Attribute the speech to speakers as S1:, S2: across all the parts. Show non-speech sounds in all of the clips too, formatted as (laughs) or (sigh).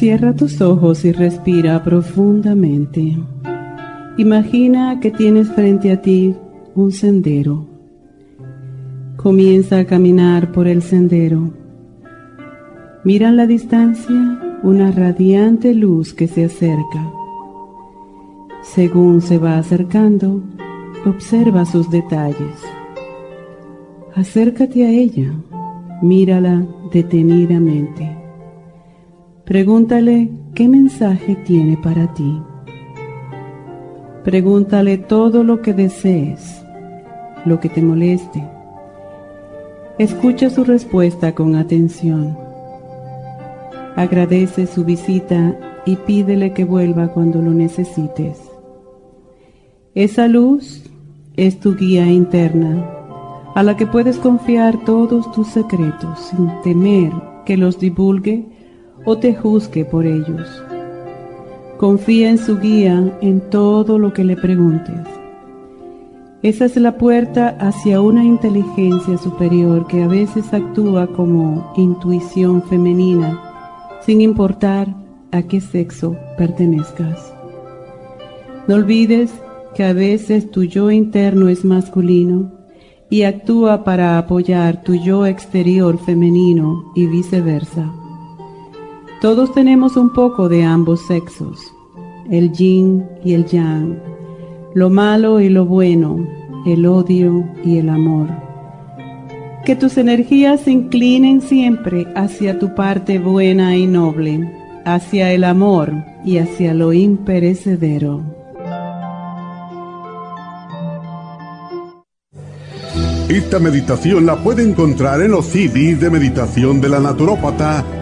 S1: Cierra tus ojos y respira profundamente. Imagina que tienes frente a ti un sendero. Comienza a caminar por el sendero. Mira en la distancia una radiante luz que se acerca. Según se va acercando, observa sus detalles. Acércate a ella, mírala detenidamente. Pregúntale qué mensaje tiene para ti. Pregúntale todo lo que desees, lo que te moleste. Escucha su respuesta con atención. Agradece su visita y pídele que vuelva cuando lo necesites. Esa luz es tu guía interna a la que puedes confiar todos tus secretos sin temer que los divulgue o te juzgue por ellos. Confía en su guía en todo lo que le preguntes. Esa es la puerta hacia una inteligencia superior que a veces actúa como intuición femenina, sin importar a qué sexo pertenezcas. No olvides que a veces tu yo interno es masculino y actúa para apoyar tu yo exterior femenino y viceversa. Todos tenemos un poco de ambos sexos, el yin y el yang, lo malo y lo bueno, el odio y el amor. Que tus energías se inclinen siempre hacia tu parte buena y noble, hacia el amor y hacia lo imperecedero.
S2: Esta meditación la puede encontrar en los CDs de meditación de la naturópata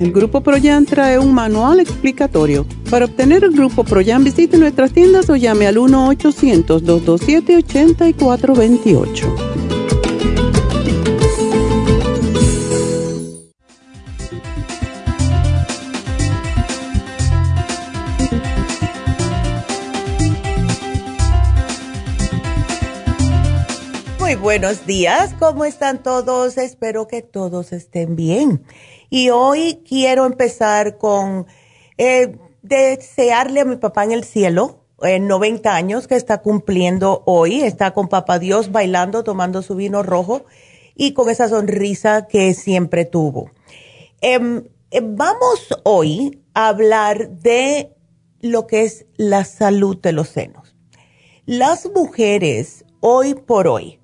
S1: El Grupo Proyan trae un manual explicatorio. Para obtener el Grupo Proyan visite nuestras tiendas o llame al 1-800-227-8428.
S3: Muy buenos días, ¿cómo están todos? Espero que todos estén bien. Y hoy quiero empezar con eh, desearle a mi papá en el cielo, en 90 años, que está cumpliendo hoy. Está con papá Dios bailando, tomando su vino rojo y con esa sonrisa que siempre tuvo. Em, em, vamos hoy a hablar de lo que es la salud de los senos. Las mujeres hoy por hoy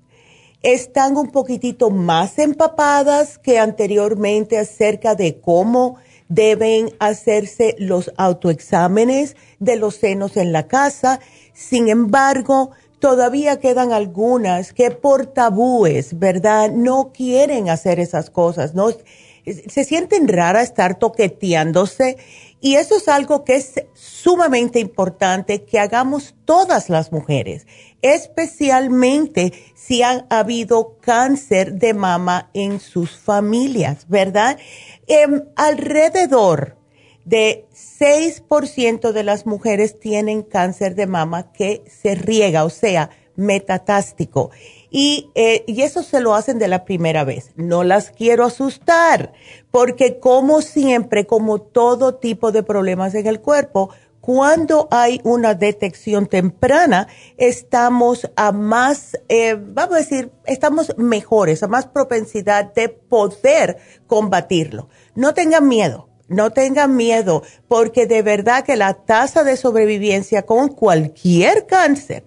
S3: están un poquitito más empapadas que anteriormente acerca de cómo deben hacerse los autoexámenes de los senos en la casa. Sin embargo, todavía quedan algunas que por tabúes, ¿verdad? No quieren hacer esas cosas, no se sienten rara estar toqueteándose y eso es algo que es sumamente importante que hagamos todas las mujeres, especialmente si han habido cáncer de mama en sus familias, ¿verdad? Em, alrededor de 6% de las mujeres tienen cáncer de mama que se riega, o sea, metatástico. Y, eh, y, eso se lo hacen de la primera vez. No las quiero asustar, porque como siempre, como todo tipo de problemas en el cuerpo, cuando hay una detección temprana, estamos a más, eh, vamos a decir, estamos mejores, a más propensidad de poder combatirlo. No tengan miedo, no tengan miedo, porque de verdad que la tasa de sobrevivencia con cualquier cáncer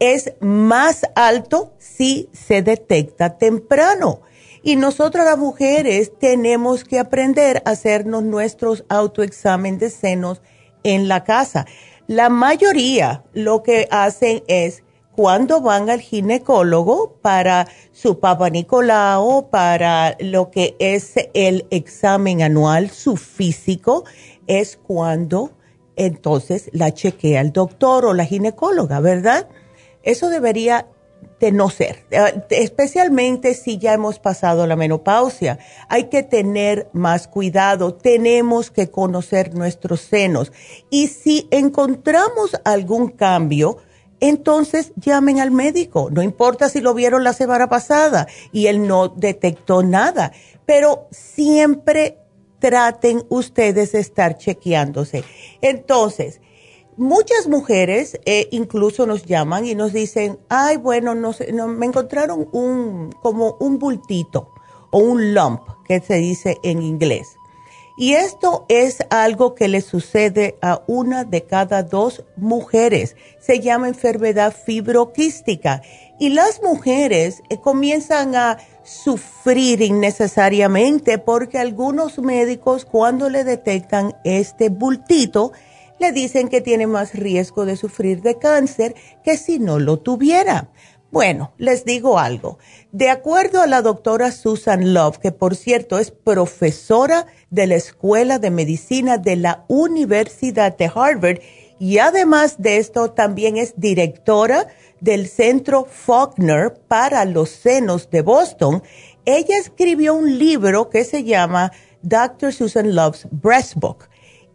S3: es más alto si se detecta temprano. Y nosotras las mujeres tenemos que aprender a hacernos nuestros autoexámenes de senos en la casa. La mayoría lo que hacen es cuando van al ginecólogo para su papa Nicolau, para lo que es el examen anual, su físico, es cuando entonces la chequea el doctor o la ginecóloga, ¿verdad? Eso debería de no ser, eh, especialmente si ya hemos pasado la menopausia. Hay que tener más cuidado, tenemos que conocer nuestros senos. Y si encontramos algún cambio, entonces llamen al médico, no importa si lo vieron la semana pasada y él no detectó nada, pero siempre traten ustedes de estar chequeándose. Entonces, muchas mujeres eh, incluso nos llaman y nos dicen, ay, bueno, no, sé, no, me encontraron un, como un bultito o un lump, que se dice en inglés. Y esto es algo que le sucede a una de cada dos mujeres. Se llama enfermedad fibroquística. Y las mujeres eh, comienzan a sufrir innecesariamente porque algunos médicos cuando le detectan este bultito, le dicen que tiene más riesgo de sufrir de cáncer que si no lo tuviera. Bueno, les digo algo. De acuerdo a la doctora Susan Love, que por cierto es profesora de la Escuela de Medicina de la Universidad de Harvard y además de esto también es directora del Centro Faulkner para los Senos de Boston, ella escribió un libro que se llama Dr. Susan Love's Breast Book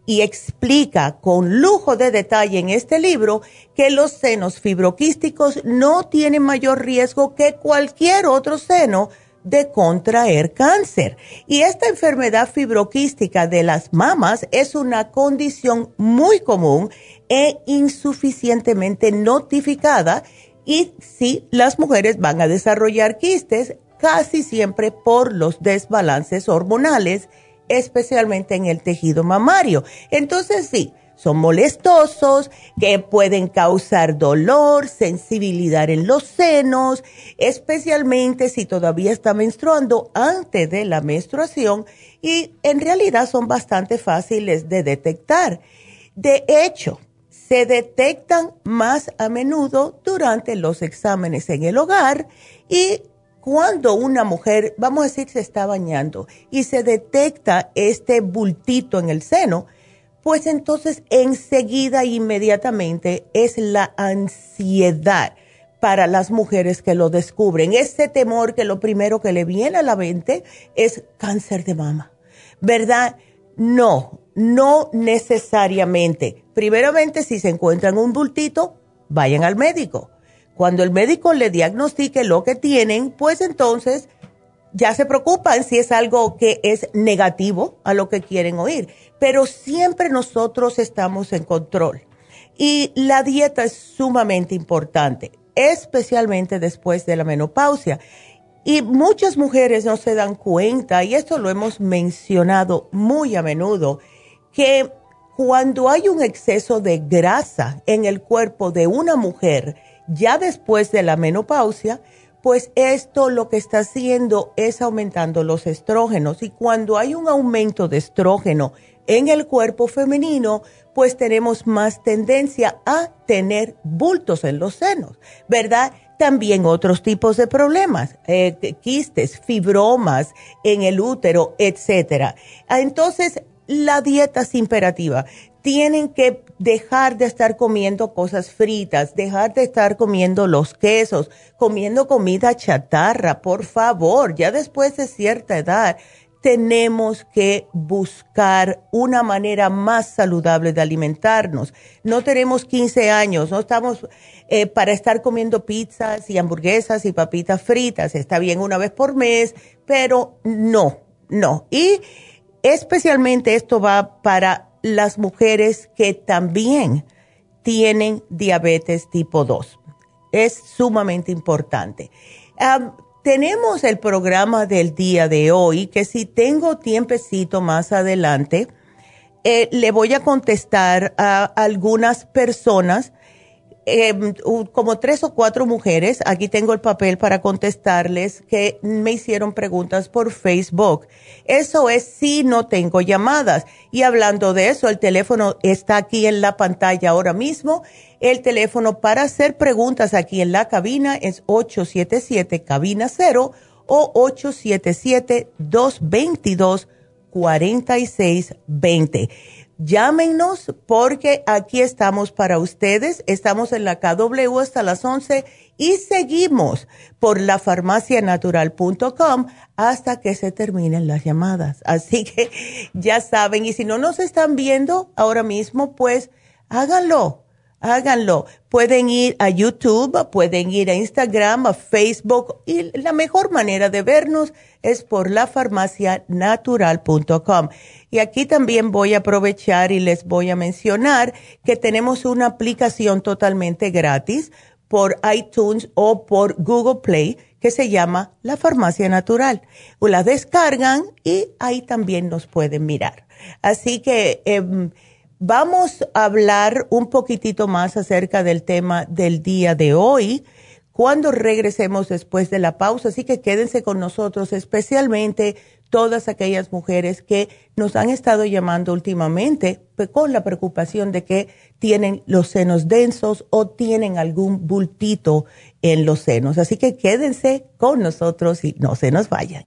S3: y explica con lujo de detalle en este libro que los senos fibroquísticos no tienen mayor riesgo que cualquier otro seno de contraer cáncer. Y esta enfermedad fibroquística de las mamas es una condición muy común e insuficientemente notificada y si las mujeres van a desarrollar quistes casi siempre por los desbalances hormonales especialmente en el tejido mamario. Entonces sí, son molestosos, que pueden causar dolor, sensibilidad en los senos, especialmente si todavía está menstruando antes de la menstruación y en realidad son bastante fáciles de detectar. De hecho, se detectan más a menudo durante los exámenes en el hogar y cuando una mujer, vamos a decir, se está bañando y se detecta este bultito en el seno, pues entonces enseguida, inmediatamente, es la ansiedad para las mujeres que lo descubren. Ese temor que lo primero que le viene a la mente es cáncer de mama. ¿Verdad? No, no necesariamente. Primeramente, si se encuentran un bultito, vayan al médico cuando el médico le diagnostique lo que tienen, pues entonces ya se preocupan si es algo que es negativo a lo que quieren oír. Pero siempre nosotros estamos en control. Y la dieta es sumamente importante, especialmente después de la menopausia. Y muchas mujeres no se dan cuenta, y esto lo hemos mencionado muy a menudo, que cuando hay un exceso de grasa en el cuerpo de una mujer ya después de la menopausia, pues esto lo que está haciendo es aumentando los estrógenos y cuando hay un aumento de estrógeno en el cuerpo femenino, pues tenemos más tendencia a tener bultos en los senos, ¿verdad? También otros tipos de problemas, eh, quistes, fibromas en el útero, etcétera. Entonces, la dieta es imperativa tienen que dejar de estar comiendo cosas fritas, dejar de estar comiendo los quesos, comiendo comida chatarra, por favor, ya después de cierta edad tenemos que buscar una manera más saludable de alimentarnos. No tenemos 15 años, no estamos eh, para estar comiendo pizzas y hamburguesas y papitas fritas. Está bien una vez por mes, pero no, no. Y especialmente esto va para las mujeres que también tienen diabetes tipo 2. Es sumamente importante. tenemos el programa del día de hoy, que si tengo tiempecito más adelante, eh, le voy a contestar a algunas personas Em, como tres o cuatro mujeres, aquí tengo el papel para contestarles, que me hicieron preguntas por Facebook. Eso es si no tengo llamadas. Y hablando de eso, el teléfono está aquí en la pantalla ahora mismo. El teléfono para hacer preguntas aquí en la cabina es 877 cabina 0 o 877 222 4620 Llámenos porque aquí estamos para ustedes. Estamos en la KW hasta las 11 y seguimos por la farmacianatural.com hasta que se terminen las llamadas. Así que ya saben, y si no nos están viendo ahora mismo, pues háganlo háganlo. Pueden ir a YouTube, pueden ir a Instagram, a Facebook y la mejor manera de vernos es por lafarmacianatural.com. Y aquí también voy a aprovechar y les voy a mencionar que tenemos una aplicación totalmente gratis por iTunes o por Google Play que se llama La Farmacia Natural. La descargan y ahí también nos pueden mirar. Así que... Em, Vamos a hablar un poquitito más acerca del tema del día de hoy cuando regresemos después de la pausa, así que quédense con nosotros, especialmente todas aquellas mujeres que nos han estado llamando últimamente con la preocupación de que tienen los senos densos o tienen algún bultito en los senos. Así que quédense con nosotros y no se nos vayan.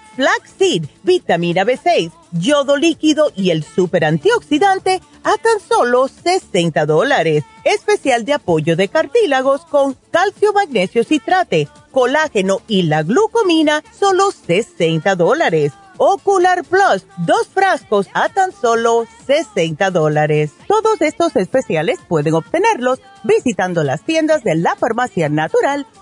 S3: flaxseed, vitamina B6, yodo líquido y el super antioxidante a tan solo 60 dólares. Especial de apoyo de cartílagos con calcio, magnesio, citrate, colágeno y la glucomina, solo 60 dólares Ocular Plus, dos frascos a tan solo 60 dólares. Todos estos especiales pueden obtenerlos visitando las tiendas de la Farmacia Natural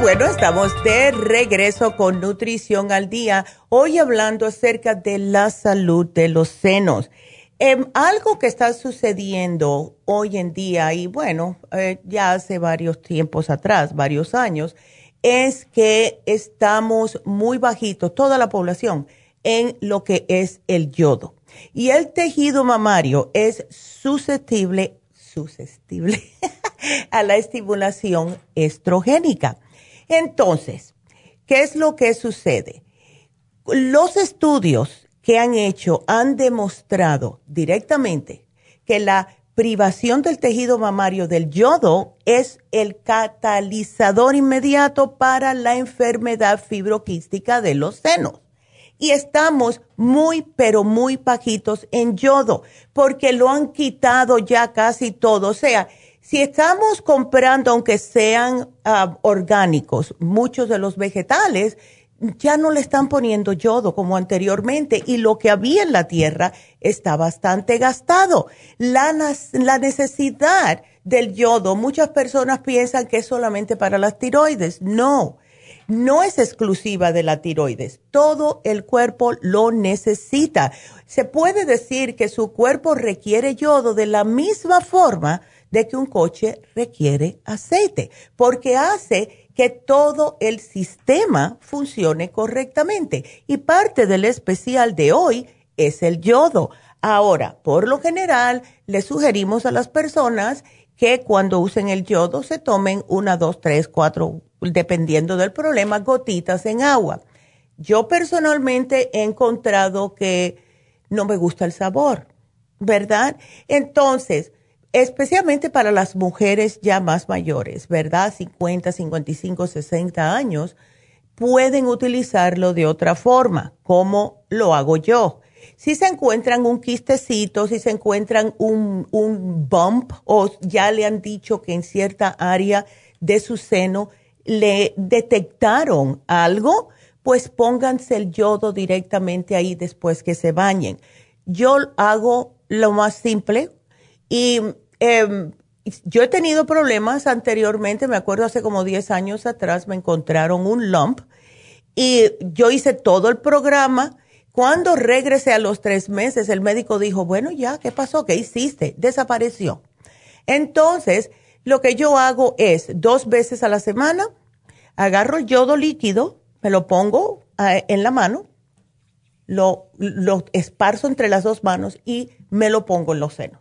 S3: Bueno, estamos de regreso con Nutrición al Día, hoy hablando acerca de la salud de los senos. Em, algo que está sucediendo hoy en día, y bueno, eh, ya hace varios tiempos atrás, varios años, es que estamos muy bajitos, toda la población, en lo que es el yodo. Y el tejido mamario es susceptible, susceptible (laughs) a la estimulación estrogénica. Entonces, ¿qué es lo que sucede? Los estudios que han hecho han demostrado directamente que la privación del tejido mamario del yodo es el catalizador inmediato para la enfermedad fibroquística de los senos. Y estamos muy, pero muy bajitos en yodo, porque lo han quitado ya casi todo. O sea, si estamos comprando, aunque sean ah, orgánicos, muchos de los vegetales ya no le están poniendo yodo como anteriormente y lo que había en la tierra está bastante gastado. La, la necesidad del yodo, muchas personas piensan que es solamente para las tiroides. No, no es exclusiva de la tiroides. Todo el cuerpo lo necesita. Se puede decir que su cuerpo requiere yodo de la misma forma de que un coche requiere aceite, porque hace que todo el sistema funcione correctamente. Y parte del especial de hoy es el yodo. Ahora, por lo general, le sugerimos a las personas que cuando usen el yodo se tomen una, dos, tres, cuatro, dependiendo del problema, gotitas en agua. Yo personalmente he encontrado que no me gusta el sabor, ¿verdad? Entonces, especialmente para las mujeres ya más mayores, ¿verdad? 50, 55, 60 años, pueden utilizarlo de otra forma, como lo hago yo. Si se encuentran un quistecito, si se encuentran un, un bump o ya le han dicho que en cierta área de su seno le detectaron algo, pues pónganse el yodo directamente ahí después que se bañen. Yo hago lo más simple, y em, yo he tenido problemas anteriormente, me acuerdo hace como 10 años atrás me encontraron un lump y yo hice todo el programa. Cuando regresé a los tres meses, el médico dijo, bueno, ya, ¿qué pasó? ¿Qué hiciste? Desapareció. Entonces, lo que yo hago es dos veces a la semana, agarro yodo líquido, me lo pongo en la mano, lo, lo esparzo entre las dos manos y me lo pongo en los senos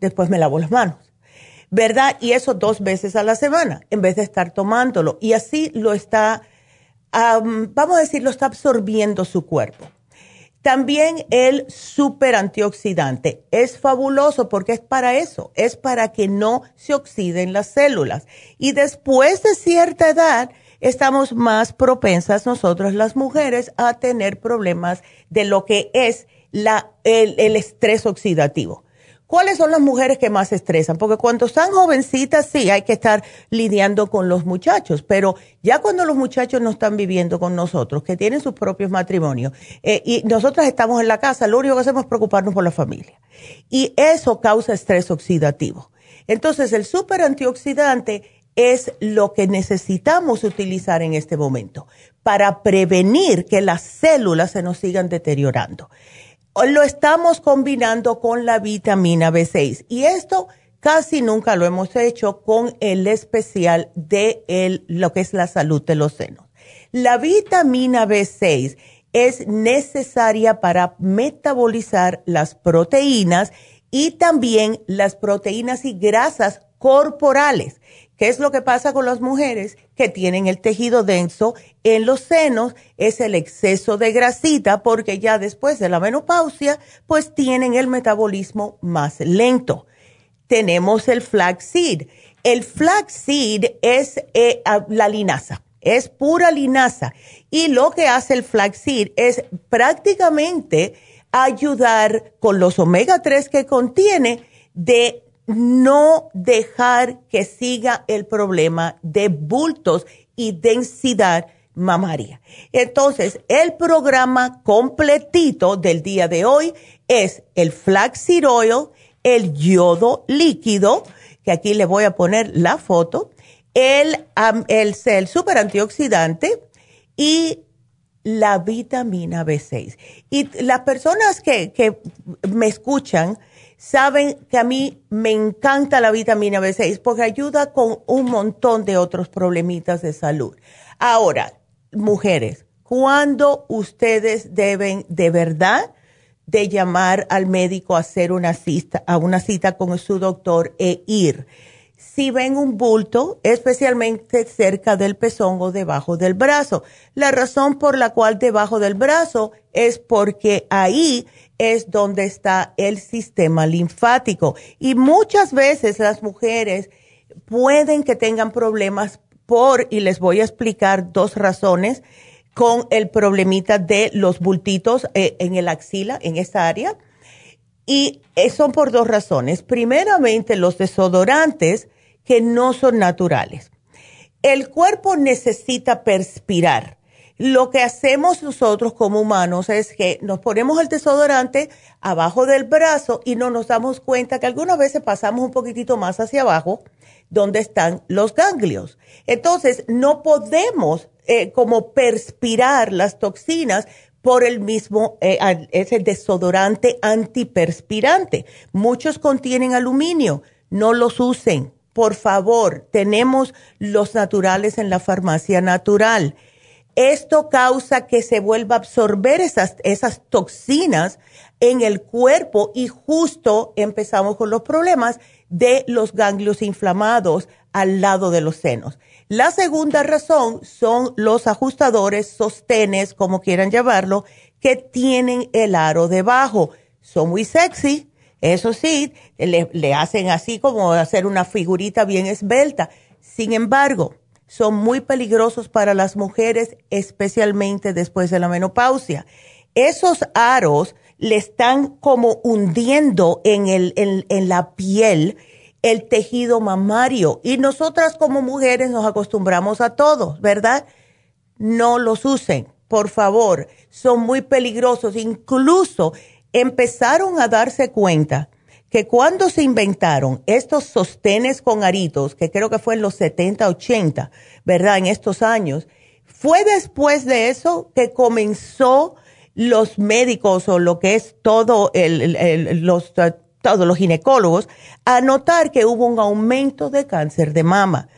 S3: después me lavo las manos. ¿Verdad? Y eso dos veces a la semana, en vez de estar tomándolo. Y así lo está, vamos a decir, lo está absorbiendo su cuerpo. También el super antioxidante es fabuloso porque es para eso, es para que no se oxiden las células. Y después de cierta edad, estamos más propensas nosotros las mujeres a tener problemas de lo que es la, el estrés oxidativo. ¿Cuáles son las mujeres que más estresan? Porque cuando están jovencitas sí hay que estar lidiando con los muchachos, pero ya cuando los muchachos no están viviendo con nosotros, que tienen sus propios matrimonios, eh, y nosotras estamos en la casa, lo único que hacemos es preocuparnos por la familia. Y eso causa estrés oxidativo. Entonces el super antioxidante es lo que necesitamos utilizar en este momento para prevenir que las células se nos sigan deteriorando lo estamos combinando con la vitamina B6 y esto casi nunca lo hemos hecho con el especial de lo que es la salud de los senos. La vitamina B6 es necesaria para metabolizar las proteínas y también las proteínas y grasas corporales. ¿Qué es lo que pasa con las mujeres que tienen el tejido denso en los senos? Es el exceso de grasita porque ya después de la menopausia pues tienen el metabolismo más lento. Tenemos el flaxseed. El flaxseed es eh, la linaza, es pura linaza y lo que hace el flaxseed es prácticamente ayudar con los omega 3 que contiene de no dejar que siga el problema de bultos y densidad mamaria. Entonces, el programa completito del día de hoy es el flaxseed oil, el yodo líquido, que aquí le voy a poner la foto, el, el, el super antioxidante y la vitamina B6. Y las personas que, que me escuchan saben que a mí me encanta la vitamina B6 porque ayuda con un montón de otros problemitas de salud. Ahora, mujeres, ¿cuándo ustedes deben de verdad de llamar al médico a hacer una cita, a una cita con su doctor e ir? si ven un bulto, especialmente cerca del pezón o debajo del brazo. La razón por la cual debajo del brazo es porque ahí es donde está el sistema linfático. Y muchas veces las mujeres pueden que tengan problemas por, y les voy a explicar dos razones, con el problemita de los bultitos eh, en el axila, en esta área. Y eh, son por dos razones. Primeramente, los desodorantes que no son naturales. El cuerpo necesita perspirar. Lo que hacemos nosotros como humanos es que nos ponemos el desodorante abajo del brazo y no nos damos cuenta que algunas veces pasamos un poquitito más hacia abajo donde están los ganglios. Entonces, no podemos eh, como perspirar las toxinas por el mismo, eh, ese desodorante antiperspirante. Muchos contienen aluminio, no los usen por favor, tenemos los naturales en la farmacia natural. Esto causa que se vuelva a absorber esas, esas toxinas en el cuerpo y justo empezamos con los problemas de los ganglios inflamados al lado de los senos. La segunda razón son los ajustadores, sostenes, como quieran llamarlo, que tienen el aro debajo. Son muy sexy, eso sí, le, hacen así como hacer una figurita bien esbelta. Sin embargo, son muy peligrosos para las mujeres, especialmente después de la menopausia. Esos aros le están como hundiendo en, el, en la piel el tejido mamario y nosotras como mujeres nos acostumbramos a todo, ¿verdad? No los usen, por favor, son muy peligrosos. Incluso empezaron a darse cuenta que cuando se inventaron estos sostenes con aritos, que creo que fue en los 70, 80, ¿verdad? En estos años, fue después de eso que comenzó los médicos o lo que es todo el, los, todos los ginecólogos a notar que hubo un aumento de cáncer de mama.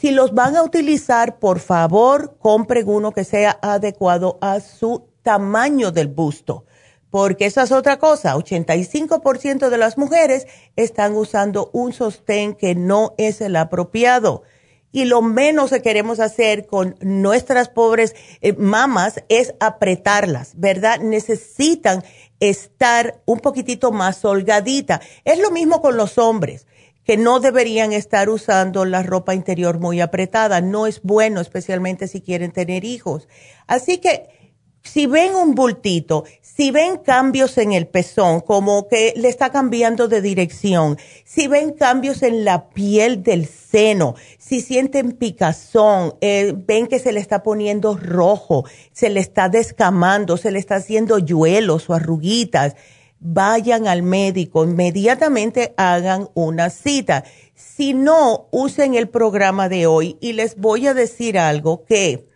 S3: Si los van a utilizar, por favor, compren uno que sea adecuado a su tamaño del busto porque esa es otra cosa, 85% de las mujeres están usando un sostén que no es el apropiado. Y lo menos que queremos hacer con nuestras pobres eh, mamas es apretarlas, ¿verdad? Necesitan estar un poquitito más holgadita. Es lo mismo con los hombres, que no deberían estar usando la ropa interior muy apretada. No es bueno, especialmente si quieren tener hijos. Así que si ven un bultito, si ven cambios en el pezón, como que le está cambiando de dirección, si ven cambios en la piel del seno, si sienten picazón, eh, ven que se le está poniendo rojo, se le está descamando, se le está haciendo yuelos o arruguitas, vayan al médico, inmediatamente hagan una cita. Si no, usen el programa de hoy y les voy a decir algo que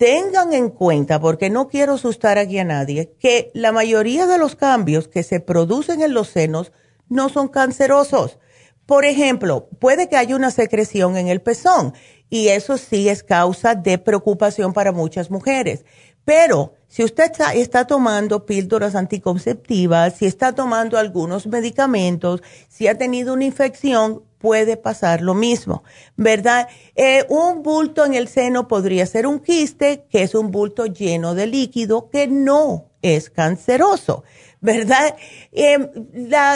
S3: tengan en cuenta, porque no quiero asustar aquí a nadie, que la mayoría de los cambios que se producen en los senos no son cancerosos. Por ejemplo, puede que haya una secreción en el pezón y eso sí es causa de preocupación para muchas mujeres. Pero si usted está, tomando píldoras anticonceptivas, si está tomando algunos medicamentos, si ha tenido una infección, puede pasar lo mismo, ¿verdad? Eh, un bulto en el seno podría ser un quiste, que es un bulto lleno de líquido que no es canceroso, ¿verdad? Eh,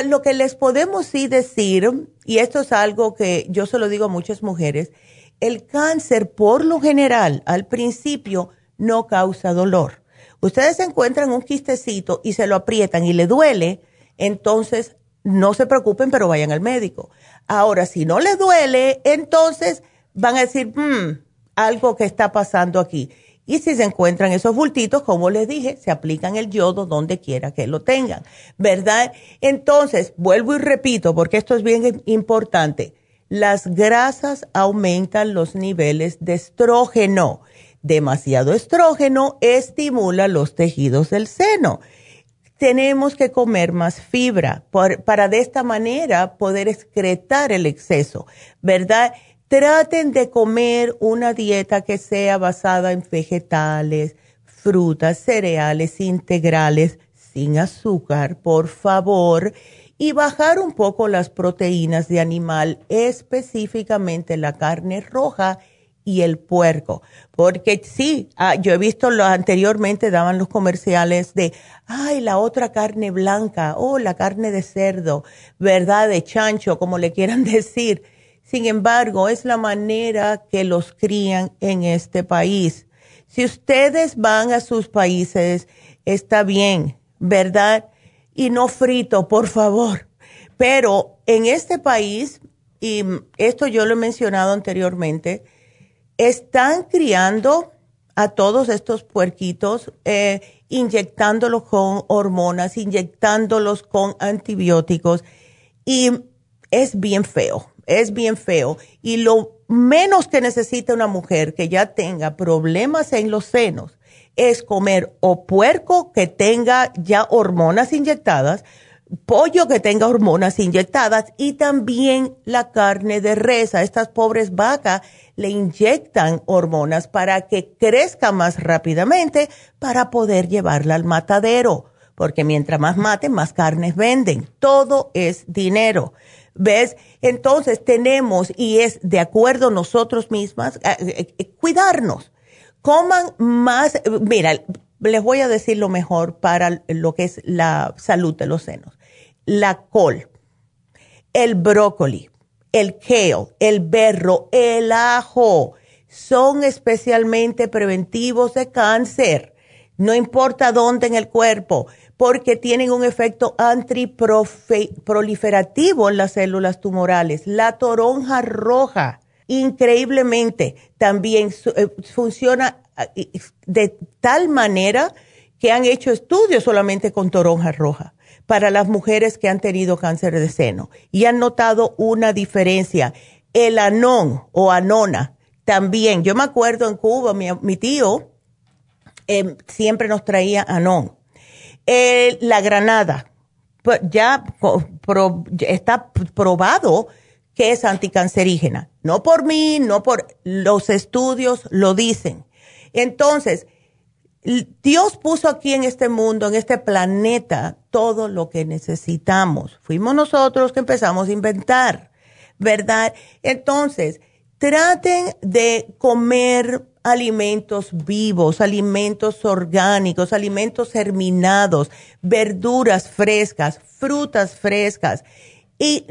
S3: lo que les podemos sí decir, y esto es algo que yo se lo digo a muchas mujeres, el cáncer por lo general al principio no causa dolor. Ustedes encuentran un quistecito y se lo aprietan y le duele, entonces no se preocupen, pero vayan al médico. Ahora, si no le duele, entonces van a decir, hmm, algo que está pasando aquí. Y si se encuentran esos bultitos, como les dije, se aplican el yodo donde quiera que lo tengan, ¿verdad? Entonces, vuelvo y repito, porque esto es bien importante, las grasas aumentan los niveles de estrógeno. Demasiado estrógeno estimula los tejidos del seno. Tenemos que comer más fibra para de esta manera poder excretar el exceso, ¿verdad? Traten de comer una dieta que sea basada en vegetales, frutas, cereales integrales, sin azúcar, por favor, y bajar un poco las proteínas de animal, específicamente la carne roja y el puerco. Porque sí, ah, yo he visto lo anteriormente daban los comerciales de, ay, la otra carne blanca, o oh, la carne de cerdo, ¿verdad? De chancho, como le quieran (laughs) decir. Sin embargo, es la manera que los crían en este país. Si ustedes van a sus países, está bien, ¿verdad? Y no frito, por favor. Pero en este país, y esto yo lo he mencionado anteriormente, están criando a todos estos puerquitos, eh, inyectándolos con hormonas, inyectándolos con antibióticos y es bien feo, es bien feo. Y lo menos que necesita una mujer que ya tenga problemas en los senos es comer o puerco que tenga ya hormonas inyectadas, pollo que tenga hormonas inyectadas y también la carne de res. A estas pobres vacas le inyectan hormonas para que crezca más rápidamente para poder llevarla al matadero. Porque mientras más maten, más carnes venden. Todo es dinero. ¿Ves? Entonces tenemos, y es de acuerdo nosotros mismas, eh, eh, eh, cuidarnos. Coman más, mira, les voy a decir lo mejor para lo que es la salud de los senos. La col, el brócoli, el kale, el berro, el ajo, son especialmente preventivos de cáncer. No importa dónde en el cuerpo, porque tienen un efecto antiproliferativo en las células tumorales. La toronja roja, increíblemente, también eh, funciona de tal manera que han hecho estudios solamente con toronja roja para las mujeres que han tenido cáncer de seno y han notado una diferencia. El anón o anona también. Yo me acuerdo en Cuba, mi, tío em, siempre nos traía anón. la granada, pues ya está probado que es anticancerígena. No por mí, no por los estudios lo dicen. Entonces, Dios puso aquí en este mundo, en este planeta, todo lo que necesitamos. Fuimos nosotros que empezamos a inventar, ¿verdad? Entonces, traten de comer alimentos vivos, alimentos orgánicos, alimentos germinados, verduras frescas, frutas frescas. Y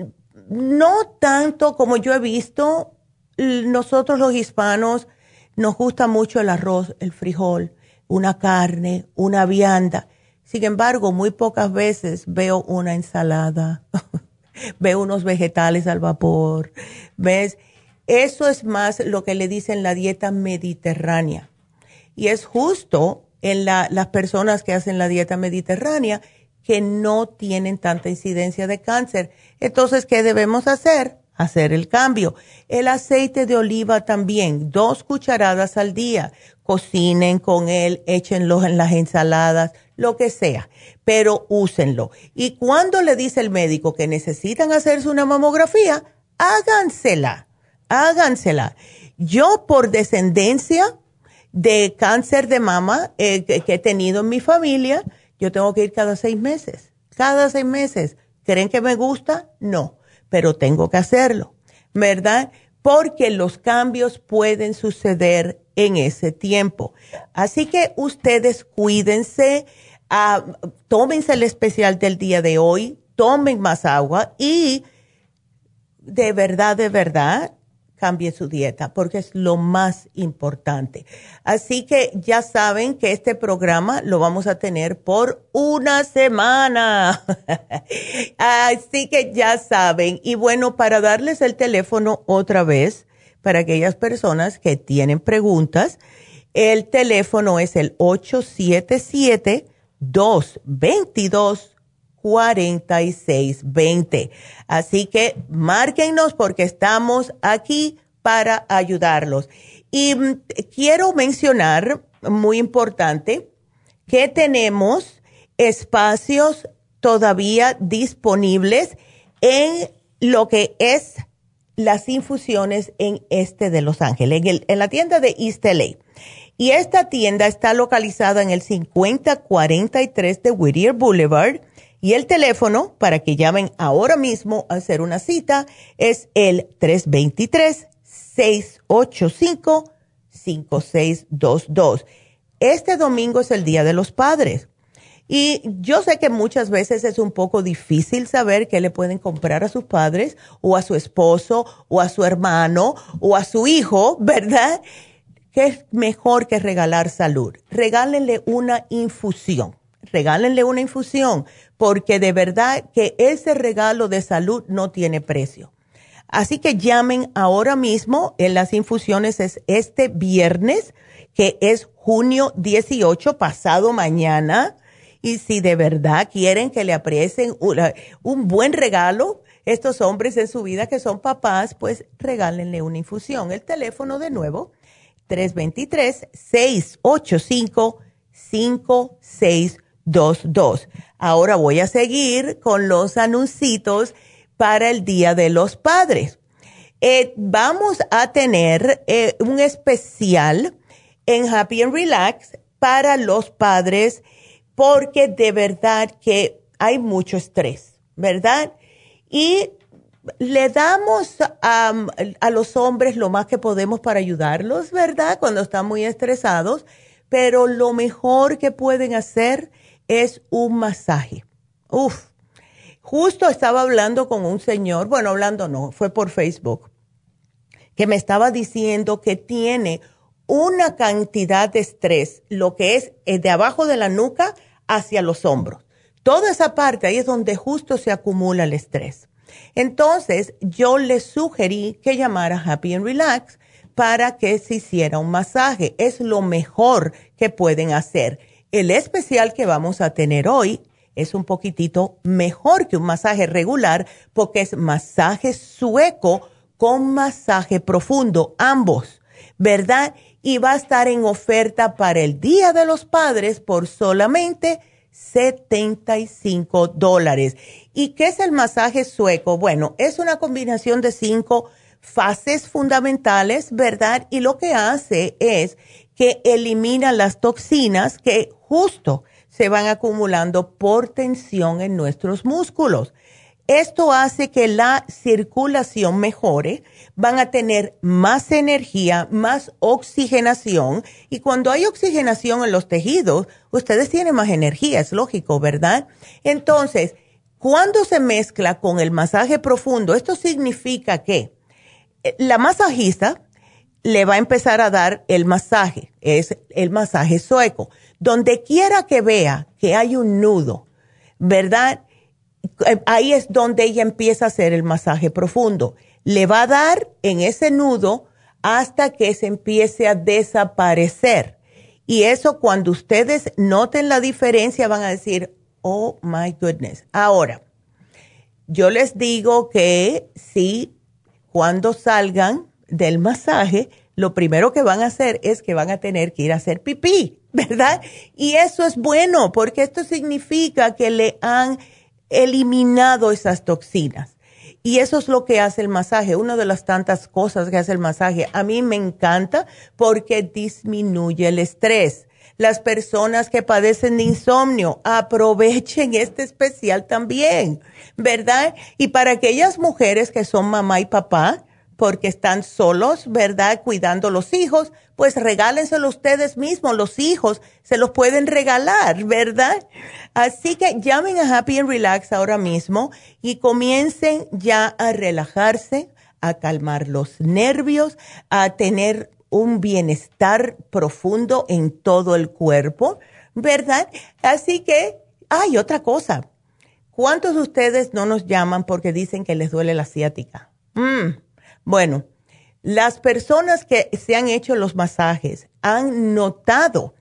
S3: no tanto como yo he visto, nosotros los hispanos nos gusta mucho el arroz, el frijol una carne, una vianda. Sin embargo, muy pocas veces veo una ensalada, (laughs) veo unos vegetales al vapor, ¿ves? Eso es más lo que le dicen la dieta mediterránea. Y es justo en las personas que hacen la dieta mediterránea que no tienen tanta incidencia de cáncer. Entonces, ¿qué debemos hacer? Hacer el cambio. El aceite de oliva también, dos cucharadas al día cocinen con él, échenlo en las ensaladas, lo que sea, pero úsenlo. Y cuando le dice el médico que necesitan hacerse una mamografía, hágansela, hágansela. Yo por descendencia de cáncer de mama eh, que, he tenido en mi familia, yo tengo que ir cada seis meses. Cada seis meses. ¿Creen que me gusta? No, pero tengo que hacerlo, ¿verdad? Porque los cambios pueden suceder en ese tiempo. Así que ustedes cuídense, ah, tómense el especial del día de hoy, tomen más agua y de verdad, de verdad, cambie su dieta porque es lo más importante. Así que ya saben que este programa lo vamos a tener por una semana. (laughs) Así que ya saben. Y bueno, para darles el teléfono otra vez, para aquellas personas que tienen preguntas, el teléfono es el 877 222 4620. Así que márquennos porque estamos aquí para ayudarlos. Y mm, quiero mencionar, muy importante, que tenemos espacios todavía disponibles en lo que es las infusiones en este de Los Ángeles, en, en la tienda de East LA. Y esta tienda está localizada en el 5043 de Whittier Boulevard y el teléfono para que llamen ahora mismo a hacer una cita es el 323-685-5622. Este domingo es el Día de los Padres. Y yo sé que muchas veces es un poco difícil saber qué le pueden comprar a sus padres o a su esposo o a su hermano o a su hijo, ¿verdad? ¿Qué es mejor que regalar salud? Regálenle una infusión. Regálenle una infusión porque de verdad que ese regalo de salud no tiene precio. Así que llamen ahora mismo, en las infusiones es este viernes, que es junio 18, pasado mañana. Y si de verdad quieren que le aprecien un buen regalo, estos hombres en su vida que son papás, pues regálenle una infusión. El teléfono de nuevo, 323-685-5622. Ahora voy a seguir con los anuncios para el Día de los Padres. Eh, vamos a tener eh, un especial en Happy and Relax para los padres porque de verdad que hay mucho estrés, ¿verdad? Y le damos a los hombres lo más que podemos para ayudarlos, ¿verdad? Cuando están muy estresados, pero lo mejor que pueden hacer es un masaje. Uf, justo estaba hablando con un señor, bueno, hablando no, fue por Facebook, que me estaba diciendo que tiene una cantidad de estrés, lo que es eh, de abajo de la nuca hacia los hombros. Toda esa parte ahí es donde justo se acumula el estrés. Entonces, yo le sugerí que llamara Happy and Relax para que se hiciera un masaje. Es lo mejor que pueden hacer el especial que vamos a tener hoy es un poquitito mejor que un masaje regular porque es masaje sueco con masaje profundo, ambos, ¿verdad? Y va a estar en oferta para el Día de los Padres por solamente 75 dólares. ¿Y qué es el masaje sueco? Bueno, es una combinación de cinco fases fundamentales, ¿verdad? Y lo que hace es que elimina las toxinas que justo se van acumulando por tensión en nuestros músculos. Esto hace que la circulación mejore, van a tener más energía, más oxigenación y cuando hay oxigenación en los tejidos, ustedes tienen más energía, es lógico, ¿verdad? Entonces, cuando se mezcla con el masaje profundo, esto significa que la masajista le va a empezar a dar el masaje, es el masaje sueco. Donde quiera que vea que hay un nudo, ¿verdad? Eh, ahí es donde ella empieza a hacer el masaje profundo. Le va a dar en ese nudo hasta que se empiece a desaparecer. Y eso cuando ustedes noten la diferencia van a decir, oh my goodness. Ahora, yo les digo que si cuando salgan del masaje, lo primero que van a hacer es que van a tener que ir a hacer pipí, (laughs) ¿verdad? Y eso es bueno porque esto significa que le han eliminado esas toxinas. Y eso es lo que hace el masaje, una de las tantas cosas que hace el masaje. A mí me encanta porque disminuye el estrés. Las personas que padecen de insomnio, aprovechen este especial también, ¿verdad? Y para aquellas mujeres que son mamá y papá, porque están solos, ¿verdad? Cuidando los hijos, pues regálenselo ustedes mismos, los hijos se los pueden regalar, ¿verdad? Así que llamen a Happy and Relax ahora mismo y comiencen ya a relajarse, a calmar los nervios, a tener un bienestar profundo en todo el cuerpo, ¿verdad? Así que, hay otra cosa. ¿Cuántos de ustedes no nos llaman porque dicen que les duele la ciática? Mm, bueno, las personas que se han hecho los masajes han notado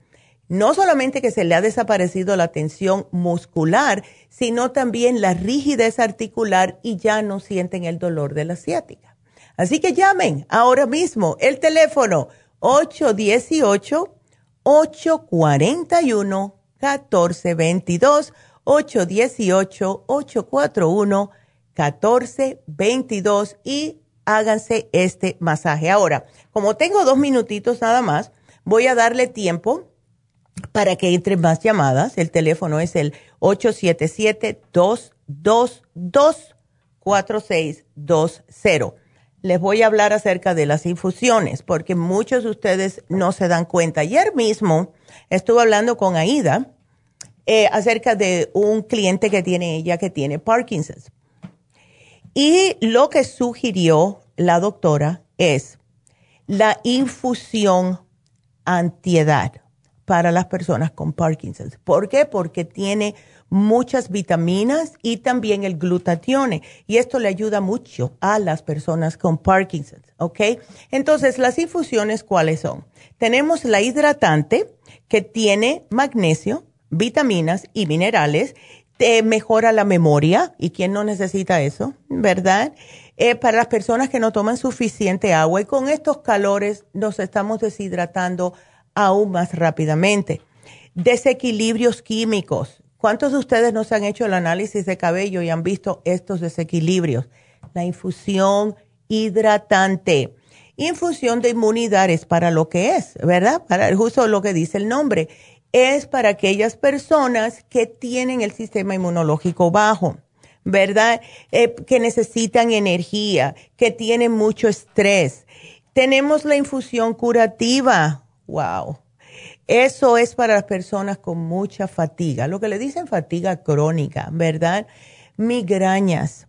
S3: no solamente que se le ha desaparecido la tensión muscular, sino también la rigidez articular y ya no sienten el dolor de la ciática. Así que llamen ahora mismo el teléfono 818-841-1422, 818-841-1422 y háganse este masaje. Ahora, como tengo dos minutitos nada más, voy a darle tiempo para que entre más llamadas. El teléfono es el 877-222-4620. Les voy a hablar acerca de las infusiones, porque muchos de ustedes no se dan cuenta. Ayer mismo estuve hablando con Aida eh, acerca de un cliente que tiene ella que tiene Parkinson's. Y lo que sugirió la doctora es la infusión antiedad para las personas con Parkinson's. ¿Por qué? Porque tiene muchas vitaminas y también el glutatione. Y esto le ayuda mucho a las personas con Parkinson's, ¿ok? Entonces, las infusiones, ¿cuáles son? Tenemos la hidratante que tiene magnesio, vitaminas y minerales mejora la memoria, y quién no necesita eso, ¿verdad? Eh, para las personas que no toman suficiente agua y con estos calores nos estamos deshidratando aún más rápidamente. Desequilibrios químicos. ¿Cuántos de ustedes nos han hecho el análisis de cabello y han visto estos desequilibrios? La infusión hidratante. Infusión de inmunidad es para lo que es, ¿verdad? Para justo lo que dice el nombre es para aquellas personas que tienen el sistema inmunológico bajo, ¿verdad? Eh, que necesitan energía, que tienen mucho estrés. Tenemos la infusión curativa. Wow. Eso es para las personas con mucha fatiga, lo que le dicen fatiga crónica, ¿verdad? Migrañas,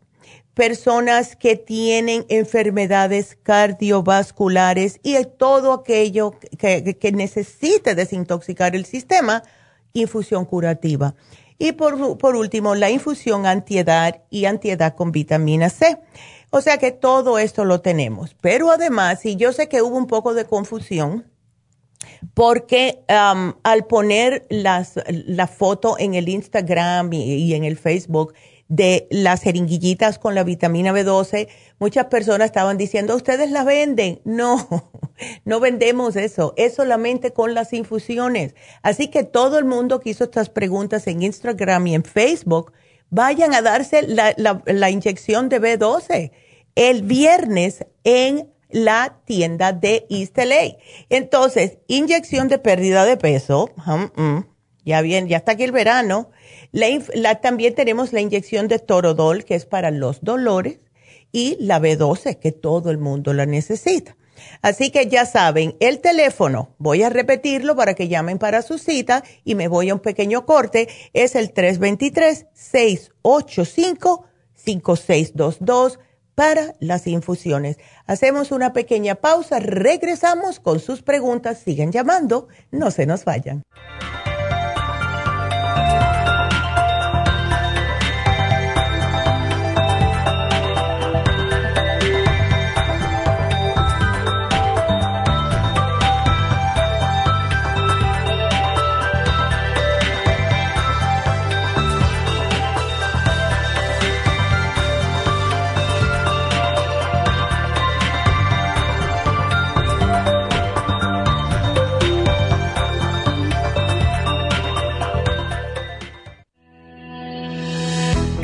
S3: personas que tienen enfermedades cardiovasculares y todo aquello que, que, necesite desintoxicar el sistema, infusión curativa. Y por, por último, la infusión antiedad y antiedad con vitamina C. O sea que todo esto lo tenemos. Pero además, y yo sé que hubo un poco de confusión, porque al poner las, la foto en el Instagram y en el Facebook, de las jeringuillitas con la vitamina B12, muchas personas estaban diciendo, ¿ustedes la venden? No, (laughs) no vendemos eso, es solamente con las infusiones. Así que todo el mundo que hizo estas preguntas en Instagram y en Facebook, vayan a darse la, la, inyección de B12 el viernes en la tienda de East. Entonces, inyección de pérdida de peso, ya bien, ya está aquí el verano también tenemos la inyección de Torodol, que es para los dolores, y la B12, que todo el mundo la necesita. Así que ya saben, el teléfono, voy a repetirlo para que llamen para su cita y me voy a un pequeño corte, es el 323-685-5622 para las infusiones. Hacemos una pequeña pausa, regresamos con sus preguntas, siguen llamando, no se nos vayan.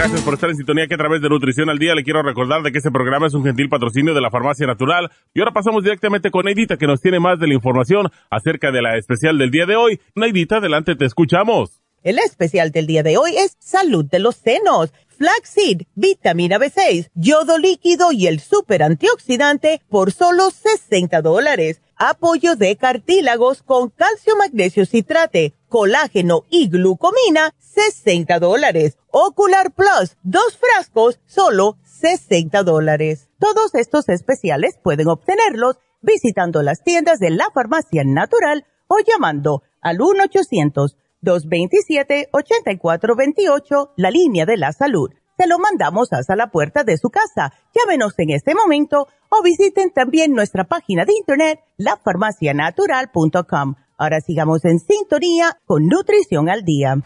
S4: Gracias por estar en sintonía que a través de Nutrición al Día le quiero recordar de que este programa es un gentil patrocinio de la Farmacia Natural. Y ahora pasamos directamente con Neidita que nos tiene más de la información acerca de la especial del día de hoy. Neidita, adelante, te escuchamos.
S3: El especial del día de hoy es Salud de los Senos, Flaxseed, Vitamina B6, Yodo Líquido y el Super Antioxidante por solo 60 dólares. Apoyo de cartílagos con calcio, magnesio, citrate, colágeno y glucomina, 60 dólares. Ocular Plus, dos frascos, solo 60 dólares. Todos estos especiales pueden obtenerlos visitando las tiendas de la farmacia natural o llamando al 1-800-227-8428, la línea de la salud. Se lo mandamos hasta la puerta de su casa. Llámenos en este momento o visiten también nuestra página de internet, lafarmacianatural.com. Ahora sigamos en sintonía con Nutrición al Día.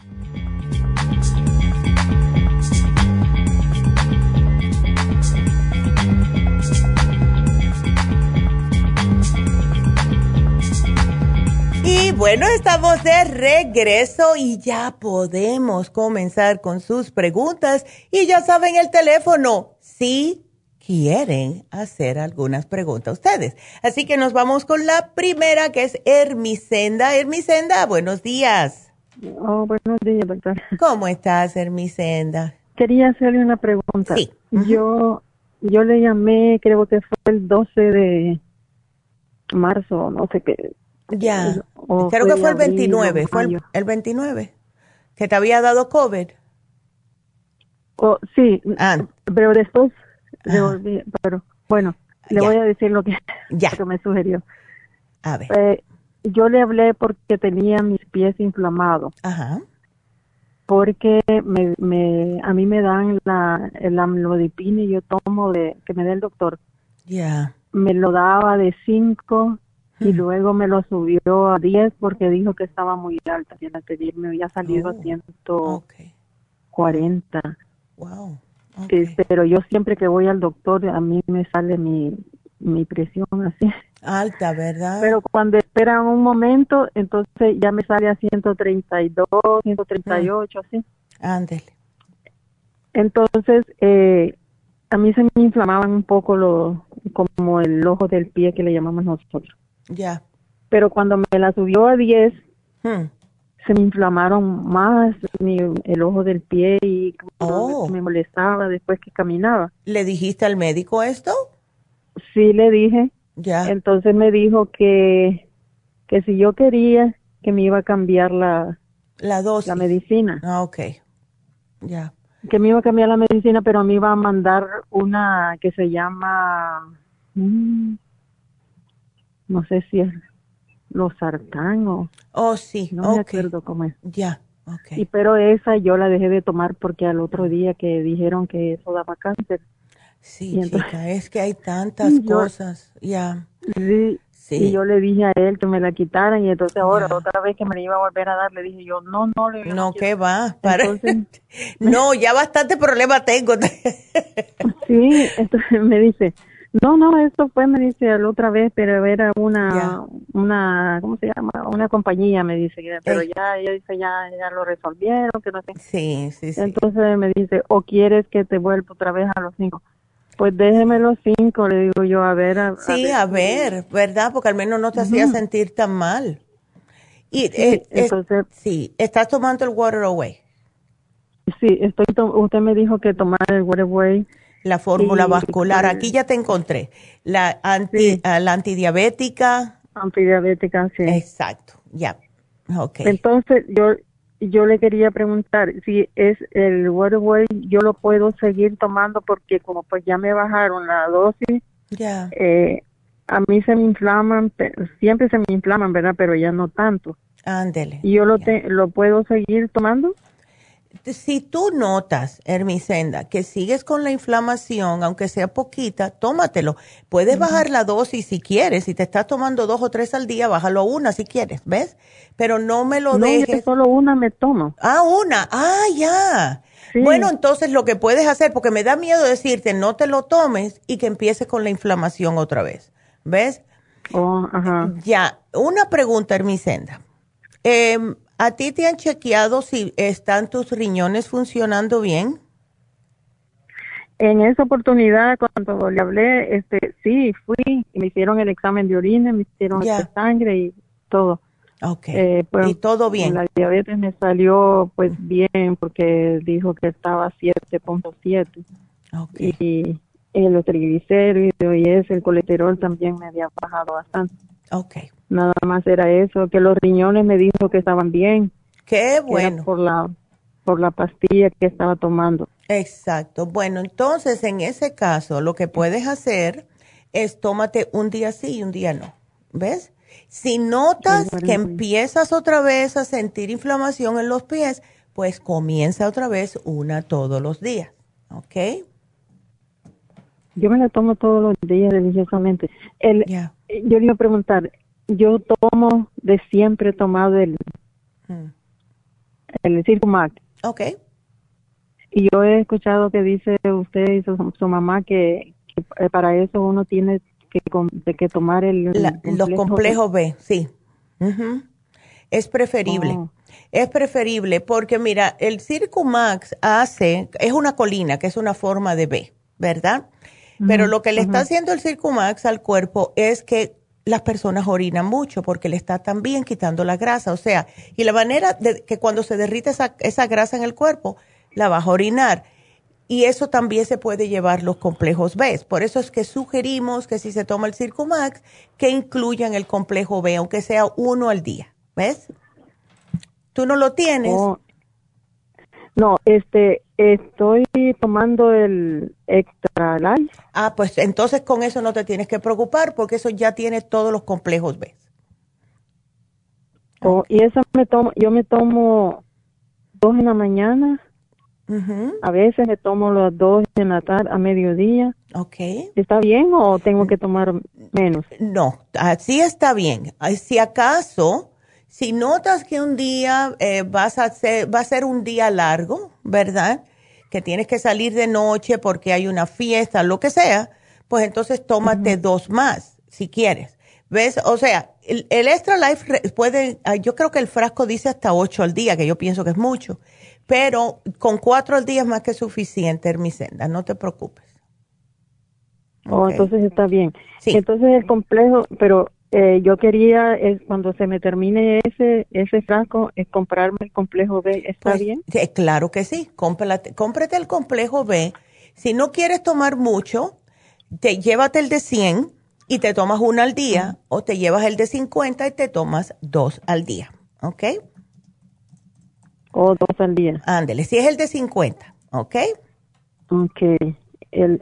S3: Y bueno, estamos de regreso y ya podemos comenzar con sus preguntas. Y ya saben el teléfono, si quieren hacer algunas preguntas ustedes. Así que nos vamos con la primera, que es Hermisenda. Hermisenda, buenos días.
S5: Oh, buenos días, doctor.
S3: ¿Cómo estás, Hermisenda?
S5: Quería hacerle una pregunta.
S3: Sí.
S5: Yo, yo le llamé, creo que fue el 12 de marzo, no sé qué.
S3: Ya,
S5: O
S3: creo que fue el
S5: abril,
S3: 29,
S5: o
S3: fue el, el 29, que te había dado COVID.
S5: Oh, sí,
S3: Ah.
S5: pero después
S3: Ah.
S5: pero bueno, le
S3: Ya.
S5: voy a decir lo que, (laughs)
S3: Ya.
S5: lo que me sugirió.
S3: A ver,
S5: Eh, yo le hablé porque tenía mis pies inflamados,
S3: ajá,
S5: porque me, me, a mí me dan la, el amlodipina y yo tomo de, que me dé el doctor,
S3: ya,
S5: me lo daba de 5 y
S3: Mm.
S5: luego me lo subió a 10 porque dijo que estaba muy alta y al pedir me había salido
S3: Oh,
S5: a 140.
S3: ok, wow, ok.
S5: Este, pero yo siempre que voy al doctor a mí me sale mi, mi presión así.
S3: Alta, ¿verdad?
S5: Pero cuando esperan un momento, entonces ya me sale a 132, 138, así.
S3: Ándele,
S5: Entonces, eh, a mí se me inflamaban un poco lo, como el ojo del pie que le llamamos nosotros.
S3: ya.
S5: Pero cuando me la subió a 10,
S3: Hmm.
S5: Se me inflamaron más mi, el ojo del pie y como
S3: Oh.
S5: me molestaba después que caminaba.
S3: ¿Le dijiste al médico esto?
S5: Sí le dije,
S3: Ya,
S5: entonces me dijo que, que si yo quería, que me iba a cambiar la,
S3: la dosis.
S5: la medicina,
S3: Ah, ok, ya,
S5: que me iba a cambiar la medicina, pero me iba a mandar una que se llama, mm, no sé si es los sartán o
S3: oh, sí,
S5: no me acuerdo cómo es.
S3: ya, ok.
S5: Y pero esa yo la dejé de tomar porque al otro día que dijeron que eso daba cáncer.
S3: Sí,
S5: entonces-
S3: chica, es que hay tantas (laughs)
S5: Yo-
S3: cosas, ya.
S5: Sí, Y yo le dije a él que me la quitaran y entonces ahora otra vez que me la iba a volver a dar le dije yo, no, no, le
S3: No, ¿qué va? (laughs) no, ya bastante problema tengo. (laughs)
S5: sí, entonces me dice, no, no, esto fue, me dice la otra vez, pero era una, una, ¿cómo se llama? Una compañía, me dice, pero ya, ella dice, ya, ya lo resolvieron, que no sé.
S3: Sí, sí, sí.
S5: Entonces me dice, o quieres que te vuelva otra vez a los cinco. Pues déjeme los cinco, le digo yo, a ver. A,
S3: sí, a ver, ¿verdad? Porque al menos no te hacía sentir tan mal. Y, sí, eh, entonces, sí, ¿estás tomando el Water Away?
S5: Sí, estoy usted me dijo que tomar el Water Away
S3: la fórmula vascular. Aquí ya te encontré. La, anti, la antidiabética.
S5: Antidiabética, sí.
S3: Exacto, ya. Okay.
S5: Entonces, yo yo le quería preguntar si es el Waterway, yo lo puedo seguir tomando porque como pues ya me bajaron la dosis,
S3: ya.
S5: Eh, a mí se me inflaman, siempre se me inflaman, ¿verdad? Pero ya no tanto.
S3: Ándele.
S5: ¿Y yo lo, lo puedo seguir tomando?
S3: Si tú notas, Hermisenda, que sigues con la inflamación, aunque sea poquita, tómatelo. Puedes bajar la dosis si quieres. Si te estás tomando dos o tres al día, bájalo a una si quieres, ¿ves? Pero no me lo
S5: no,
S3: dejes.
S5: solo una me tomo.
S3: Ah, una. Ah, ya. Bueno, entonces lo que puedes hacer, porque me da miedo decirte no te lo tomes y que empieces con la inflamación otra vez. ¿Ves?
S5: Oh, ajá.
S3: Ya. Una pregunta, Hermisenda. Eh, ¿A ti te han chequeado si están tus riñones funcionando bien?
S5: En esa oportunidad, cuando le hablé, este, sí, fui y me hicieron el examen de orina, me hicieron el sangre y todo.
S3: Ok. Eh, pues, y todo bien.
S5: La diabetes me salió pues bien porque dijo que estaba 7.7.
S3: Okay.
S5: Y, y los triglicéridos y ese, el colesterol también me había bajado bastante.
S3: Ok.
S5: Nada más era eso, que los riñones me dijo que estaban bien.
S3: Qué bueno.
S5: Por la, por la pastilla que estaba tomando.
S3: Exacto. Bueno, entonces en ese caso lo que puedes hacer es tómate un día sí y un día no. ¿Ves? Si notas que empiezas otra vez a sentir inflamación en los pies, pues comienza otra vez una todos los días. ¿Ok?
S5: Yo me la tomo todos los días religiosamente. El, Yo le iba a preguntar, yo tomo de siempre he tomado el, mm. el Circumax.
S3: Ok.
S5: Y yo he escuchado que dice usted y su, mamá que, eh, para eso uno tiene que, que tomar el,
S3: los complejos B, sí. Es preferible. Oh. Es preferible porque mira, el Circumax hace, es una colina, que es una forma de B, ¿verdad? Pero lo que le está haciendo el Circumax al cuerpo es que las personas orinan mucho porque le está también quitando la grasa. O sea, y la manera de que cuando se derrite esa, esa grasa en el cuerpo, la vas a orinar. Y eso también se puede llevar los complejos B. Por eso es que sugerimos que si se toma el Circumax, que incluyan el complejo B, aunque sea uno al día. ¿Ves? Tú no lo tienes.
S5: Oh, no, este, estoy tomando el Extra Life.
S3: Ah, pues entonces con eso no te tienes que preocupar porque eso ya tiene todos los complejos B.
S5: Oh, y eso me tomo, yo me tomo dos en la mañana. A veces me tomo las dos en la tarde a mediodía.
S3: Ok.
S5: ¿Está bien o tengo que tomar menos?
S3: No, así está bien. Si acaso si notas que un día eh, vas a ser, va a ser un día largo, ¿verdad? Que tienes que salir de noche porque hay una fiesta, lo que sea, pues entonces tómate dos más, si quieres. ¿Ves? O sea, el, Extra Life puede, yo creo que el frasco dice hasta ocho al día, que yo pienso que es mucho, pero con cuatro al día es más que suficiente, Hermisenda, no te preocupes.
S5: Oh, entonces está bien. Sí. Entonces el complejo, pero eh, yo quería, es, cuando se me termine ese ese frasco, es comprarme el complejo B. ¿Está pues, bien?
S3: claro que sí. Cómprate, cómprate el complejo B. Si no quieres tomar mucho, te llévate el de 100 y te tomas uno al día, o te llevas el de 50 y te tomas dos al día. ¿Ok?
S5: O dos al día.
S3: Ándele, si es el de 50, ¿ok?
S5: Ok. El,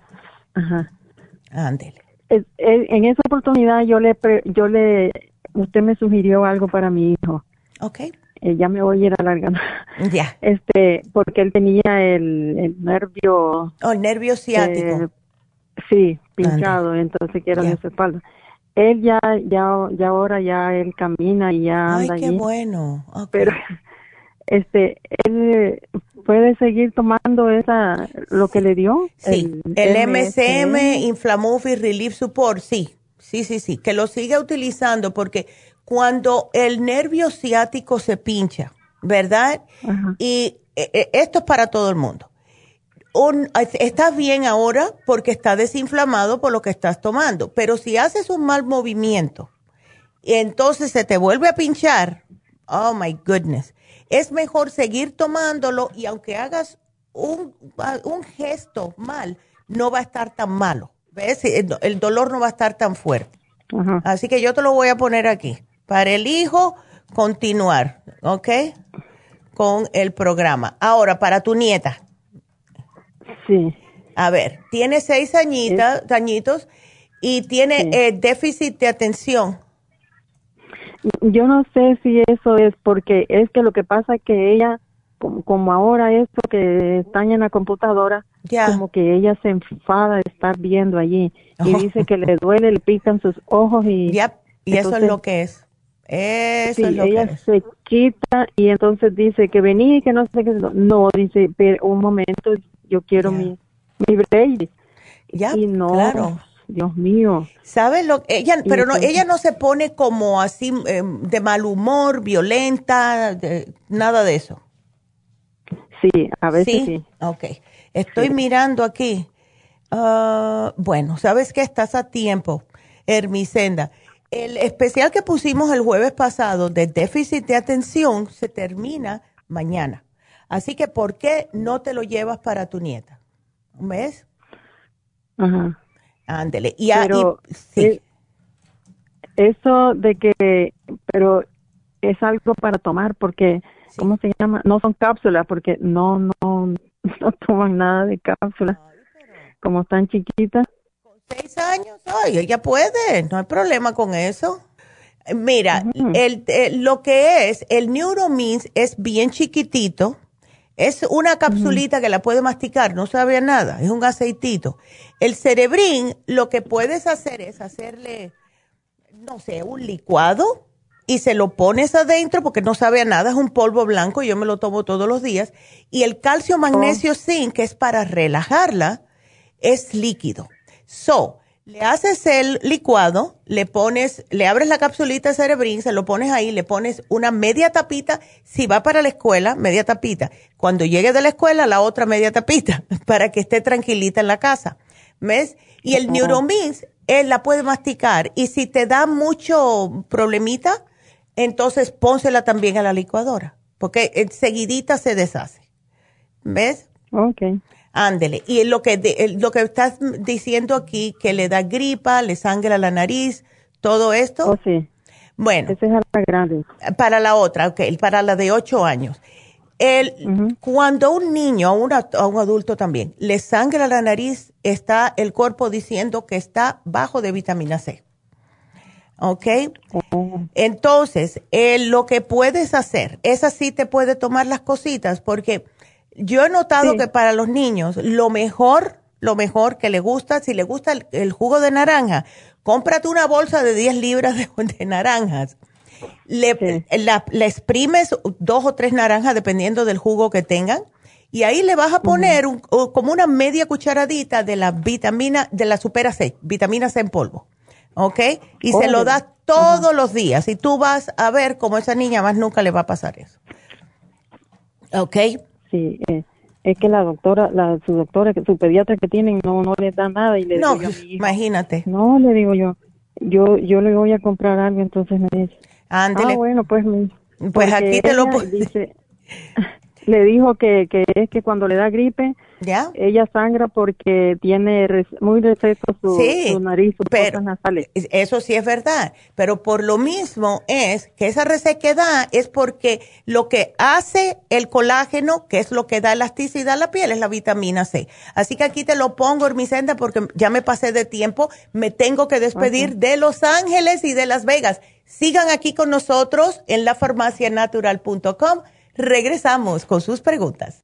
S5: ajá.
S3: Ándele
S5: en esa oportunidad yo le, yo le, usted me sugirió algo para mi hijo.
S3: Ok.
S5: Eh, ya me voy a ir alargando.
S3: Ya. (laughs)
S5: Este, porque él tenía el, nervio.
S3: Oh, el nervio ciático.
S5: sí, pinchado, entonces quiero en su espalda. él ya, ya, ya ahora ya él camina y ya anda
S3: Ay, qué
S5: allí.
S3: bueno. Ok.
S5: Pero, (laughs) este, él puede seguir tomando esa, lo que le dio.
S3: Sí, el, MSM, Inflamovir Relief Support, sí, sí, sí, sí, que lo siga utilizando porque cuando el nervio ciático se pincha, ¿verdad?
S5: Ajá.
S3: Y eh, eh, esto es para todo el mundo. Un, estás bien ahora porque está desinflamado por lo que estás tomando, pero si haces un mal movimiento y entonces se te vuelve a pinchar, oh my goodness, es mejor seguir tomándolo y aunque hagas un, un gesto mal, no va a estar tan malo, ¿ves? El, el dolor no va a estar tan fuerte. Así que yo te lo voy a poner aquí. Para el hijo, continuar, ¿ok? Con el programa. Ahora, para tu nieta.
S5: Sí.
S3: A ver, tiene seis añitas, añitos y tiene
S5: Sí.
S3: eh, déficit de atención.
S5: Yo no sé si eso es porque es que lo que pasa es que ella, como, como ahora esto que están en la computadora, como que ella se enfada de estar viendo allí y
S3: Oh.
S5: dice que le duele, le pican sus ojos y
S3: y eso es lo que es. Eso
S5: sí,
S3: es lo
S5: ella
S3: que es.
S5: se quita y entonces dice que vení, que no sé qué. No, dice, pero un momento, yo quiero mi, mi break.
S3: Ya,
S5: y no,
S3: claro.
S5: Dios mío.
S3: ¿Sabes lo ella pero no ella no se pone como así eh, de mal humor, violenta, de- nada de eso.
S5: Sí, a veces sí.
S3: Ok. Estoy mirando aquí. Ah, bueno, ¿sabes qué? Estás a tiempo, Hermisenda. El especial que pusimos el jueves pasado de déficit de atención se termina mañana. Así que, ¿por qué no te lo llevas para tu nieta? ¿Ves?
S5: Ajá.
S3: Ándele. Y,
S5: Pero
S3: sí.
S5: eso de que, pero es algo para tomar porque, ¿cómo se llama? No son cápsulas porque no, no, (laughs) no toman nada de cápsulas. Como están chiquitas.
S3: seis años, ay, ella puede, no hay problema con eso. Mira, el, el- lo que es, el Neuromins es bien chiquitito, es una capsulita que la puede masticar, no sabe a nada, es un aceitito. El cerebrín, lo que puedes hacer es hacerle, no sé, un licuado y se lo pones adentro porque no sabe a nada, es un polvo blanco, yo me lo tomo todos los días. Y el calcio magnesio zinc, que es para relajarla, es líquido. So, le haces el licuado, le pones, le abres la capsulita cerebrín, se lo pones ahí, le pones una media tapita, si va para la escuela, media tapita. Cuando llegue de la escuela, la otra media tapita, (laughs) para que esté tranquilita en la casa. ¿Ves? Y el Neuromins, él la puede masticar. Y si te da mucho problemita, entonces pónsela también a la licuadora, porque enseguidita se deshace. ¿Ves?
S5: Okay.
S3: Ándele. Y lo que, de- lo que estás diciendo aquí, que le da gripa, le sangra la nariz, todo esto.
S5: Oh, sí.
S3: Bueno,
S5: Esa es la grande.
S3: para la otra, ok, para la de 8 años. El. Cuando un niño, a, una- a un adulto también, le sangra la nariz, está el cuerpo diciendo que está bajo de vitamina C. ¿Ok?
S5: Oh,
S3: Entonces, eh, lo que puedes hacer, es así te puede tomar las cositas, porque yo he notado
S5: Sí.
S3: que para los niños, lo mejor, lo mejor que le gusta, si le gusta el, el jugo de naranja, cómprate una bolsa de 10 libras de, de naranjas. Le,
S5: Sí.
S3: la- exprimes dos o tres naranjas dependiendo del jugo que tengan. Y ahí le vas a poner un- o como una media cucharadita de la vitamina, de la supera C, vitamina C en polvo. ¿Ok? Y se lo das todos los días. Y tú vas a ver cómo esa niña más nunca le va a pasar eso. ¿Ok?
S5: sí. eh, es que la doctora, la, su doctora, su pediatra que tienen, no, no le da nada y le
S3: No,
S5: digo yo
S3: imagínate.
S5: no, le digo yo, yo, yo le voy a comprar algo, entonces me dice,
S3: Ándele.
S5: ah, bueno, pues, me,
S3: Pues aquí te lo
S5: dice, (laughs) le dijo que, que es que cuando le da gripe,
S3: ¿Ya?
S5: ella sangra porque tiene res- muy reseco su,
S3: Sí,
S5: su nariz, sus
S3: pero-
S5: nasales.
S3: Es- Eso sí es verdad, pero por lo mismo es que esa resequedad es porque lo que hace el colágeno, que es lo que da elasticidad a la piel, es la vitamina C. Así que aquí te lo pongo, Hermisenda, porque ya me pasé de tiempo, me tengo que despedir de Los Ángeles y de Las Vegas. Sigan aquí con nosotros en lafarmacianatural.com. Regresamos con sus preguntas.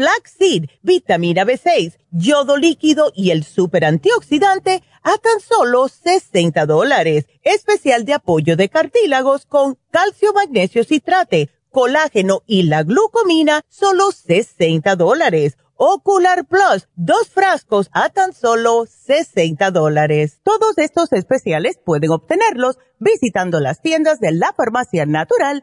S3: flaxseed, vitamina B6, yodo líquido y el super antioxidante a tan solo 60 dólares. Especial de apoyo de cartílagos con calcio, magnesio, citrate, colágeno y la glucomina, solo 60 dólares. Ocular Plus, dos frascos a tan solo 60 dólares. Todos estos especiales pueden obtenerlos visitando las tiendas de la farmacia natural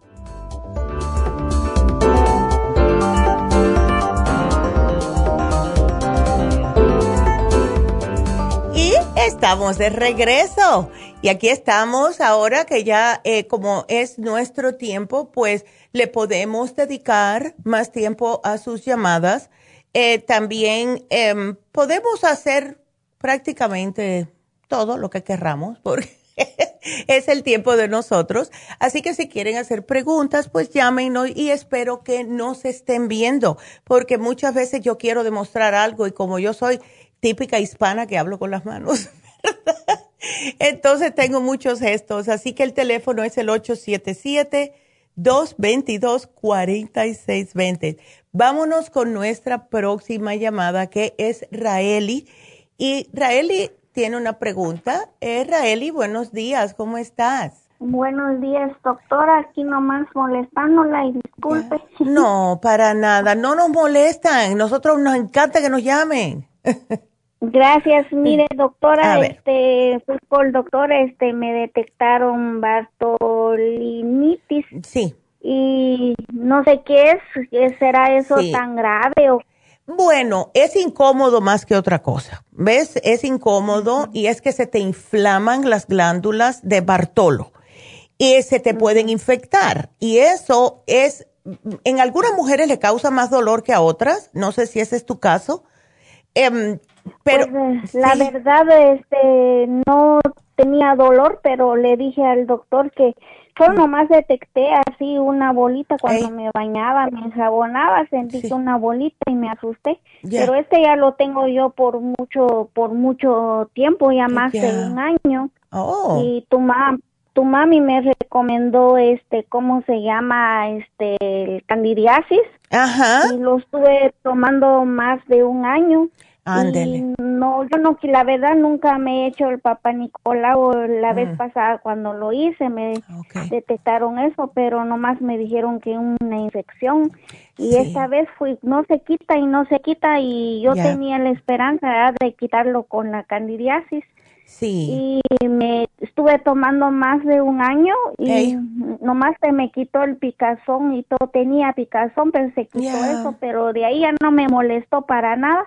S3: Estamos de regreso y aquí estamos ahora que ya eh, como es nuestro tiempo, pues le podemos dedicar más tiempo a sus llamadas. Eh, también em, podemos hacer prácticamente todo lo que querramos (laughs) porque es el tiempo de nosotros. Así que si quieren hacer preguntas, pues llámenos y espero que nos estén viendo porque muchas veces yo quiero demostrar algo y como yo soy típica hispana que hablo con las manos. (laughs) (laughs) Entonces tengo muchos gestos, así que el teléfono es el 877-222-4620. Vámonos con nuestra próxima llamada que es Raeli. Y Raeli tiene una pregunta. Eh, Raeli, buenos días, ¿cómo estás?
S6: Buenos días, doctora. Aquí nomás molestándola y disculpe.
S3: No, para nada. No nos molestan. Nosotros nos encanta que nos llamen. (laughs)
S6: Gracias, mire doctora, este, fui por el doctor, este, me detectaron bartolinitis.
S3: Sí.
S6: Y no sé qué es, ¿será eso tan grave o?
S3: Bueno, es incómodo más que otra cosa, ¿ves? Es incómodo y es que se te inflaman las glándulas de Bartolo y se te pueden infectar y eso es, en algunas mujeres le causa más dolor que a otras, no sé si ese es tu caso. Em, pero
S6: pues, la verdad este no tenía dolor, pero le dije al doctor que solo nomás detecté así una bolita cuando me bañaba, me enjabonaba, sentí una bolita y me asusté. Pero este ya lo tengo yo por mucho por mucho tiempo, ya más de un año.
S3: Oh.
S6: Y tu mamá tu mami me recomendó este cómo se llama este el candidiasis.
S3: Ajá.
S6: Y lo estuve tomando más de un año.
S3: Ándele.
S6: No, yo no, la verdad nunca me he hecho el papá Nicolau. La vez pasada cuando lo hice me detectaron eso, pero nomás me dijeron que una infección. Y esta vez fui, no se quita y no se quita y yo tenía la esperanza de quitarlo con la candidiasis.
S3: Sí.
S6: Y me estuve tomando más de un año y nomás se me quitó el picazón y todo tenía picazón, pero se quitó eso, pero de ahí ya no me molestó para nada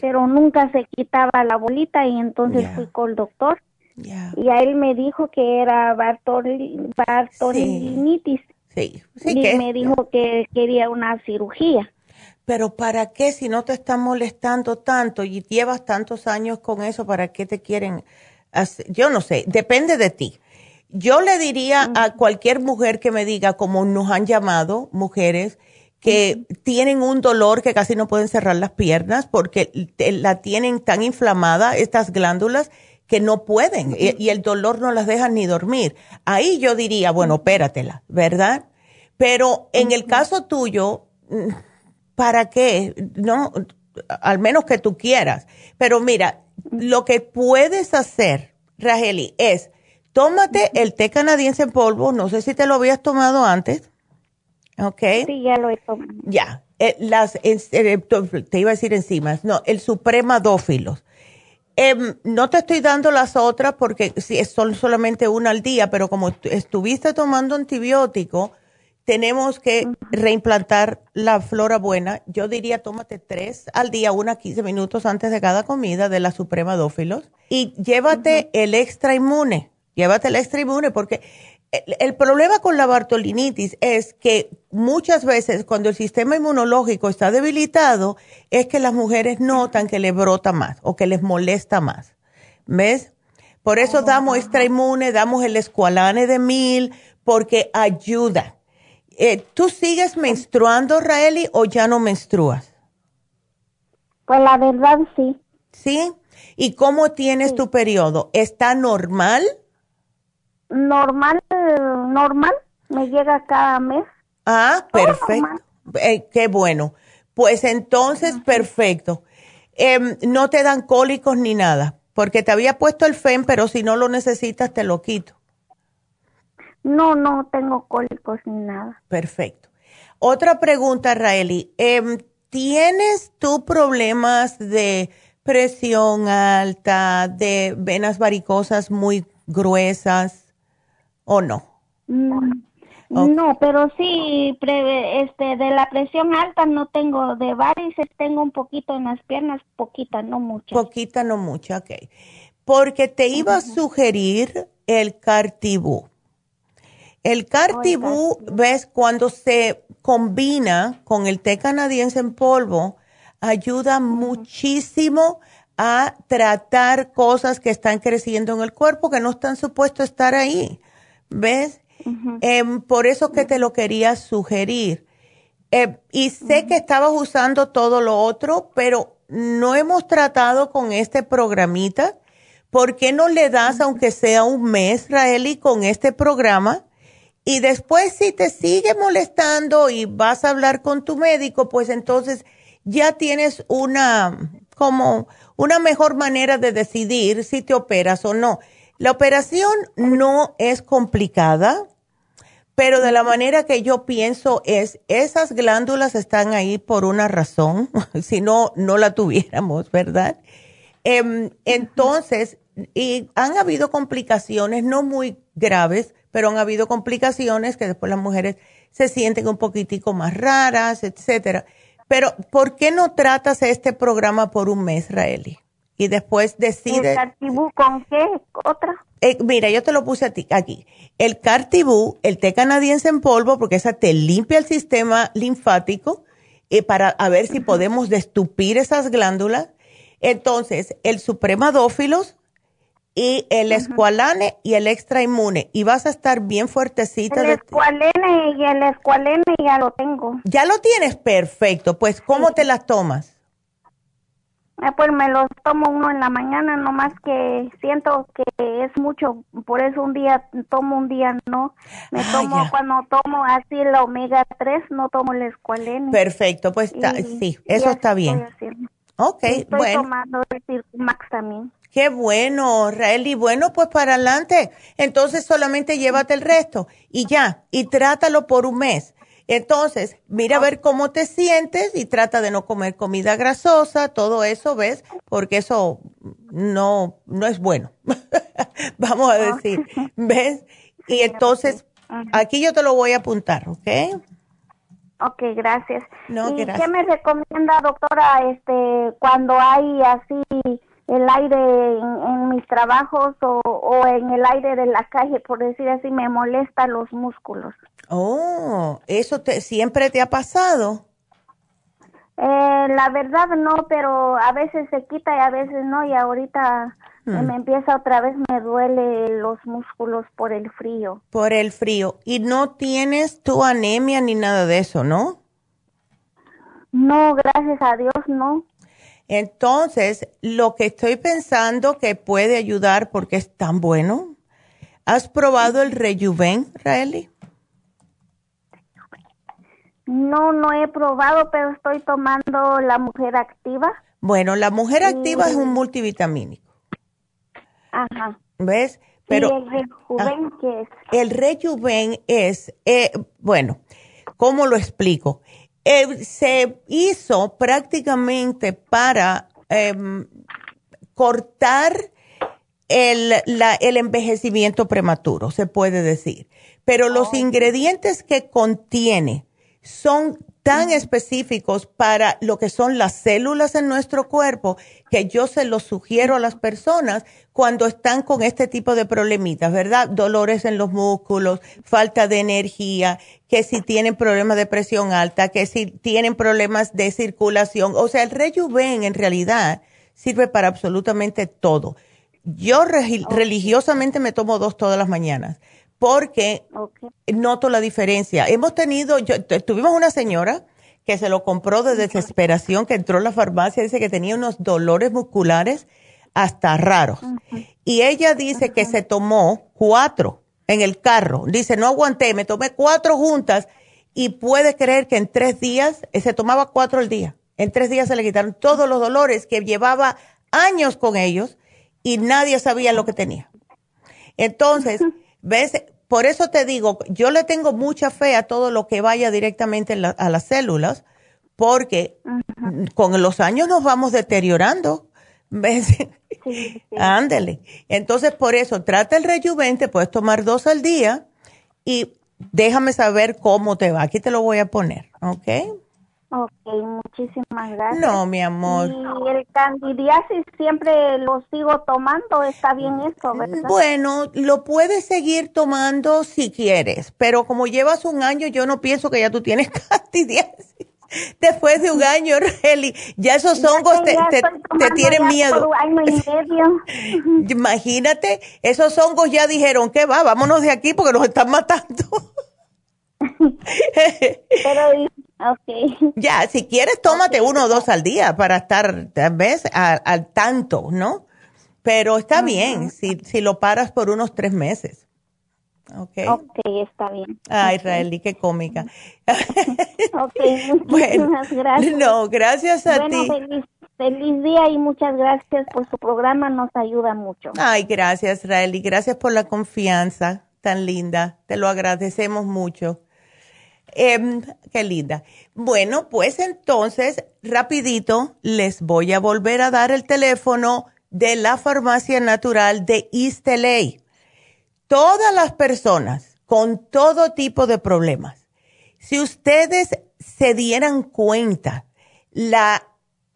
S6: pero nunca se quitaba la bolita y entonces fui con el doctor Y a él me dijo que era bartolinitis.
S3: Sí.
S6: sí. y me dijo que quería una cirugía.
S3: Pero ¿para qué si no te están molestando tanto y llevas tantos años con eso? ¿Para qué te quieren hacer? Yo no sé, depende de ti. Yo le diría a cualquier mujer que me diga, como nos han llamado mujeres, que tienen un dolor que casi no pueden cerrar las piernas porque la tienen tan inflamada, estas glándulas, que no pueden y, el dolor no las deja ni dormir. Ahí yo diría, bueno, espératela, ¿verdad? Pero en el caso tuyo, mm, ¿para qué? No, al menos que tú quieras. Pero mira, lo que puedes hacer, Rajeli, es tómate el té canadiense en polvo, no sé si te lo habías tomado antes. ¿Ok?
S6: Sí, ya lo he tomado.
S3: Ya. Eh, las, eh, te iba a decir enzimas, no, el Suprema Dófilos. Em, no te estoy dando las otras porque son solamente una al día, pero como estuviste tomando antibiótico, tenemos que reimplantar la flora buena. Yo diría, tómate tres al día, una 15 minutos antes de cada comida de la Suprema Dófilos y llévate el extra inmune. Llévate el extra inmune porque el, problema con la bartolinitis es que muchas veces cuando el sistema inmunológico está debilitado es que las mujeres notan que le brota más o que les molesta más. ¿Ves? Por eso damos extra inmune, damos el escualane de mil, porque ayuda. Eh, ¿Tú sigues menstruando, Raeli, o ya no menstruas?
S6: Pues la verdad sí.
S3: ¿Sí? ¿Y cómo tienes tu periodo? ¿Está normal?
S6: normal, normal, me llega cada mes.
S3: Ah, perfecto. Eh, qué bueno. Pues entonces, perfecto. Em, no te dan cólicos ni nada, porque te había puesto el FEM, pero si no lo necesitas, te lo quito.
S6: No, no tengo cólicos ni nada.
S3: Perfecto. Otra pregunta, Raeli. Em, ¿Tienes tú problemas de presión alta, de venas varicosas muy gruesas? ¿O no?
S6: Mm, no, pero sí, este, de la presión alta no tengo, de varices tengo un poquito en las piernas, poquita, no mucha.
S3: Poquita, no mucha, ok. Porque te iba a sugerir el cartibú. El cartibú, ves, cuando se combina con el té canadiense en polvo, ayuda muchísimo a tratar cosas que están creciendo en el cuerpo que no están supuestos a estar ahí. ¿Ves? Em, por eso que te lo quería sugerir. Em, y sé que estabas usando todo lo otro, pero no hemos tratado con este programita. ¿Por qué no le das, aunque sea un mes, Raeli, con este programa? Y después, si te sigue molestando y vas a hablar con tu médico, pues entonces ya tienes una, como, una mejor manera de decidir si te operas o no. La operación no es complicada, pero de la manera que yo pienso es, esas glándulas están ahí por una razón, (laughs) si no, no la tuviéramos, ¿verdad? Em, entonces, y han habido complicaciones, no muy graves, pero han habido complicaciones que después las mujeres se sienten un poquitico más raras, etcétera. Pero, ¿por qué no tratas este programa por un mes, Raeli? Y después decide.
S6: ¿El cartibú con qué? ¿Otra?
S3: Eh, mira, yo te lo puse a ti, aquí. El cartibú, el té canadiense en polvo, porque esa te limpia el sistema linfático eh, para a ver si podemos destupir esas glándulas. Entonces, el supremadófilos y el escualane y el extra inmune. Y vas a estar bien fuertecita.
S6: El escualene y el escualene ya lo tengo.
S3: Ya lo tienes, perfecto. Pues, ¿cómo te las tomas?
S6: Eh, pues me los tomo uno en la mañana, nomás que siento que es mucho, por eso un día tomo, un día no. Me ah, tomo, cuando tomo así la omega 3, no tomo el escualene.
S3: Perfecto, pues sí, eso está bien. Ok,
S6: estoy
S3: bueno.
S6: tomando el Max también.
S3: Qué bueno, Raeli. Bueno, pues para adelante. Entonces solamente llévate el resto y ya, y trátalo por un mes. Entonces, mira a ver cómo te sientes y trata de no comer comida grasosa, todo eso, ¿ves? Porque eso no, no es bueno, (laughs) vamos a decir, ¿ves? (laughs) Y entonces, aquí yo te lo voy a apuntar, ¿ok?
S6: Ok, gracias. ¿Y qué me recomienda, doctora, este, cuando hay así el aire en, mis trabajos o, o, en el aire de la calle, por decir así, me molesta los músculos.
S3: Oh, ¿eso te, siempre te ha pasado?
S6: Eh, la verdad no, pero a veces se quita y a veces no, y ahorita hmm. me empieza otra vez, me duele los músculos por el frío.
S3: Por el frío. ¿Y no tienes tu anemia ni nada de eso, no?
S6: No, gracias a Dios, no.
S3: Entonces, lo que estoy pensando que puede ayudar porque es tan bueno, ¿has probado el Rejuven, Raeli?
S6: No, no he probado, pero estoy tomando la mujer activa.
S3: Bueno, la mujer activa es un multivitamínico.
S6: Ajá.
S3: ¿Ves?
S6: Pero, ¿Y el Rejuven ah, qué es?
S3: El Rejuven es, eh, bueno, ¿cómo lo explico? Eh, se hizo prácticamente para em, cortar el, el, envejecimiento prematuro, se puede decir. Pero los ingredientes que contiene son tan específicos para lo que son las células en nuestro cuerpo que yo se los sugiero a las personas cuando están con este tipo de problemitas, ¿verdad? Dolores en los músculos, falta de energía, que si tienen problemas de presión alta, que si tienen problemas de circulación. O sea, el rejuven en realidad sirve para absolutamente todo. Yo religiosamente me tomo dos todas las mañanas porque noto la diferencia. Hemos tenido, yo, tuvimos una señora que se lo compró de desesperación, que entró a la farmacia, dice que tenía unos dolores musculares hasta raros. Y ella dice que se tomó cuatro en el carro. Dice, no aguanté, me tomé cuatro juntas y puede creer que en tres días, eh, se tomaba cuatro al día. En tres días se le quitaron todos los dolores que llevaba años con ellos y nadie sabía lo que tenía. Entonces, ¿Ves? Por eso te digo, yo le tengo mucha fe a todo lo que vaya directamente a las células, porque con los años nos vamos deteriorando. ¿Ves? Ándele. Entonces, por eso, trata el rejuvente, puedes tomar dos al día y déjame saber cómo te va. Aquí te lo voy a poner, ¿ok?
S6: Ok, muchísimas gracias.
S3: No, mi amor.
S6: Y el candidiasis siempre lo sigo tomando, está bien eso, ¿verdad?
S3: Bueno, lo puedes seguir tomando si quieres, pero como llevas un año, yo no pienso que ya tú tienes (laughs) candidiasis. Después de un año, Relly, ya esos hongos te, te, tienen miedo. (laughs) Imagínate, esos hongos ya dijeron que va, vámonos de aquí porque nos están matando. (laughs)
S6: pero (laughs) Okay.
S3: Ya, si quieres, tómate uno o dos al día para estar, ¿ves? Al, tanto, ¿no? Pero está bien si, si lo paras por unos tres meses.
S6: Okay. ok, está bien.
S3: Ay, Israeli, qué cómica. (laughs)
S6: ok, (laughs) muchas gracias.
S3: No, gracias a ti.
S6: Feliz, feliz día y muchas gracias por su programa, nos ayuda mucho.
S3: Ay, gracias, Israeli, gracias por la confianza tan linda, te lo agradecemos mucho. Em, qué linda. Bueno, pues entonces, rapidito, les voy a volver a dar el teléfono de la farmacia natural de LA. Todas las personas con todo tipo de problemas, si ustedes se dieran cuenta la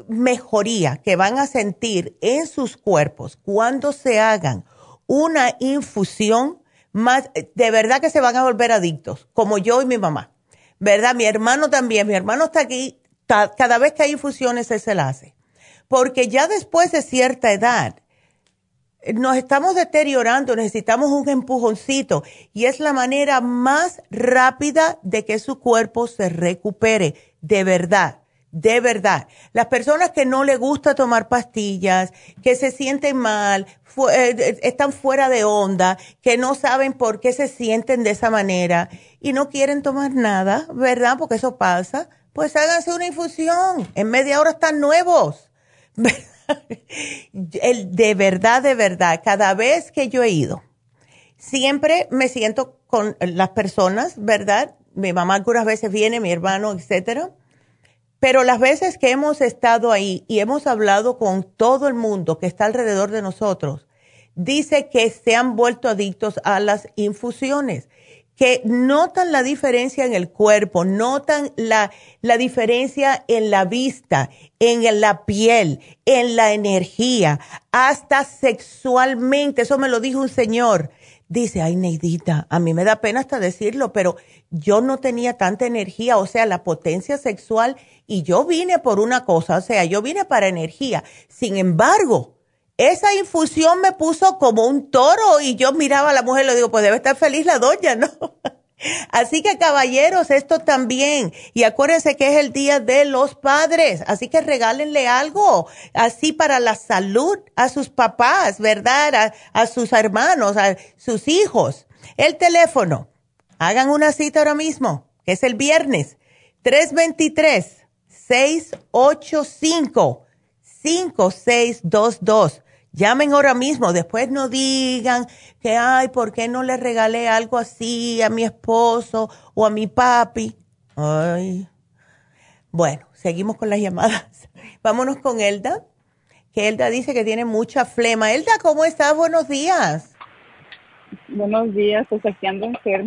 S3: mejoría que van a sentir en sus cuerpos cuando se hagan una infusión, más, de verdad que se van a volver adictos, como yo y mi mamá. ¿Verdad? Mi hermano también, mi hermano está aquí, cada vez que hay infusiones él se la hace. Porque ya después de cierta edad, nos estamos deteriorando, necesitamos un empujoncito y es la manera más rápida de que su cuerpo se recupere, de verdad de verdad. Las personas que no les gusta tomar pastillas, que se sienten mal, eh, están fuera de onda, que no saben por qué se sienten de esa manera y no quieren tomar nada, ¿verdad? Porque eso pasa. Pues háganse una infusión. En media hora están nuevos. (laughs) El, de verdad, de verdad, cada vez que yo he ido, siempre me siento con las personas, ¿verdad? Mi mamá algunas veces viene, mi hermano, etcétera pero las veces que hemos estado ahí y hemos hablado con todo el mundo que está alrededor de nosotros, dice que se han vuelto adictos a las infusiones, que notan la diferencia en el cuerpo, notan la, la diferencia en la vista, en la piel, en la energía, hasta sexualmente. Eso me lo dijo un señor. Dice, ay, Neidita, a mí me da pena hasta decirlo, pero yo no tenía tanta energía, o sea, la potencia sexual, y yo vine por una cosa, o sea, yo vine para energía. Sin embargo, esa infusión me puso como un toro y yo miraba a la mujer y le digo, pues debe estar feliz la doña, ¿no? (laughs) Así que caballeros, esto también. Y acuérdense que es el Día de los Padres. Así que regálenle algo así para la salud a sus papás, ¿verdad? A, sus hermanos, a sus hijos. El teléfono. Hagan una cita ahora mismo, que es el viernes. 323-685-5622. Llamen ahora mismo, después no digan que, ay, ¿por qué no le regalé algo así a mi esposo o a mi papi? Ay. Bueno, seguimos con las llamadas. (laughs) Vámonos con Elda, que Elda dice que tiene mucha flema. Elda, ¿cómo estás? Buenos días.
S7: Buenos días, pues aquí ando enferma,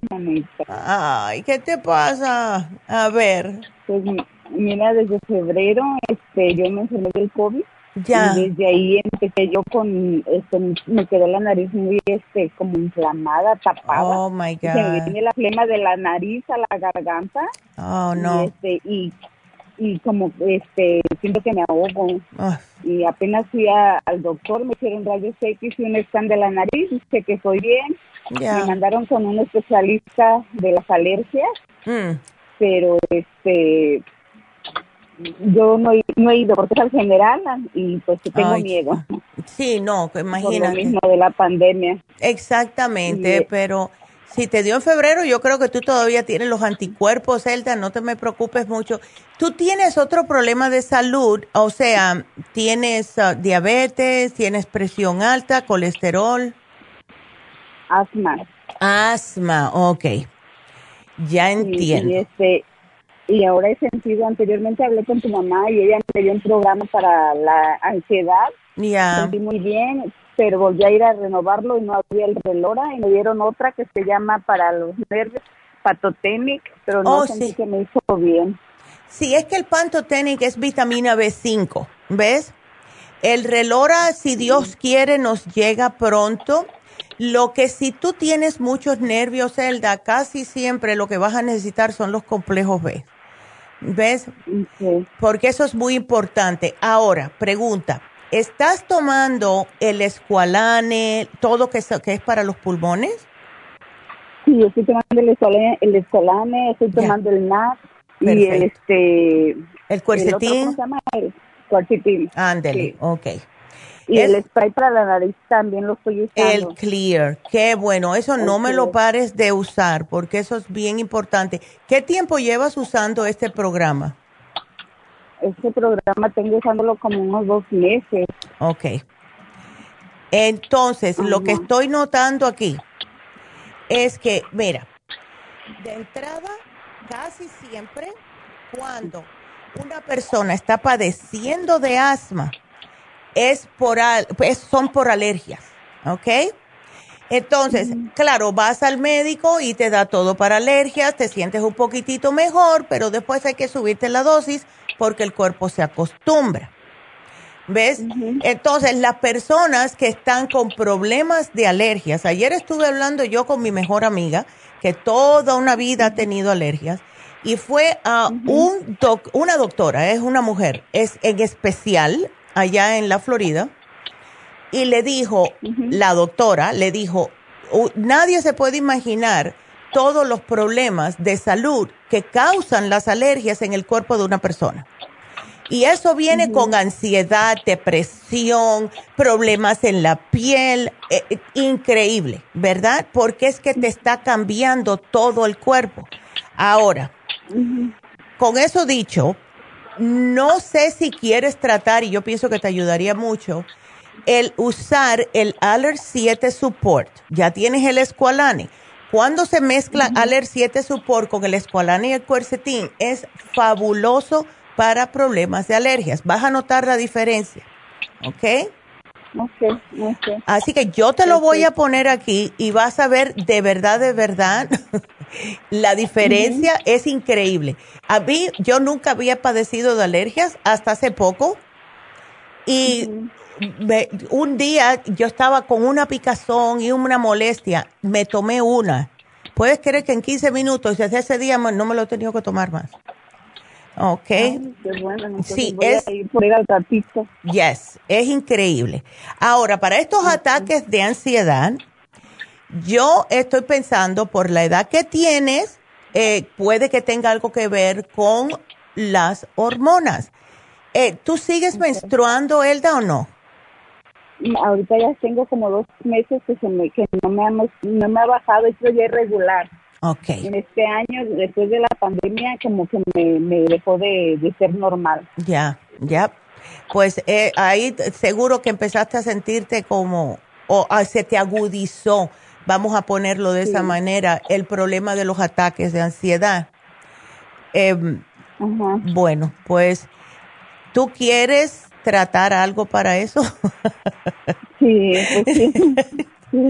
S3: Ay, ¿qué te pasa? A ver.
S7: Pues mira, desde febrero este, yo me enfermé del COVID ya. Y desde ahí empecé yo con, este, me quedó la nariz muy, este, como inflamada, tapada.
S3: Oh, my God.
S7: Se me viene la flema de la nariz a la garganta.
S3: Oh, no.
S7: Y, este, y, y como, este, siento que me ahogo. Ah. Y apenas fui al doctor, me hicieron rayos X y un scan de la nariz, dice que estoy bien. Me mandaron con un especialista de las alergias. Mm. Pero, este, yo no, no he ido porque es al general y pues tengo miedo. (laughs)
S3: Sí, no, imagínate.
S7: Por lo mismo de la pandemia.
S3: Exactamente, pero si te dio en febrero, yo creo que tú todavía tienes los anticuerpos, Elda, no te me preocupes mucho. Tú tienes otro problema de salud, o sea, tienes ah, diabetes, tienes presión alta, colesterol.
S7: Asma.
S3: Asma, ok. Ya entiendo.
S7: y este, y ahora he sentido, anteriormente hablé con tu mamá y ella me dio un programa para la ansiedad.
S3: Ya.
S7: Sentí muy bien, pero volví a ir a renovarlo y no había el relora y me dieron otra que se llama para los nervios, Patotenic, pero no oh, sentí que me hizo bien.
S3: Sí, es que el Pantotenic es vitamina B5, ¿ves? El relora, si Dios quiere, nos llega pronto. Lo que si tú tienes muchos nervios, Elda, casi siempre lo que vas a necesitar son los complejos B. ¿Ves? Porque eso es muy importante. Ahora, pregunta, ¿estás tomando el escualane, todo que es, que es para los pulmones?
S7: Sí, estoy tomando el escualane, el escualane estoy tomando el NAC y el este...
S3: ¿El cuercetín?
S7: ¿Cómo se llama? El cuercetín.
S3: Ándele, ok.
S7: Y el spray para la nariz también lo estoy usando.
S3: El Clear, qué bueno. Eso no me lo pares de usar porque eso es bien importante. ¿Qué tiempo llevas usando este programa?
S7: Este programa tengo usándolo como unos dos meses.
S3: Ok. Entonces, lo que estoy notando aquí es que, mira, de entrada, casi siempre cuando una persona está padeciendo de asma, es por, son por alergias, ¿ok? Entonces, claro, vas al médico y te da todo para alergias, te sientes un poquitito mejor, pero después hay que subirte la dosis porque el cuerpo se acostumbra. ¿Ves? Entonces, las personas que están con problemas de alergias, ayer estuve hablando yo con mi mejor amiga, que toda una vida ha tenido alergias, y fue a un una doctora, es una mujer, es en especial, allá en la Florida y le dijo, la doctora le dijo, nadie se puede imaginar todos los problemas de salud que causan las alergias en el cuerpo de una persona. Y eso viene con ansiedad, depresión, problemas en la piel, eh, eh, increíble, ¿verdad? Porque es que te está cambiando todo el cuerpo. Ahora, con eso dicho, no sé si quieres tratar, y yo pienso que te ayudaría mucho, el usar el Aller 7 Support. Ya tienes el Esqualane. Cuando se mezcla Aller 7 Support con el Esqualane y el Quercetin, es fabuloso para problemas de alergias. Vas a notar la diferencia. ¿Ok?
S7: Ok, ok.
S3: Así que yo te lo voy a poner aquí y vas a ver de verdad, de verdad, (laughs) La diferencia es increíble. A mí, yo nunca había padecido de alergias hasta hace poco. Y un día yo estaba con una picazón y una molestia. Me tomé una. Puedes creer que en 15 minutos, desde ese día no me lo he tenido que tomar más. Ok. sí, es. por ir al ratito. Yes, es increíble. Ahora, para estos ataques de ansiedad, yo estoy pensando por la edad que tienes, eh, puede que tenga algo que ver con las hormonas. Eh, ¿Tú sigues menstruando, Elda, o no?
S7: Ahorita ya tengo como dos meses que, se me, que no, me ha, no me ha bajado, estoy ya irregular.
S3: Okay.
S7: En este año, después de la pandemia, como que me, dejó de, ser normal.
S3: Ya, ya. Pues eh, ahí seguro que empezaste a sentirte como, o ah, se te agudizó, vamos a ponerlo de esa manera, el problema de los ataques de ansiedad. Em, bueno, pues, ¿tú quieres tratar algo para eso? (laughs)
S7: sí, pues (laughs) sí.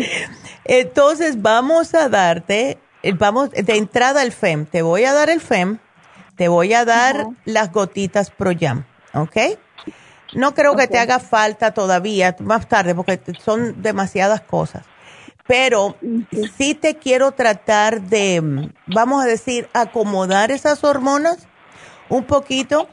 S3: Entonces vamos a darte eh, vamos, de entrada el FEM, te voy a dar el FEM, te voy a dar las gotitas ProYam, ¿ok? No creo que te haga falta todavía, más tarde, porque son demasiadas cosas. Pero sí te quiero tratar de, vamos a decir, acomodar esas hormonas un poquito.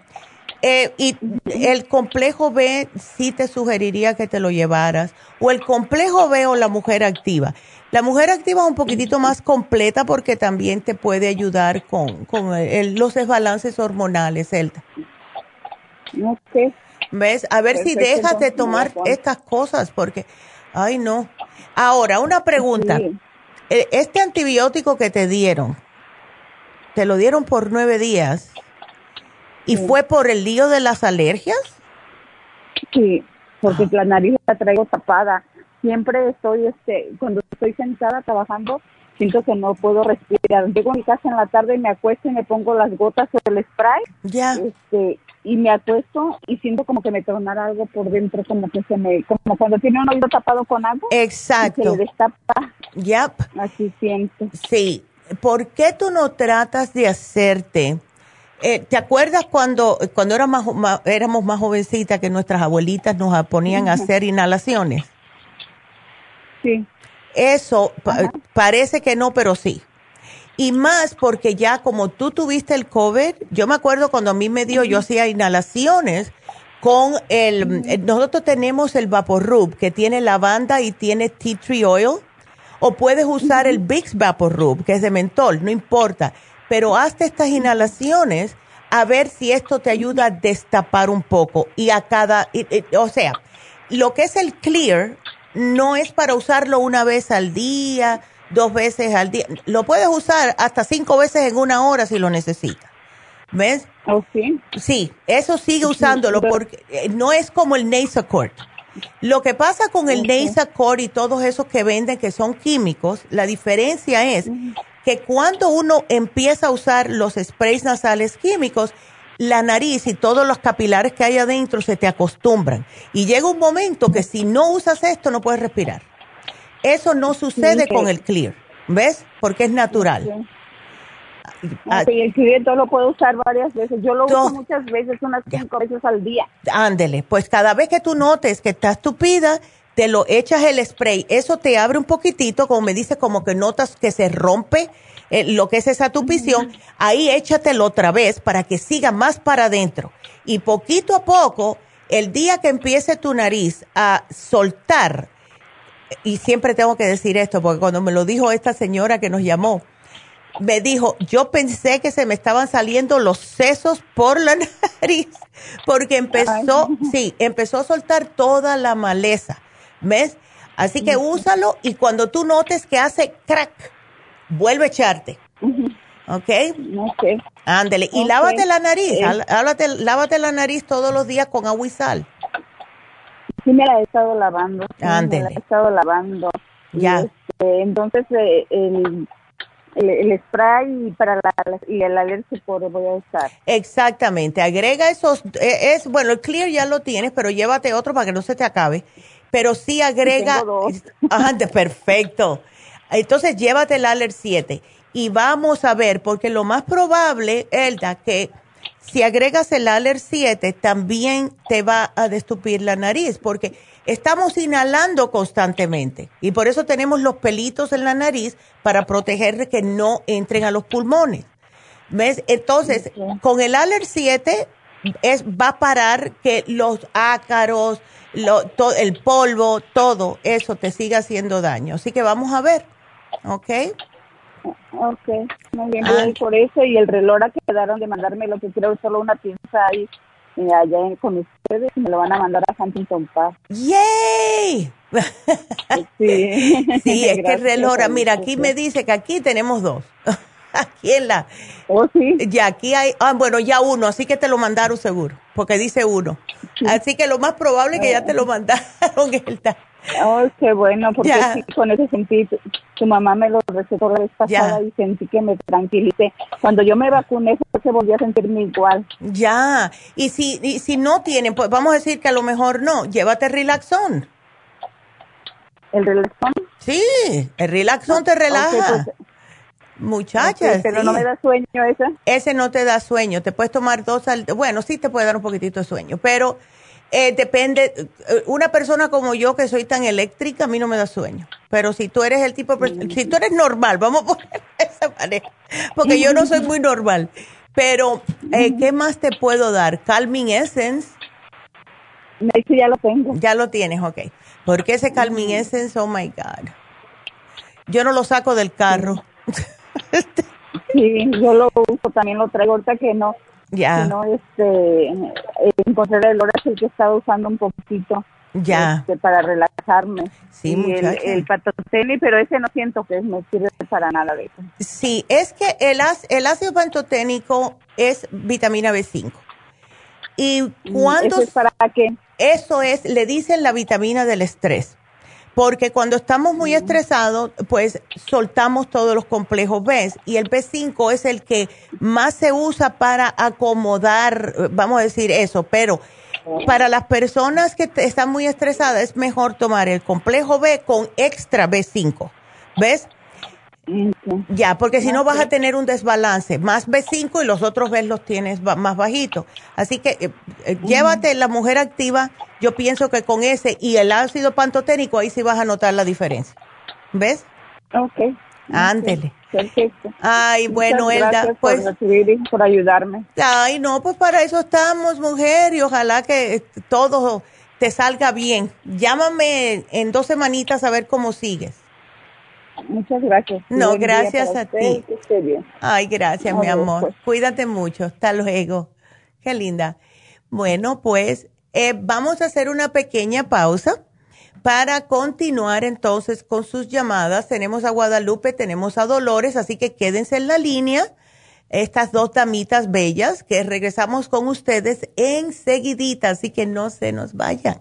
S3: Eh, y el complejo B sí te sugeriría que te lo llevaras. O el complejo B o la mujer activa. La mujer activa es un poquitito más completa porque también te puede ayudar con, los desbalances hormonales, Elta.
S7: Ok.
S3: ¿Ves? A ver si dejas de tomar estas cosas porque, ay no. Ahora, una pregunta. E, este antibiótico que te dieron, te lo dieron por nueve días y fue por el lío de las alergias?
S7: Sí, porque ah. la nariz la traigo tapada siempre estoy, este, cuando estoy sentada trabajando, siento que no puedo respirar. Llego a mi casa en la tarde y me acuesto y me pongo las gotas o el spray.
S3: Ya.
S7: Este, y me acuesto y siento como que me tornara algo por dentro, como que se me, como cuando tiene un oído tapado con algo.
S3: Exacto.
S7: se destapa.
S3: Yep.
S7: Así siento.
S3: Sí. ¿Por qué tú no tratas de hacerte? Eh, ¿Te acuerdas cuando, cuando éramos más, éramos más jovencitas que nuestras abuelitas nos ponían a hacer inhalaciones?
S7: Sí.
S3: Eso parece que no, pero sí. Y más porque ya como tú tuviste el COVID, yo me acuerdo cuando a mí me dio, yo hacía inhalaciones con el, eh, nosotros tenemos el Vapor que tiene lavanda y tiene tea tree oil, o puedes usar el Vicks Vapor que es de mentol, no importa, pero hazte estas inhalaciones a ver si esto te ayuda a destapar un poco y a cada, o sea, lo que es el clear, no es para usarlo una vez al día, dos veces al día. Lo puedes usar hasta cinco veces en una hora si lo necesitas. ¿Ves?
S7: ¿Oh, sí?
S3: Sí, eso sigue usándolo porque eh, no es como el Nasacort. Lo que pasa con el okay. Nasacort y todos esos que venden que son químicos, la diferencia es que cuando uno empieza a usar los sprays nasales químicos, la nariz y todos los capilares que hay adentro se te acostumbran. Y llega un momento que si no usas esto no puedes respirar. Eso no sucede con el clear, ¿ves? Porque es natural.
S7: Ah, sí, el clear lo puedo usar varias veces. Yo lo uso muchas veces, unas cinco veces al día.
S3: Ándele, pues cada vez que tú notes que estás tupida, te lo echas el spray. Eso te abre un poquitito, como me dice, como que notas que se rompe eh, lo que es esa tupición, ahí échatelo otra vez para que siga más para adentro. Y poquito a poco, el día que empiece tu nariz a soltar, y siempre tengo que decir esto, porque cuando me lo dijo esta señora que nos llamó, me dijo, yo pensé que se me estaban saliendo los sesos por la (laughs) nariz, porque empezó, sí, empezó a soltar toda la maleza, ¿ves? Así que úsalo y cuando tú notes que hace crack, vuelve a echarte. ¿Ok?
S7: Ok.
S3: Ándele. Y lávate la nariz. lávate la nariz todos los días con agua y sal.
S7: Sí, me la he estado lavando.
S3: Ándele.
S7: Me la he estado lavando.
S3: Ya.
S7: Este, entonces, eh, el, el, spray para la, y el alergia por voy a usar.
S3: Exactamente. Agrega esos. E, es Bueno, el clear ya lo tienes, pero llévate otro para que no se te acabe. Pero sí agrega. Tengo dos. (laughs) perfecto. Entonces llévate el Aller 7 y vamos a ver, porque lo más probable, Elda, que si agregas el Aller 7 también te va a destupir la nariz, porque estamos inhalando constantemente y por eso tenemos los pelitos en la nariz para proteger que no entren a los pulmones. ¿Ves? Entonces, con el Aller 7 es, va a parar que los ácaros, lo, el polvo, todo eso te siga haciendo daño. Así que vamos a ver, ¿ok?
S7: Ok, muy bien, ah. por eso y el reloj que quedaron de mandarme lo que creo solo una pieza ahí eh, allá con ustedes y me lo van a mandar a Huntington Park.
S3: ¡Yay! Sí, (laughs) (laughs) sí es que el reloj, mira, aquí me dice que aquí tenemos dos. (laughs) aquí en la.
S7: Oh, sí.
S3: Ya aquí hay, ah, bueno, ya uno, así que te lo mandaron seguro, porque dice uno. Así que lo más probable es que ya te lo mandaron,
S7: Oh, qué bueno, porque con ese sentí, tu mamá me lo recetó la vez pasada y sentí que me tranquilicé. Cuando yo me vacuné, se volvió a sentirme igual.
S3: Ya, y si, y si no tienen, pues vamos a decir que a lo mejor no, llévate Relaxón.
S7: ¿El Relaxón?
S3: Sí, el Relaxón te relaja. Pues, Muchachas.
S7: pero no me da sueño ese.
S3: Ese no te da sueño. Te puedes tomar dos al. Bueno, sí te puede dar un poquitito de sueño, pero eh, depende. Eh, una persona como yo que soy tan eléctrica, a mí no me da sueño. Pero si tú eres el tipo. Mm. Si tú eres normal, vamos a poner (laughs) esa manera. Porque yo no soy muy normal. Pero, eh, ¿qué más te puedo dar? Calming Essence.
S7: Ese ya lo tengo.
S3: Ya lo tienes, ok. Porque ese Calming Essence, oh my God. Yo no lo saco del carro.
S7: sí, yo lo uso, también lo traigo ahorita que no. Ya. no, este, encontré el el que estaba usando un poquito.
S3: Ya.
S7: Este, para relajarme.
S3: Sí,
S7: y el, el pero ese no siento que me sirve para nada de eso.
S3: Sí, es que el, el ácido pantoténico es vitamina B5. ¿Y mm, cuando
S7: ¿Eso es para qué?
S3: Eso es, le dicen la vitamina del estrés porque cuando estamos muy estresados, pues soltamos todos los complejos B y el B5 es el que más se usa para acomodar, vamos a decir eso, pero para las personas que están muy estresadas es mejor tomar el complejo B con extra B5, ¿ves? Ya, porque si no vas a tener un desbalance, más B5 y los otros B los tienes más bajitos. Así que eh, eh, llévate la mujer activa, yo pienso que con ese y el ácido pantoténico ahí sí vas a notar la diferencia. ¿Ves?
S7: Ok.
S3: Ándele.
S7: Perfecto.
S3: Ay, bueno, Elda,
S7: pues. Por, por ayudarme.
S3: Ay, no, pues para eso estamos, mujer, y ojalá que eh, todo te salga bien. Llámame en dos semanitas a ver cómo sigues.
S7: Muchas gracias.
S3: No, gracias a ti. Ay, gracias, mi amor. Pues. Cuídate mucho. Hasta luego. Qué linda. Bueno, pues eh, vamos a hacer una pequeña pausa para continuar entonces con sus llamadas. Tenemos a Guadalupe, tenemos a Dolores, así que quédense en la línea. Estas dos damitas bellas que regresamos con ustedes enseguidita, así que no se nos vayan.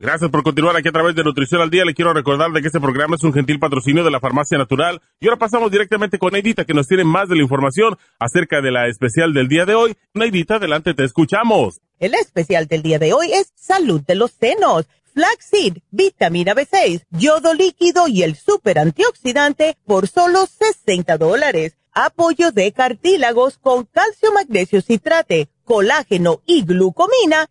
S4: Gracias por continuar aquí a través de Nutrición al Día. Le quiero recordar de que este programa es un gentil patrocinio de la Farmacia Natural. Y ahora pasamos directamente con Neidita, que nos tiene más de la información acerca de la especial del día de hoy. Neidita, adelante, te escuchamos.
S3: El especial del día de hoy es Salud de los Senos. Flaxseed, vitamina B6, yodo líquido y el super antioxidante por solo 60 dólares. Apoyo de cartílagos con calcio, magnesio, citrate, colágeno y glucomina,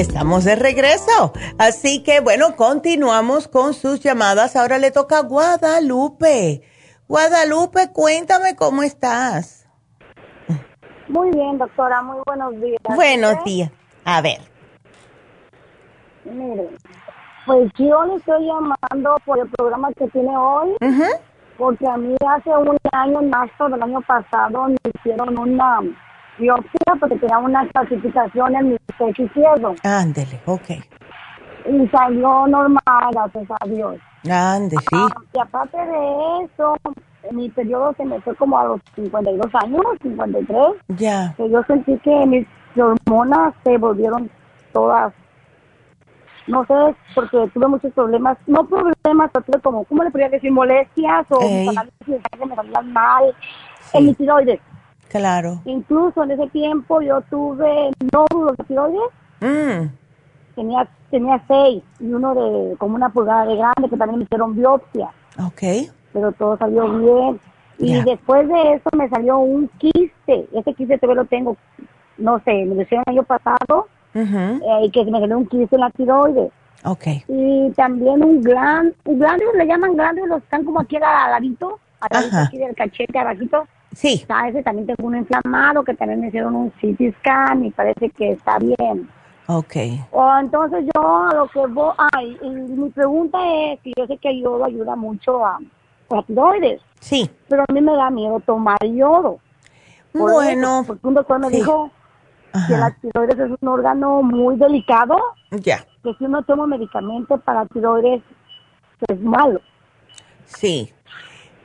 S3: Estamos de regreso. Así que bueno, continuamos con sus llamadas. Ahora le toca a Guadalupe. Guadalupe, cuéntame cómo estás.
S8: Muy bien, doctora, muy buenos días.
S3: Buenos días. A ver.
S8: Mire, pues yo le estoy llamando por el programa que tiene hoy, porque a mí hace un año, en marzo del año pasado, me hicieron una biopsia porque tenía una clasificación en mi pecho izquierdo.
S3: Ándele, ok.
S8: Y salió normal, gracias a Dios.
S3: Ande, sí.
S8: Ah, y aparte de eso, mi periodo se me fue como a los 52 años, 53.
S3: Ya.
S8: Que yo sentí que mis hormonas se volvieron todas, no sé, porque tuve muchos problemas, no problemas, pero tuve como, ¿cómo le podría decir? Molestias o mis análisis me salían mal en mi tiroides.
S3: Claro.
S8: Incluso en ese tiempo yo tuve nódulos de tiroides. Mm. Tenía, tenía seis y uno de como una pulgada de grande que también me hicieron biopsia.
S3: Ok.
S8: Pero todo salió bien. Y después de eso me salió un quiste. Ese quiste todavía lo tengo, no sé, me lo hicieron el año pasado. Eh, y que me salió un quiste en la tiroides.
S3: Okay.
S8: Y también un glán, un glándulo le llaman glándulos, están como aquí al ladito, al aquí del cachete abajito.
S3: Sí.
S8: ese también tengo uno inflamado que también me hicieron un CT scan y parece que está bien.
S3: Ok.
S8: O entonces yo a lo que voy, ay, y mi pregunta es que yo sé que el yodo ayuda mucho a, la tiroides.
S3: Sí.
S8: Pero a mí me da miedo tomar yodo.
S3: bueno.
S8: porque un doctor me dijo que la tiroides es un órgano muy delicado.
S3: Ya.
S8: Que si uno toma medicamento para tiroides es malo.
S3: Sí.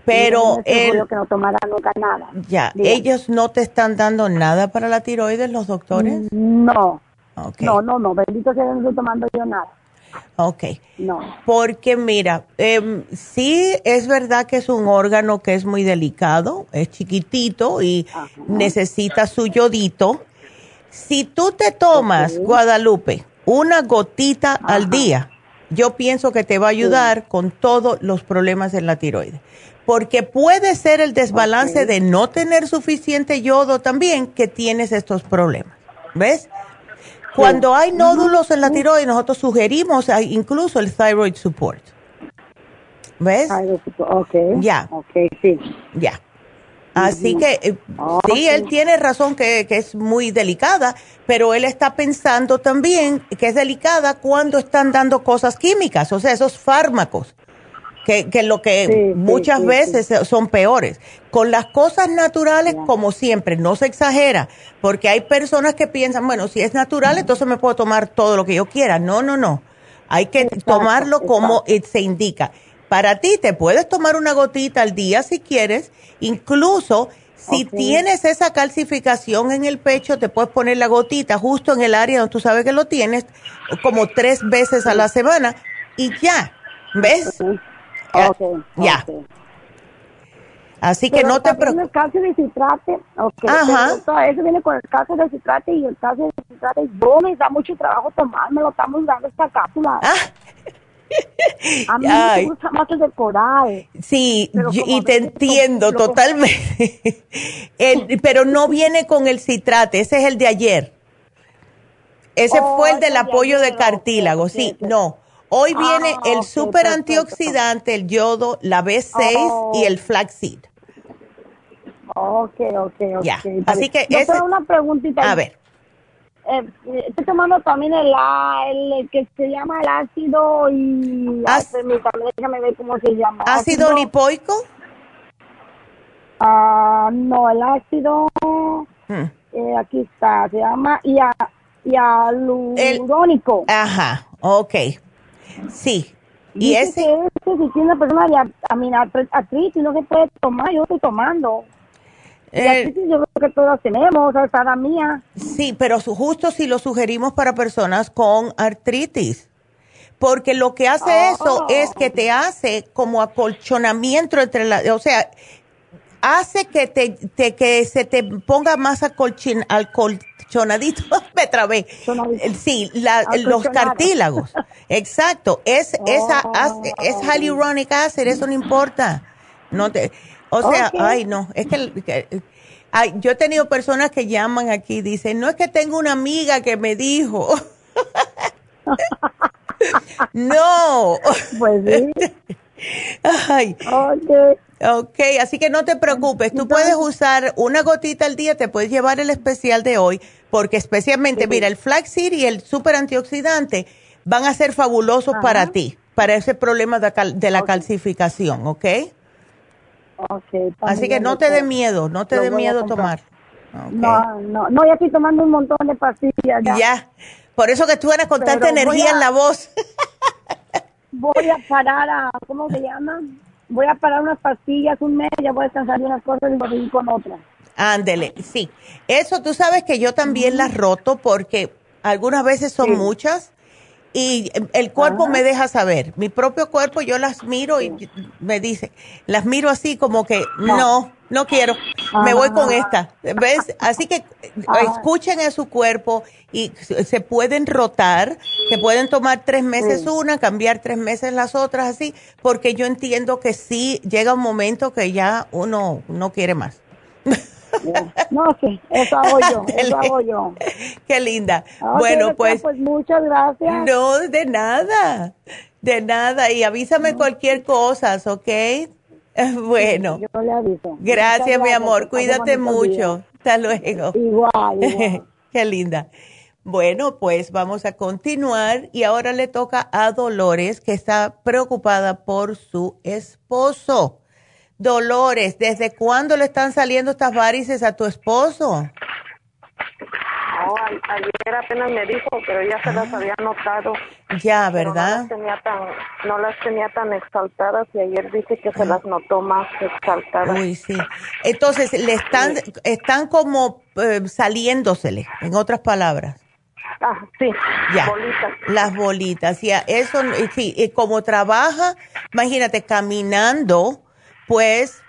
S3: Pero
S8: él, que no tomara nunca nada.
S3: Ya, ellos no te están dando nada para la tiroides, los doctores.
S8: No. No, no, no, bendito sea, no estoy tomando yo nada.
S3: Ok.
S8: No.
S3: Porque mira, eh, sí es verdad que es un órgano que es muy delicado, es chiquitito y necesita su yodito. Si tú te tomas, Guadalupe, una gotita al día, yo pienso que te va a ayudar con todos los problemas en la tiroides porque puede ser el desbalance de no tener suficiente yodo también que tienes estos problemas. ¿Ves? Cuando hay nódulos en la tiroides, nosotros sugerimos incluso el thyroid support. ¿Ves?
S8: Ok.
S3: Ya.
S8: Ok, sí.
S3: Ya. Así que eh, sí, él tiene razón que, que, es muy delicada, pero él está pensando también que es delicada cuando están dando cosas químicas, o sea, esos fármacos que, que lo que muchas veces son peores. Con las cosas naturales, como siempre, no se exagera, porque hay personas que piensan, bueno, si es natural, entonces me puedo tomar todo lo que yo quiera. No, no, no. Hay que tomarlo como se indica. Para ti, te puedes tomar una gotita al día si quieres, incluso si tienes esa calcificación en el pecho, te puedes poner la gotita justo en el área donde tú sabes que lo tienes, como tres veces a la semana, y ya. ¿Ves?
S8: Okay,
S3: ya. Así que no te
S8: preocupes. El calcio de citrate, okay, Ajá. eso viene con el calcio de citrate y el calcio de citrate, yo me da mucho trabajo tomármelo, estamos dando esta cápsula. Ah. A mí me gusta más el de coral.
S3: Sí, y te entiendo totalmente. (laughs) pero no viene con el citrate, ese es el de ayer. Ese fue el oh, del apoyo de cartílago, sí, no. Hoy viene ah, el super antioxidante, el yodo, la B6 y el flaxseed.
S8: Ok, ok, ok.
S3: Ya, así que
S8: ese... una preguntita.
S3: A ver.
S8: Eh, estoy tomando también el, el, que se llama el ácido y...
S3: As...
S8: déjame ver cómo se llama.
S3: ¿Ácido, ácido lipoico?
S8: Ah, no, el ácido... Hmm. Eh, aquí está, se llama hialurónico.
S3: Ajá, ok. Sí. Y ese...
S8: Que ese, si tiene una persona de artritis, no se puede tomar, yo estoy tomando. Eh, yo creo que todas tenemos, hasta la mía.
S3: Sí, pero justo si lo sugerimos para personas con artritis. Porque lo que hace eso es que te hace como acolchonamiento entre la, o sea, hace que te, que se te ponga más acolchonadito, (laughs) me trabé. Sí, los cartílagos. Exacto. Es esa es oh. hyaluronic acid, eso no importa. No te o sea, ay, no, es que, ay, yo he tenido personas que llaman aquí y dicen, no es que tengo una amiga que me dijo. (laughs) no.
S8: Pues sí.
S3: Ay.
S8: Okay.
S3: ok, así que no te preocupes, tú puedes usar una gotita al día, te puedes llevar el especial de hoy, porque especialmente, mira, el flaxseed y el super antioxidante van a ser fabulosos para ti, para ese problema de, la calcificación, ¿ok? Así que no te dé miedo, no te dé miedo tomar.
S8: No, no, no, ya estoy tomando un montón de pastillas.
S3: Ya, por eso que tú eres con tanta energía en la voz. (laughs)
S8: voy a parar a, ¿cómo se llama? Voy a parar unas pastillas un mes, ya voy a descansar de unas cosas y voy a ir con otras.
S3: Ándele, sí. Eso tú sabes que yo también las roto porque algunas veces son muchas y el cuerpo me deja saber. Mi propio cuerpo yo las miro y me dice, las miro así como que no, no quiero, me voy con esta. ¿Ves? Así que escuchen a su cuerpo y se pueden rotar, se pueden tomar tres meses una, cambiar tres meses las otras así, porque yo entiendo que sí llega un momento que ya uno no quiere más. (laughs)
S8: No, sí, eso hago yo, (laughs) eso hago yo.
S3: Qué linda. bueno, pues,
S8: pues. muchas gracias.
S3: No, de nada, de nada. Y avísame cualquier cosa, ¿ok? (laughs) Bueno.
S8: Yo le aviso.
S3: Gracias, mi amor. Cuídate mucho. Hasta luego. (laughs)
S8: Igual,
S3: Qué linda. Bueno, pues vamos a continuar y ahora le toca a Dolores que está preocupada por su esposo. Dolores, ¿desde cuándo le están saliendo estas varices a tu esposo?
S9: ayer apenas me dijo, pero ya se las ah. había notado.
S3: Ya, ¿verdad?
S9: No las, tenía tan, no las tenía tan exaltadas y ayer dice que se ah. las notó más exaltadas.
S3: Uy, sí. Entonces, le están, están como eh, saliéndosele, en otras palabras.
S9: Ah, sí,
S3: ya.
S9: bolitas.
S3: Las bolitas, ya. Eso, sí, y como trabaja, imagínate, caminando pues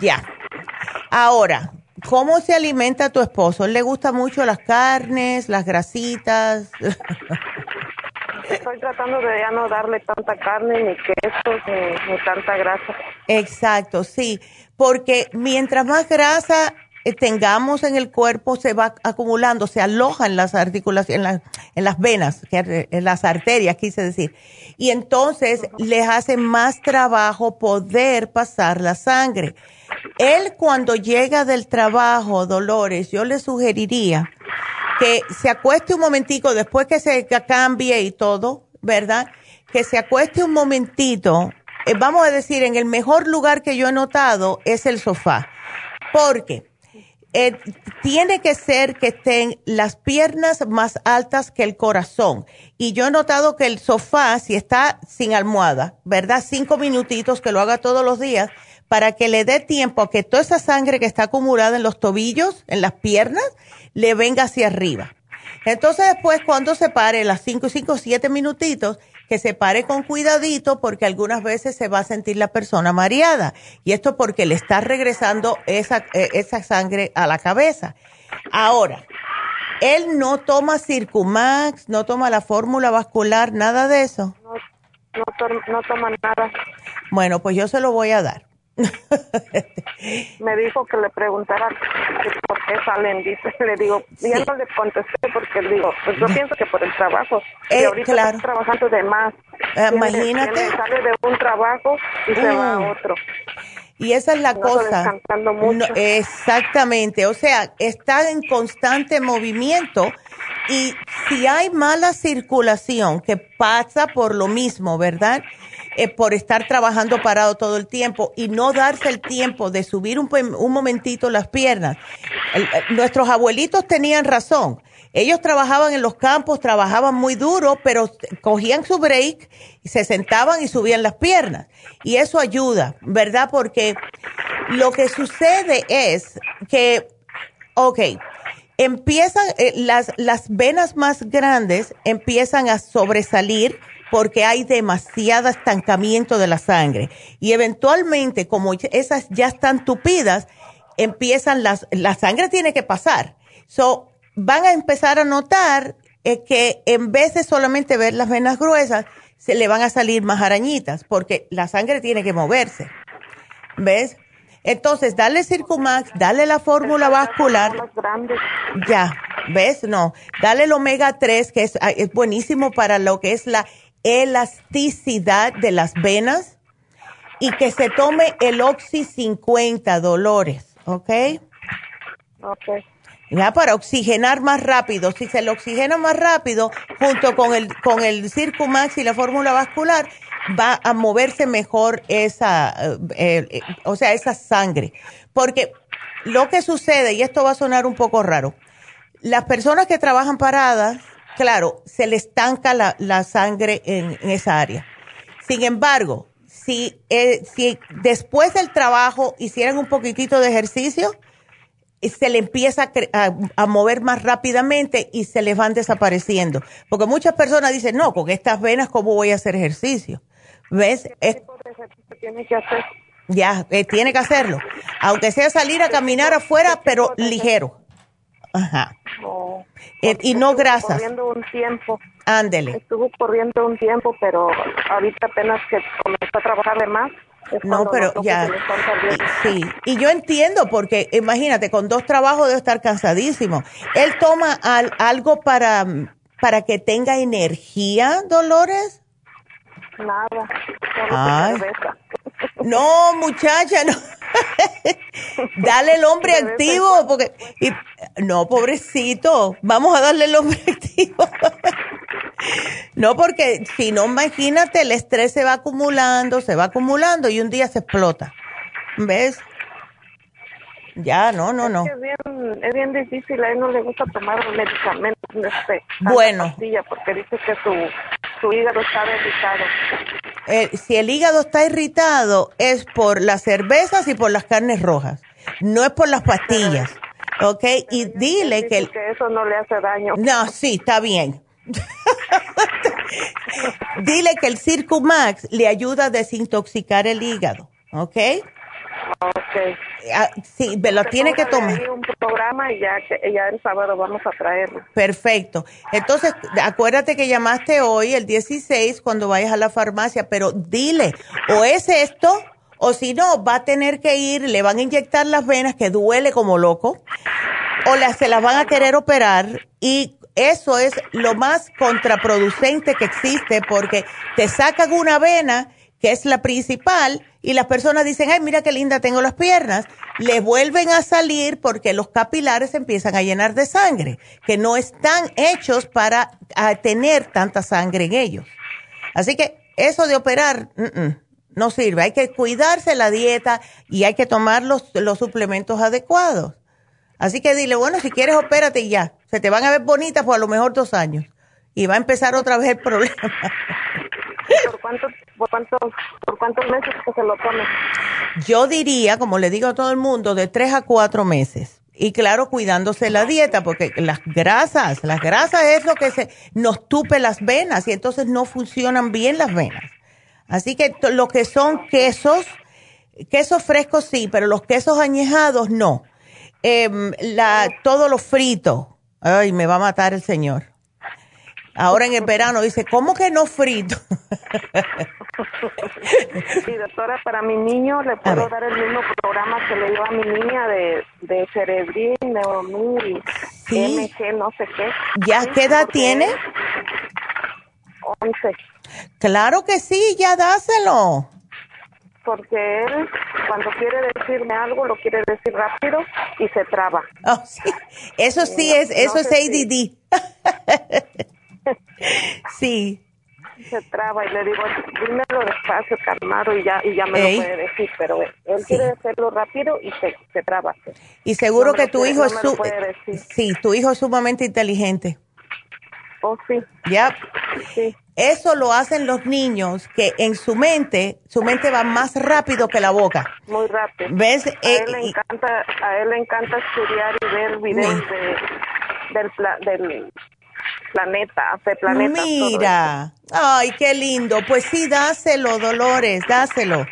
S3: ya. Ahora, ¿cómo se alimenta tu esposo? ¿Le gusta mucho las carnes, las grasitas? (laughs)
S9: Estoy tratando de ya no darle tanta carne, ni quesos, ni, ni tanta grasa.
S3: Exacto, sí, porque mientras más grasa tengamos en el cuerpo se va acumulando, se aloja en las articulaciones, en, las, en las venas, en las arterias, quise decir. Y entonces les hace más trabajo poder pasar la sangre. Él cuando llega del trabajo, Dolores, yo le sugeriría que se acueste un momentico después que se cambie y todo, ¿verdad? Que se acueste un momentito, eh, vamos a decir, en el mejor lugar que yo he notado es el sofá. Porque eh, tiene que ser que estén las piernas más altas que el corazón. Y yo he notado que el sofá, si está sin almohada, ¿verdad? Cinco minutitos que lo haga todos los días para que le dé tiempo a que toda esa sangre que está acumulada en los tobillos, en las piernas, le venga hacia arriba. Entonces después cuando se pare, las cinco, cinco, siete minutitos, que se pare con cuidadito porque algunas veces se va a sentir la persona mareada. Y esto porque le está regresando esa, eh, esa sangre a la cabeza. Ahora, él no toma Circumax, no toma la fórmula vascular, nada de eso.
S9: No, no, no toma nada.
S3: Bueno, pues yo se lo voy a dar. (laughs)
S9: me dijo que le preguntara por qué salen, dice, le digo, ya no le contesté porque le digo, pues yo pienso que por el trabajo, y eh, ahorita claro. trabajando de más.
S3: Eh, imagínate.
S9: sale de un trabajo y se va a uh. otro.
S3: Y esa es la cosa.
S9: Mucho.
S3: exactamente, o sea, está en constante movimiento y si hay mala circulación que pasa por lo mismo, ¿verdad? Eh, por estar trabajando parado todo el tiempo y no darse el tiempo de subir un, un momentito las piernas. Eh, nuestros abuelitos tenían razón. Ellos trabajaban en los campos, trabajaban muy duro, pero cogían su break se sentaban y subían las piernas. Y eso ayuda, ¿verdad? Porque lo que sucede es que, ok, empiezan, eh, las, las venas más grandes empiezan a sobresalir porque hay demasiado estancamiento de la sangre. Y eventualmente, como esas ya están tupidas, empiezan las, la sangre tiene que pasar. So, van a empezar a notar eh, que en vez de solamente ver las venas gruesas, se le van a salir más arañitas, porque la sangre tiene que moverse. ¿Ves? Entonces, dale Circumax, dale la fórmula vascular. Ya, ¿ves? No, dale el omega 3, que es, ah, es buenísimo para lo que es la elasticidad de las venas y que se tome el Oxy 50 Dolores, ¿ok?
S9: Ok.
S3: Ya para oxigenar más rápido. Si se le oxigena más rápido, junto con el, con el Circumax y la fórmula vascular, va a moverse mejor esa, eh, eh, o sea, esa sangre. Porque lo que sucede, y esto va a sonar un poco raro, las personas que trabajan paradas, claro, se le estanca la, la sangre en, esa área. Sin embargo, si, eh, si después del trabajo hicieran un poquitito de ejercicio, se le empieza a, mover más rápidamente y se les van desapareciendo. Porque muchas personas dicen, no, con estas venas, ¿cómo voy a hacer ejercicio? ¿Ves?
S9: tiene que hacer?
S3: Ya, eh, tiene que hacerlo. Aunque sea salir a caminar afuera, pero ligero. Ajá. Eh, y no grasas.
S9: corriendo un tiempo.
S3: Ándele.
S9: Estuvo corriendo un tiempo, pero ahorita apenas que comenzó a trabajar de más,
S3: no, pero ya. Sí, y yo entiendo porque imagínate, con dos trabajos debe estar cansadísimo. ¿Él toma algo para, para que tenga energía, Dolores?
S9: Nada.
S3: Ay. No, muchacha, no. (laughs) Dale el hombre activo, porque. Y, no, pobrecito. Vamos a darle el hombre (laughs) activo. no, porque si no, imagínate, el estrés se va acumulando, se va acumulando y un día se explota. ¿Ves? Ya, no, no, no.
S9: Es, bien, es bien difícil, a él no le gusta tomar medicamentos, este,
S3: bueno.
S9: porque dice que su, su hígado está irritado.
S3: Eh, si el hígado está irritado es por las cervezas y por las carnes rojas, no es por las pastillas, ¿ok? Y dile que...
S9: Que eso no le hace daño.
S3: No, sí, está bien. (laughs) dile que el Circumax le ayuda a desintoxicar el hígado, ¿ok?
S9: Ok.
S3: Ah, sí, me lo tiene que tomar.
S9: un programa y ya, ya el sábado vamos a traerlo.
S3: Perfecto. Entonces, acuérdate que llamaste hoy, el 16, cuando vayas a la farmacia, pero dile, o es esto, o si no, va a tener que ir, le van a inyectar las venas, que duele como loco, o se las van a querer operar y eso es lo más contraproducente que existe porque te sacan una vena que es la principal, y las personas dicen, ay, mira qué linda tengo las piernas, le vuelven a salir porque los capilares empiezan a llenar de sangre, que no están hechos para tener tanta sangre en ellos. Así que eso de operar no sirve, hay que cuidarse la dieta y hay que tomar los, los suplementos adecuados. Así que dile, bueno, si quieres opérate y ya, se te van a ver bonitas por a lo mejor dos años y va a empezar otra vez el (laughs) problema.
S9: ¿Por, por, ¿Por cuántos meses que se lo tome?
S3: Yo diría, como le digo a todo el mundo, de tres a cuatro meses. Y claro, cuidándose la dieta, porque las grasas, las grasas es lo que se, nos tupe las venas y entonces no funcionan bien las venas. Así que lo que son quesos, quesos frescos sí, pero los quesos añejados no. Em, la, todo lo frito, ay, me va a matar el señor. Ahora en el verano dice, ¿cómo que no frito? (laughs)
S9: sí, doctora, para mi niño le puedo dar el mismo programa que le dio a mi niña de, de Cerebrin, Neomir y MG, no sé qué.
S3: ¿Ya qué edad tiene?
S9: Once.
S3: Claro que sí, ya dáselo.
S9: porque él cuando quiere decirme algo lo quiere decir rápido y se traba.
S3: Oh, sí. Eso sí es, eso es ADD. (laughs) sí.
S9: Se traba y le digo, dímelo despacio, calmado y ya, y ya me lo puede decir, pero él, quiere hacerlo rápido y se, se traba.
S3: Y seguro que tu hijo es su, sí, tu hijo es sumamente inteligente.
S9: Oh, sí.
S3: Ya. Sí. Eso lo hacen los niños que en su mente, su mente va más rápido que la boca.
S9: Muy rápido.
S3: ¿Ves?
S9: A, él, le encanta, a él le encanta estudiar y ver videos del, del planeta, de planeta.
S3: Mira, ay, qué lindo. Pues sí, dáselo, Dolores, dáselo.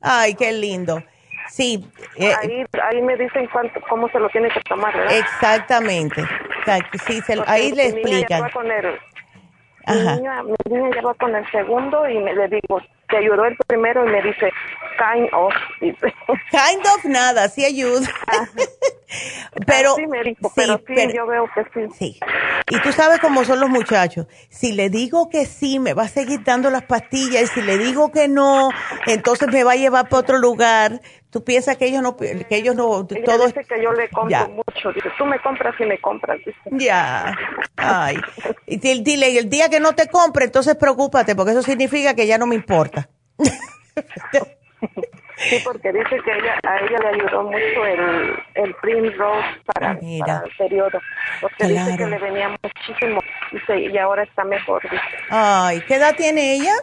S3: Ay, qué lindo. Sí.
S9: Eh, ahí, ahí me dicen cuánto, cómo se lo tiene que tomar, ¿verdad?
S3: Exactamente. Sí, ahí le explican.
S9: Mi niña, mi niña ya va con el segundo y me, le digo, te ayudó el primero y me dice, kind of.
S3: kind of nada, sí ayuda. (laughs) pero,
S9: sí, me dijo, pero sí, yo veo que sí.
S3: Sí. Y tú sabes cómo son los muchachos. Si le digo que sí, me va a seguir dando las pastillas. Y si le digo que no, entonces me va a llevar para otro lugar. Tú piensas que ellos no, que ellos no,
S9: todo. Dice que yo le compro mucho. Dice, tú me compras y me compras.
S3: Ya. Ay. Y dile, el día que no te compre, entonces preocúpate, porque eso significa que ya no me importa. (laughs)
S9: Sí, porque dice que ella, a ella le ayudó mucho el, el Primrose para, para, el periodo. Porque dice que le venía muchísimo y, ahora está mejor. Dice.
S3: Ay, ¿qué edad tiene ella?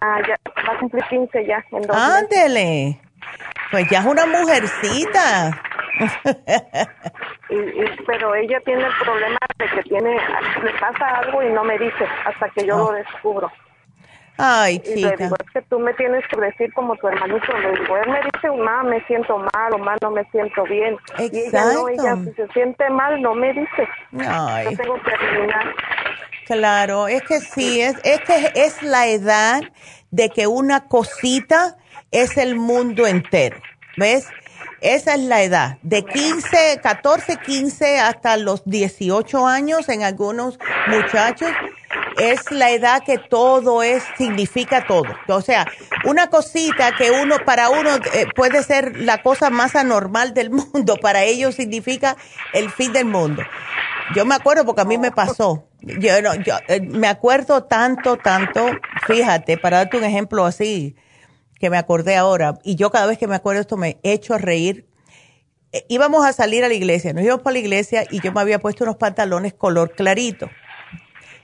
S9: Ah, ya va a cumplir 15 ya.
S3: Ándele. Pues ya es una mujercita.
S9: y, pero ella tiene el problema de que tiene, le pasa algo y no me dice hasta que yo lo descubro.
S3: Ay, chica. Y le
S9: digo, es que tú me tienes que decir como tu hermanito. Le digo, él me dice, mamá, me siento mal o mal, no me siento bien.
S3: Exacto.
S9: Y ella no, ella si se siente mal, no me dice.
S3: Ay.
S9: Yo tengo que terminar.
S3: Claro, es que sí, es, es que es la edad de que una cosita es el mundo entero. ¿Ves? Esa es la edad, de 15, 14, 15 hasta los 18 años en algunos muchachos es la edad que todo es, significa todo. O sea, una cosita que uno, para uno eh, puede ser la cosa más anormal del (laughs) mundo, para ellos significa el fin del mundo. Yo me acuerdo porque a mí me pasó. Yo, no, yo eh, me acuerdo tanto, tanto, fíjate, para darte un ejemplo así, que me acordé ahora, y yo cada vez que me acuerdo esto me echo a reír. Eh, íbamos a salir a la iglesia, nos íbamos para la iglesia y yo me había puesto unos pantalones color clarito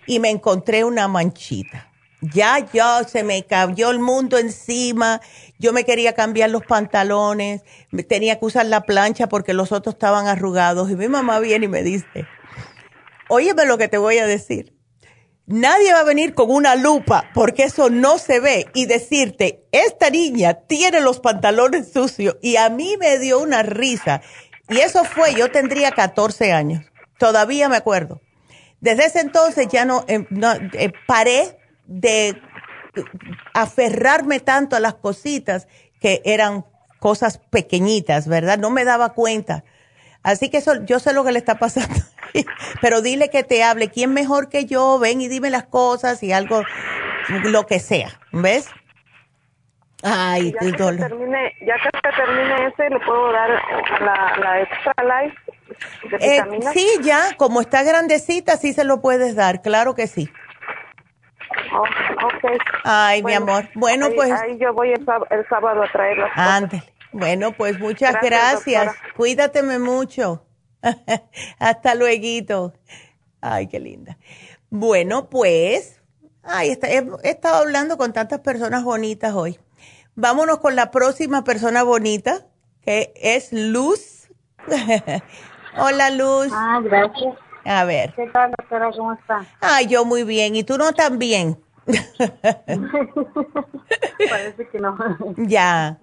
S3: y me encontré una manchita. Ya, ya se me cayó el mundo encima. Yo me quería cambiar los pantalones. Tenía que usar la plancha porque los otros estaban arrugados. Y mi mamá viene y me dice, óyeme lo que te voy a decir. Nadie va a venir con una lupa porque eso no se ve y decirte, esta niña tiene los pantalones sucios. Y a mí me dio una risa. Y eso fue, yo tendría 14 años. Todavía me acuerdo. Desde ese entonces ya no, eh, eh, paré de aferrarme tanto a las cositas que eran cosas pequeñitas, ¿verdad? No me daba cuenta. Así que eso, yo sé lo que le está pasando. (laughs) Pero dile que te hable. ¿Quién mejor que yo? Ven y dime las cosas y algo, lo que sea. ¿Ves?
S9: Ay, ya que, termine, ya que se termine ese, le puedo dar la, la extra life
S3: eh, sí, ya, como está grandecita, sí se lo puedes dar, claro que sí.
S9: Oh,
S3: Ay, mi amor. Bueno, pues.
S9: Ahí yo voy el, sábado a traerlas.
S3: Ándale. Bueno, pues muchas gracias. Cuídateme mucho. (laughs) Hasta luego. Ay, qué linda. Bueno, pues. Ay, he, he estado hablando con tantas personas bonitas hoy. Vámonos con la próxima persona bonita, que es Luz. (laughs) Hola, Luz.
S10: Ah, gracias.
S3: A ver.
S10: ¿Qué tal, doctora? ¿Cómo está?
S3: Ay, yo muy bien. ¿Y tú no tan bien? (laughs)
S10: Parece que no.
S3: ya.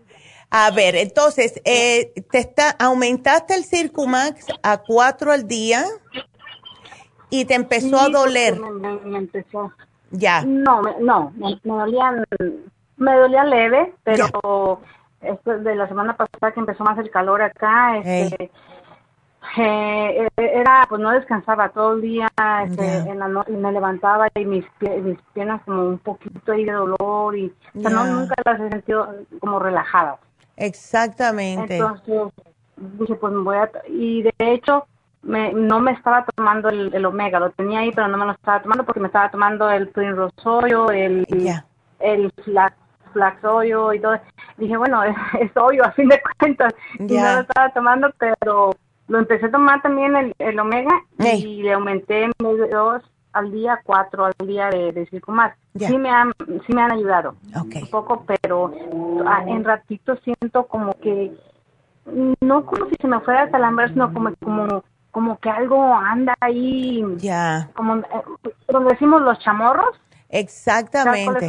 S3: A ver, entonces, eh, ¿te está, aumentaste el Circumax a cuatro al día y te empezó a doler?
S10: Me, empezó.
S3: Ya.
S10: No, me, no, me, dolían, me dolía leve, pero esto de la semana pasada que empezó más el calor acá, este, eh, era, pues no descansaba todo el día, este, en la no y me levantaba y mis, mis piernas como un poquito ahí de dolor y, o sea, no, nunca las he sentido como relajadas.
S3: Exactamente.
S10: Entonces, dije, pues me voy a, y de hecho, me, no me estaba tomando el, omega, lo tenía ahí, pero no me lo estaba tomando porque me estaba tomando el Primrose el, el flax, flax y todo. Dije, bueno, (laughs) es, obvio a fin de cuentas, y no lo estaba tomando, pero lo empecé a tomar también el, el omega y le aumenté medio dos al día, cuatro al día de, de más. Sí me han, sí me han ayudado un poco, pero ah, en ratito siento como que no como si se me fuera a calambrar, sino como como como que algo anda ahí.
S3: Ya.
S10: Como eh, decimos los chamorros.
S3: Exactamente.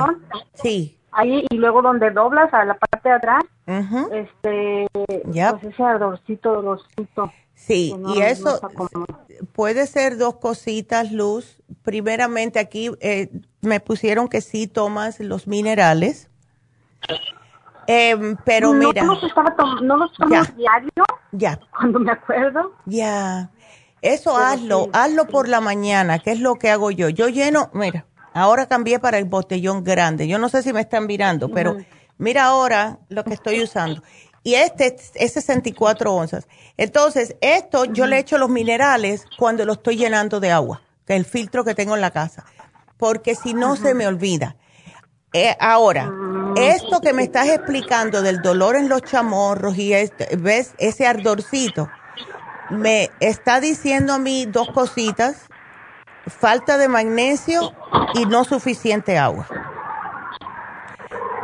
S3: Sí.
S10: Ahí y luego donde doblas a la parte de atrás, este, pues ese ardorcito, dolorcito.
S3: Sí, y eso puede ser dos cositas, Luz. Primeramente aquí eh, me pusieron que sí tomas los minerales. Em, pero mira.
S10: No los, tomas diario.
S3: Ya.
S10: Cuando me acuerdo.
S3: Ya. Eso hazlo, hazlo por la mañana, que es lo que hago yo. Yo lleno, mira, ahora cambié para el botellón grande. Yo no sé si me están mirando, pero mira ahora lo que estoy usando. Y este es 64 onzas. Entonces, esto yo le echo los minerales cuando lo estoy llenando de agua, que es el filtro que tengo en la casa, porque si no se me olvida. Eh, ahora, ah, esto que me estás explicando del dolor en los chamorros y este, ves ese ardorcito, me está diciendo a mí dos cositas, falta de magnesio y no suficiente agua.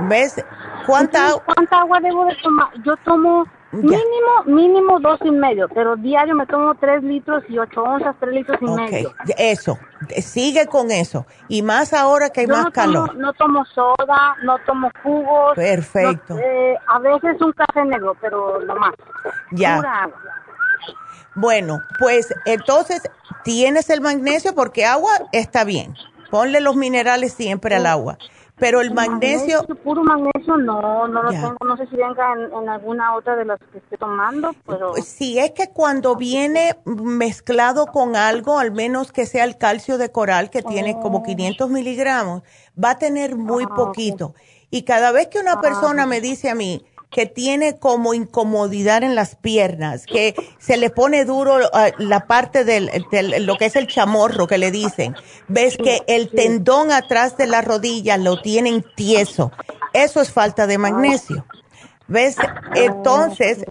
S3: ¿Ves? ¿Cuánta,
S10: ¿Cuánta agua debo de tomar? Yo tomo mínimo, mínimo dos y medio, pero diario me tomo tres litros y ocho onzas, tres litros y medio.
S3: Eso, sigue con eso. Y más ahora que hay más calor.
S10: no tomo soda, no tomo jugos.
S3: Perfecto.
S10: Eh, a veces un café negro, pero no más.
S3: Ya. Bueno, pues entonces tienes el magnesio porque agua está bien. Ponle los minerales siempre al agua. Pero el magnesio...
S10: Puro magnesio no, no lo tengo, no sé si venga en, alguna otra de las que estoy tomando, pero... Pues
S3: sí, es que cuando viene mezclado con algo, al menos que sea el calcio de coral, que tiene como 500 miligramos, va a tener muy ah, poquito. Y cada vez que una ah, persona me dice a mí, que tiene como incomodidad en las piernas, que se le pone duro ah, la parte del, lo que es el chamorro que le dicen. Ves que el tendón atrás de la rodilla lo tienen tieso. Eso es falta de magnesio. ¿Ves? Entonces,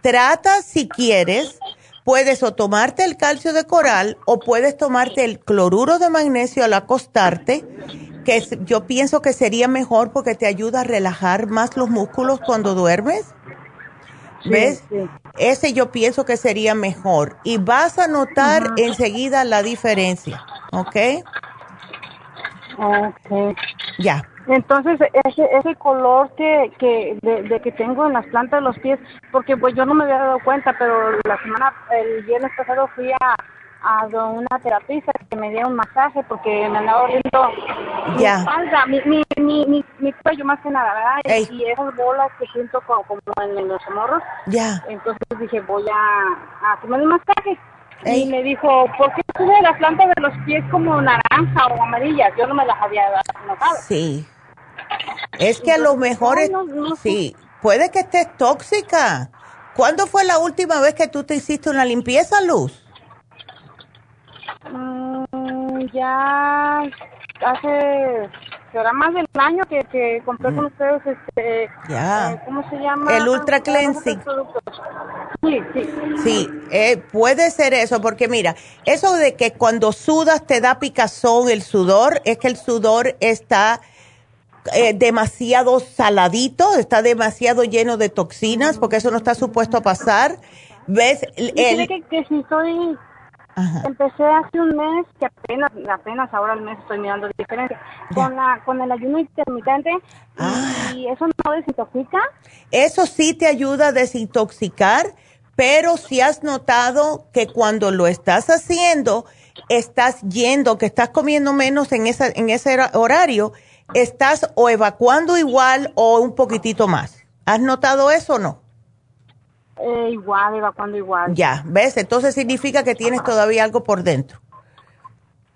S3: trata si quieres, puedes o tomarte el calcio de coral o puedes tomarte el cloruro de magnesio al acostarte que yo pienso que sería mejor porque te ayuda a relajar más los músculos cuando duermes. ¿Ves? Ese yo pienso que sería mejor. Y vas a notar enseguida la diferencia. ¿Ok?
S10: Ok.
S3: Ya.
S10: Entonces, ese, ese color que, que de, que tengo en las plantas de los pies, porque pues yo no me había dado cuenta, pero la semana, el viernes pasado fui a, a una terapista que me diera un masaje porque me andaba doliendo mi espalda, mi, mi, mi, mi, cuello más que nada, ¿verdad? Y esas bolas que siento como, como en, los morros.
S3: Ya.
S10: Entonces dije, voy a, a hacerme un masaje. Y me dijo, ¿por qué tuve las plantas de los pies como naranja o amarillas? Yo no me las había notado.
S3: Sí. Es que a lo mejor, sí, puede que estés tóxica. ¿Cuándo fue la última vez que tú te hiciste una limpieza, Luz?
S10: Mm, ya hace será más del año que, que compré con ustedes este eh, ¿cómo se llama?
S3: El Ultra Cleansing.
S10: Sí, sí.
S3: Sí, eh, puede ser eso, porque mira, eso de que cuando sudas te da picazón el sudor, es que el sudor está eh, demasiado saladito, está demasiado lleno de toxinas, porque eso no está supuesto a pasar. ¿Ves?
S10: El, que, que si estoy Empecé hace un mes, que apenas, apenas ahora el mes estoy mirando diferencia, con, la, con el ayuno intermitente. Ah. ¿Y eso no desintoxica?
S3: Eso sí te ayuda a desintoxicar, pero si has notado que cuando lo estás haciendo, estás yendo, que estás comiendo menos en, esa, en ese horario, estás o evacuando igual o un poquitito más. ¿Has notado eso o no?
S10: Eh, igual, evacuando igual.
S3: Ya, ¿ves? Entonces significa que tienes todavía algo por dentro.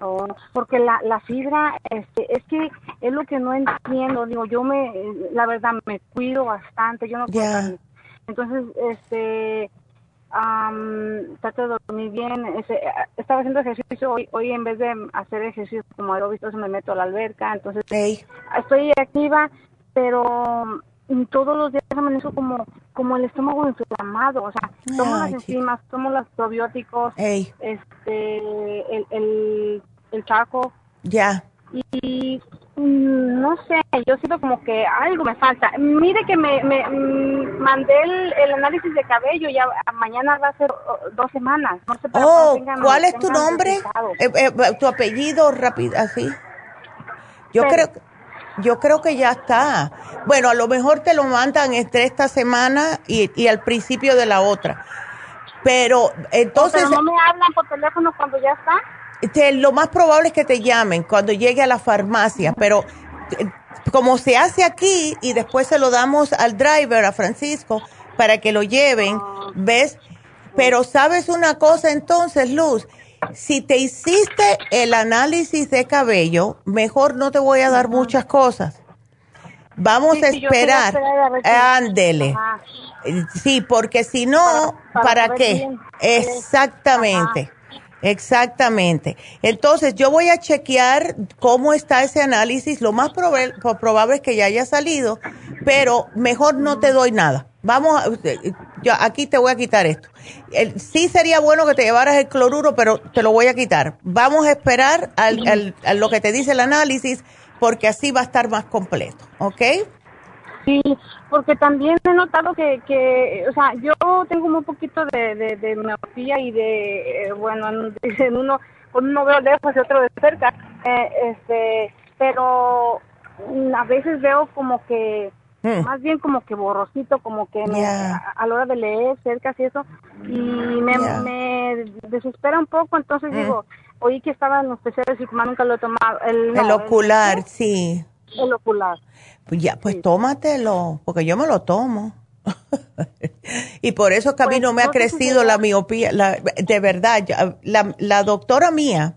S10: Oh, porque la, la fibra, este, es que es lo que no entiendo. Digo, yo me, la verdad, me cuido bastante. Yo no puedo. Entonces, este, trato de dormir bien. Este, estaba haciendo ejercicio hoy, hoy en vez de hacer ejercicio como visto, me meto a la alberca. Entonces, estoy activa, pero todos los días amanezco como como el estómago inflamado, o sea, tomo las enzimas, tomo los probióticos, este, el, el, el charco.
S3: Ya.
S10: Y no sé, yo siento como que algo me falta. Mire que me, me mm, mandé el, análisis de cabello, ya mañana va a ser dos semanas. No sé
S3: oh, ¿cuál es tu nombre? Eh, eh, tu apellido rápido, así. Yo creo creo yo creo que ya está. Bueno, a lo mejor te lo mandan entre esta semana y, y al principio de la otra. Pero entonces...
S10: ¿Pero no me hablan por teléfono cuando ya está?
S3: lo más probable es que te llamen cuando llegue a la farmacia, pero eh, como se hace aquí y después se lo damos al driver, a Francisco, para que lo lleven. ¿ves? Pero sabes una cosa entonces, Luz, si te hiciste el análisis de cabello, mejor no te voy a dar muchas cosas. Vamos a esperar. Ándele. Sí, porque si no, ¿para, qué? Exactamente. Exactamente. Entonces, yo voy a chequear cómo está ese análisis. Lo más probable es que ya haya salido, pero mejor no te doy nada. Vamos, a, yo aquí te voy a quitar esto. sí sería bueno que te llevaras el cloruro, pero te lo voy a quitar. Vamos a esperar al, a lo que te dice el análisis, porque así va a estar más completo, ¿ok?
S10: Sí, porque también he notado que, que o sea, yo tengo un poquito de, de, de miopía y de, eh, bueno, en (laughs) uno, uno veo lejos y otro de cerca, eh, este, pero a veces veo como que Hmm. más bien como que borrosito, como que a, la hora de leer cerca y eso, y me, desespera un poco, entonces hmm. digo, oí que estaba en los especiales y nunca lo he tomado.
S3: El, ocular, sí.
S10: El ocular.
S3: Pues ya, pues tómatelo, porque yo me lo tomo. (laughs) y por eso que a mí pues no me ha crecido la miopía, de verdad, la, la doctora mía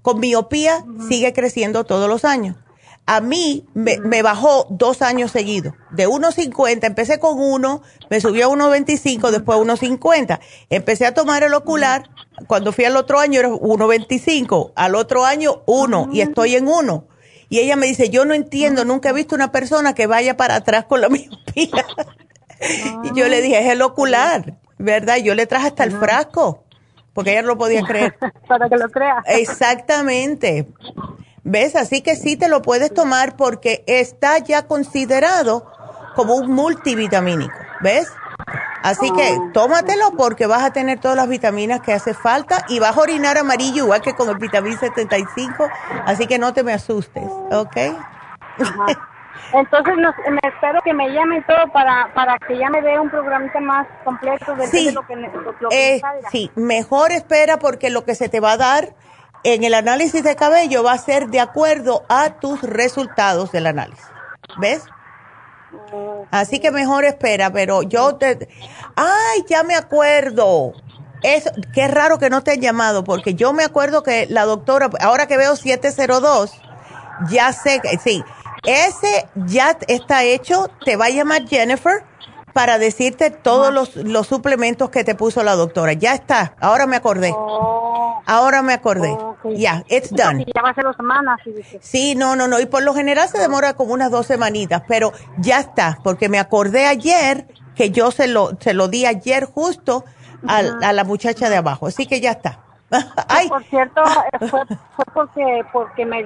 S3: con miopía sigue creciendo todos los años. A mí me, bajó dos años seguidos, de 1,50, empecé con 1, me subió a 1,25, después 1,50. Empecé a tomar el ocular, cuando fui al otro año era 1,25, al otro año 1 y estoy en 1. Y ella me dice, yo no entiendo, nunca he visto una persona que vaya para atrás con la (laughs) miopía. y yo le dije, es el ocular, ¿verdad? Yo le traje hasta el frasco, porque ella no lo podía creer. (laughs)
S10: para que lo crea.
S3: Exactamente. ¿Ves? Así que sí te lo puedes tomar porque está ya considerado como un multivitamínico. ¿Ves? Así que ah. tómatelo porque vas a tener todas las vitaminas que hace falta y vas a orinar amarillo igual que con el vitamina 75, así que no te me asustes, ¿ok? (laughs)
S10: Entonces me espero que me llamen todo para, para que ya me dé un programita más completo de, lo que, lo,
S3: eh, Sí, mejor espera porque lo que se te va a dar en el análisis de cabello va a ser de acuerdo a tus resultados del análisis. ¿Ves? Así que mejor espera, pero yo te... ¡Ay, ya me acuerdo! Es, qué raro que no te han llamado, porque yo me acuerdo que la doctora, ahora que veo 702, ya sé que, sí, ese ya está hecho, te va a llamar Jennifer para decirte todos los, los, suplementos que te puso la doctora. Ya está, ahora me acordé. Oh. ahora me acordé. Ya, it's done.
S10: ya va a ser dos semanas.
S3: Sí, no, no, no. Y por lo general se demora como unas dos semanitas, pero ya está, porque me acordé ayer que yo se lo, se lo di ayer justo a, a la muchacha de abajo. Así que ya está.
S10: Ay. Por cierto, (laughs) fue, fue porque porque me,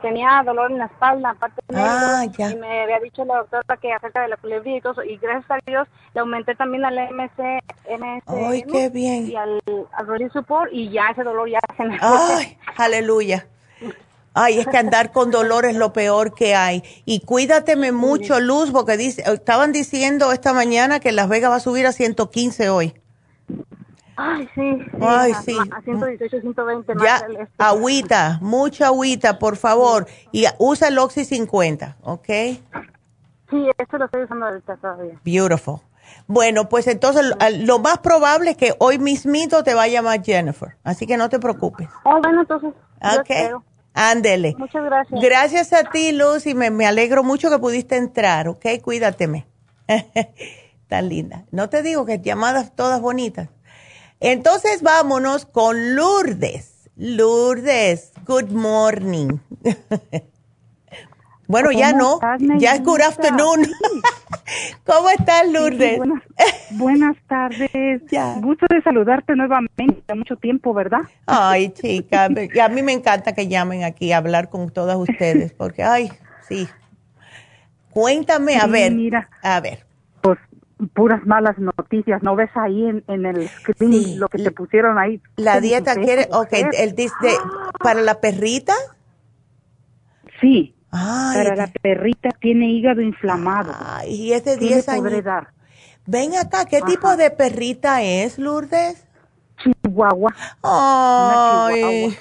S10: tenía dolor en la espalda, aparte de ah, y me había dicho la doctora que acerca de la culebra y todo y gracias a Dios le aumenté también al MC,
S3: Ay, qué bien.
S10: y al, al Support y ya ese dolor ya se me
S3: Ay, aleluya. Ay, es que andar con dolor es lo peor que hay. Y cuídateme mucho, Luz, porque dice, estaban diciendo esta mañana que Las Vegas va a subir a 115 hoy.
S10: Ay, sí. Ay, sí. A 118, 120 Ya,
S3: este. agüita, mucha agüita, por favor. Y usa el Oxy 50, ¿ok?
S10: Sí, esto lo estoy usando ahorita todavía.
S3: Beautiful. Bueno, pues entonces lo, más probable es que hoy mismito te va a llamar Jennifer, así que no te preocupes.
S8: Oh, bueno, entonces.
S3: Ok. Ándele.
S8: Muchas gracias.
S3: Gracias a ti, Luz, y me, me alegro mucho que pudiste entrar, ¿ok? Cuídateme. (laughs) Tan linda. No te digo que llamadas todas bonitas. Entonces vámonos con Lourdes. Lourdes, good morning. (laughs) bueno, ya no, ya es good afternoon. (laughs) ¿Cómo estás, Lourdes?
S11: buenas, (laughs) tardes. Gusto de saludarte nuevamente. Mucho tiempo, ¿verdad?
S3: Ay, chica, a mí me encanta que llamen aquí a hablar con todas ustedes, porque, ay, sí. Cuéntame, a ver. Mira, a ver.
S11: Puras malas noticias. ¿No ves ahí en, el screen lo que te pusieron ahí?
S3: La dieta quiere, ok, el de, para la perrita.
S11: Sí. para la perrita tiene hígado inflamado.
S3: Ay, y es de 10 años. dar? Ven acá, ¿qué tipo de perrita es, Lourdes?
S11: Chihuahua.
S3: Ay.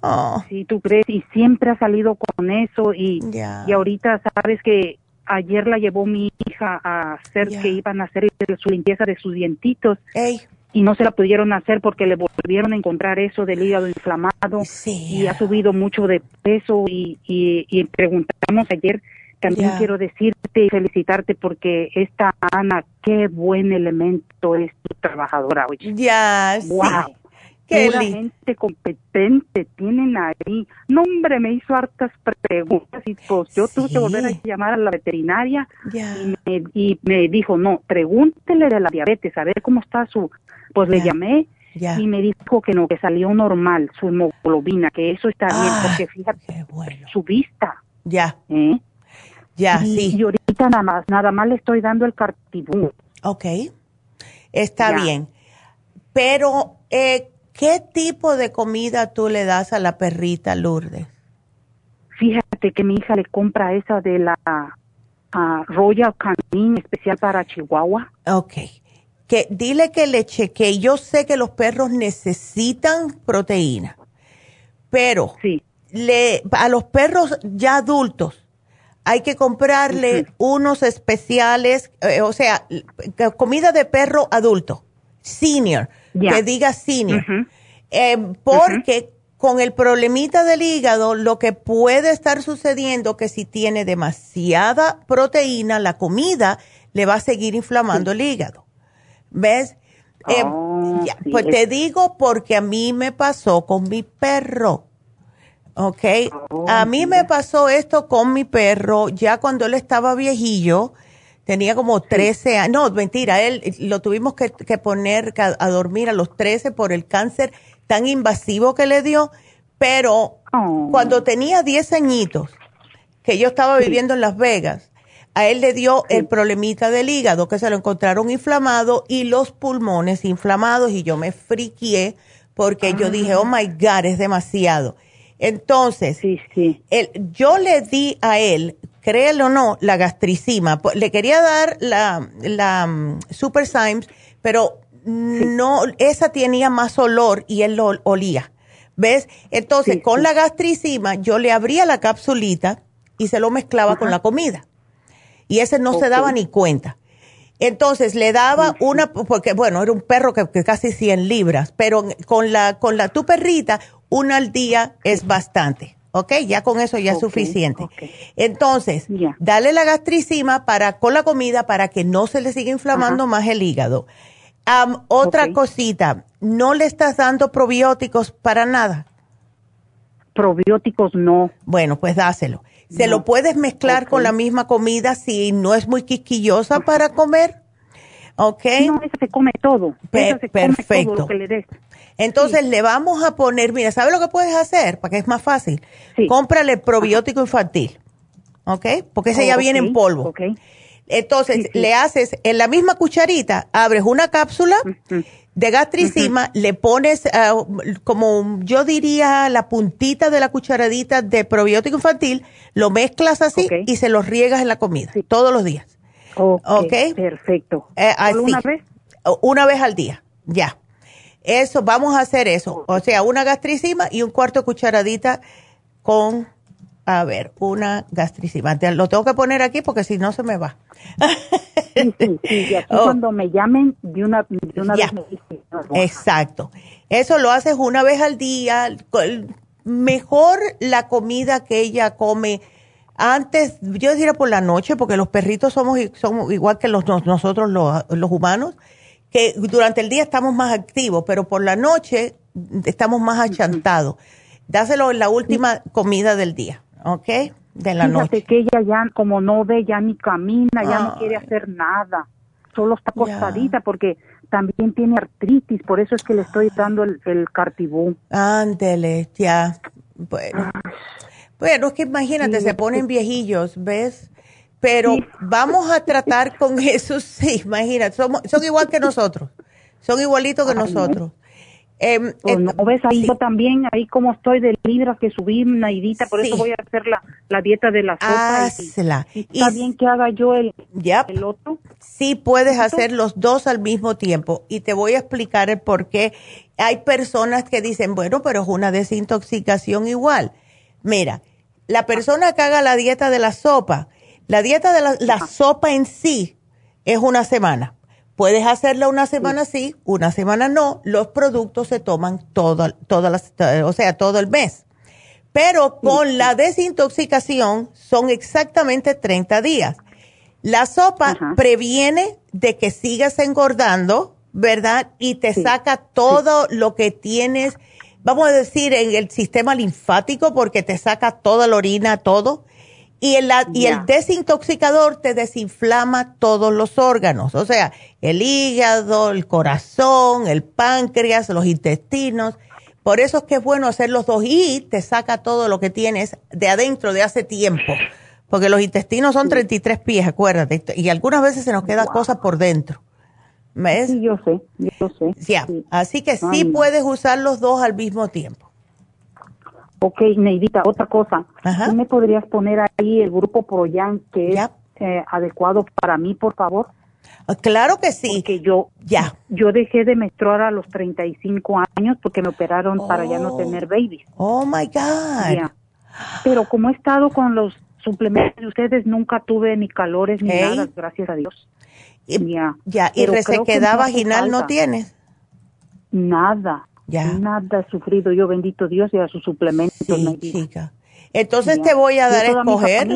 S11: Oh. Sí, tú crees, y siempre ha salido con eso, y, y ahorita sabes que ayer la llevó mi hija a hacer que iban a hacer su limpieza de sus dientitos. Y no se la pudieron hacer porque le volvieron a encontrar eso del hígado inflamado y ha subido mucho de peso y, y, preguntamos ayer, también quiero decirte y felicitarte porque esta Ana, qué buen elemento es tu trabajadora.
S3: Ya,
S11: wow gente competente tienen ahí. No, hombre, me hizo hartas preguntas y pues yo tuve que volver a llamar a la veterinaria y, me, dijo, no, pregúntele de la diabetes, a ver cómo está su... Pues le llamé y me dijo que no, que salió normal su hemoglobina, que eso está bien, ah, porque fíjate, su vista.
S3: Ya.
S11: ¿eh?
S3: Ya,
S11: y,
S3: sí.
S11: Y ahorita nada más, nada más le estoy dando el cartibú.
S3: Ok, está bien. Pero, eh, ¿Qué tipo de comida tú le das a la perrita Lourdes?
S11: Fíjate que mi hija le compra esa de la Royal Canin especial para Chihuahua.
S3: Ok. Que dile que le cheque. Yo sé que los perros necesitan proteína, pero le, a los perros ya adultos hay que comprarle unos especiales, eh, o sea, comida de perro adulto, senior que diga senior. Eh, porque con el problemita del hígado, lo que puede estar sucediendo que si tiene demasiada proteína, la comida le va a seguir inflamando el hígado. ¿Ves? Eh, oh, pues te digo porque a mí me pasó con mi perro. ¿Ok? Oh, a mí me pasó esto con mi perro ya cuando él estaba viejillo Tenía como 13 años. No, mentira, él lo tuvimos que, poner a, dormir a los 13 por el cáncer tan invasivo que le dio. Pero oh. cuando tenía 10 añitos, que yo estaba viviendo en Las Vegas, a él le dio el problemita del hígado, que se lo encontraron inflamado y los pulmones inflamados y yo me friqué porque yo dije, oh my God, es demasiado. Entonces,
S11: sí, sí.
S3: yo le di a él créelo o no, la gastricima. Le quería dar la, la mm, Super Symes, pero no, esa tenía más olor y él lo olía. ¿Ves? Entonces, con la gastricima, yo le abría la capsulita y se lo mezclaba con la comida. Y ese no se daba ni cuenta. Entonces le daba una, porque bueno, era un perro que, casi 100 libras, pero con la, con la tu perrita, una al día es bastante. ¿Ok? Ya con eso ya es suficiente. Entonces, dale la gastricima para, con la comida para que no se le siga inflamando más el hígado. otra cosita, ¿no le estás dando probióticos para nada?
S11: Probióticos no.
S3: Bueno, pues dáselo. ¿Se lo puedes mezclar con la misma comida si no es muy quisquillosa para comer? ¿Ok?
S11: No, esa se come todo.
S3: perfecto. lo que le des. Entonces le vamos a poner, mira, ¿sabes lo que puedes hacer? Para que es más fácil. Cómprale probiótico infantil. ¿Ok? Porque ese ya viene en polvo. Entonces le haces en la misma cucharita, abres una cápsula de gastricima, le pones ah, como yo diría la puntita de la cucharadita de probiótico infantil, lo mezclas así y se lo riegas en la comida todos los días.
S11: Ok. Perfecto.
S3: Eh, ¿Una vez? Una vez al día, ya. Eso, vamos a hacer eso. O sea, una gastricima y un cuarto de cucharadita con, a ver, una gastricima. Lo tengo que poner aquí porque si no se me va.
S11: Sí, sí, sí. Oh. cuando me llamen, de una, de una vez me
S3: Exacto. Eso lo haces una vez al día. Mejor la comida que ella come antes, yo diría por la noche, porque los perritos somos, somos igual que los, nosotros los, los humanos, que durante el día estamos más activos, pero por la noche estamos más achantados. Dáselo en la última comida del día, ¿ok? De la noche.
S11: que ella ya, como no ve, ya ni camina, ya no quiere hacer nada. Solo está acostadita porque también tiene artritis, por eso es que le estoy dando el, el cartibú.
S3: Ándele, ya. Bueno. Bueno, es que imagínate, se ponen viejillos, ¿ves? Pero vamos a tratar con (laughs) eso, sí, imagínate, son igual que nosotros, son igualitos que nosotros.
S11: Eh, pues no ves ahí yo también, ahí como estoy de libras que subí, Naidita, por eso voy a hacer la, la dieta de la sopa.
S3: Hazla.
S11: Y, está bien que haga yo el, el otro.
S3: Sí, puedes hacer los dos al mismo tiempo y te voy a explicar el por qué. Hay personas que dicen, bueno, pero es una desintoxicación igual. Mira, la persona que haga la dieta de la sopa, la dieta de la, sopa en sí es una semana. Puedes hacerla una semana sí, una semana no. Los productos se toman todo, todas las, o sea, todo el mes. Pero con la desintoxicación son exactamente 30 días. La sopa previene de que sigas engordando, ¿verdad? Y te saca todo lo que tienes vamos a decir, en el sistema linfático porque te saca toda la orina, todo. Y el, y el desintoxicador te desinflama todos los órganos, o sea, el hígado, el corazón, el páncreas, los intestinos. Por eso es que es bueno hacer los dos y te saca todo lo que tienes de adentro de hace tiempo. Porque los intestinos son 33 pies, acuérdate, y algunas veces se nos queda cosas por dentro.
S11: Sí, yo sé, yo sé.
S3: Así que sí puedes usar los dos al mismo tiempo.
S11: Ok, Neidita, otra cosa. ¿Tú me podrías poner ahí el grupo Proyan que es eh, adecuado para mí, por favor?
S3: Ah, claro que sí.
S11: Porque yo, ya. yo dejé de menstruar a los 35 años porque me operaron para ya no oh. tener babies.
S3: Oh, my God.
S11: Pero como he estado con los suplementos de ustedes, nunca tuve ni calores ni nada, gracias a Dios.
S3: Ya. Ya, ¿y resequedad vaginal no tienes?
S11: Nada. Ya. Nada he sufrido yo, bendito Dios, y a sus suplementos.
S3: Sí, chica. Entonces te voy a dar a escoger.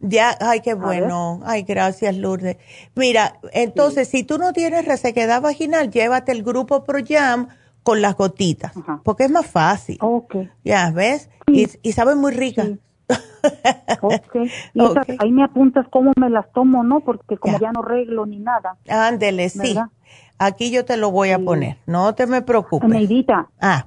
S3: Ya, ay, qué bueno. Ay, gracias, Lourdes. Mira, entonces, si tú no tienes resequedad vaginal, llévate el grupo ProYam con las gotitas, porque es más fácil.
S11: Ok.
S3: Ya, ¿ves? Y, y sabe muy rica. (laughs)
S11: Okay. ahí me apuntas cómo me las tomo, ¿no? Porque como ya, no arreglo ni nada.
S3: Ándele, sí. Aquí yo te lo voy a poner. No te me preocupes.
S11: Neidita. Ah.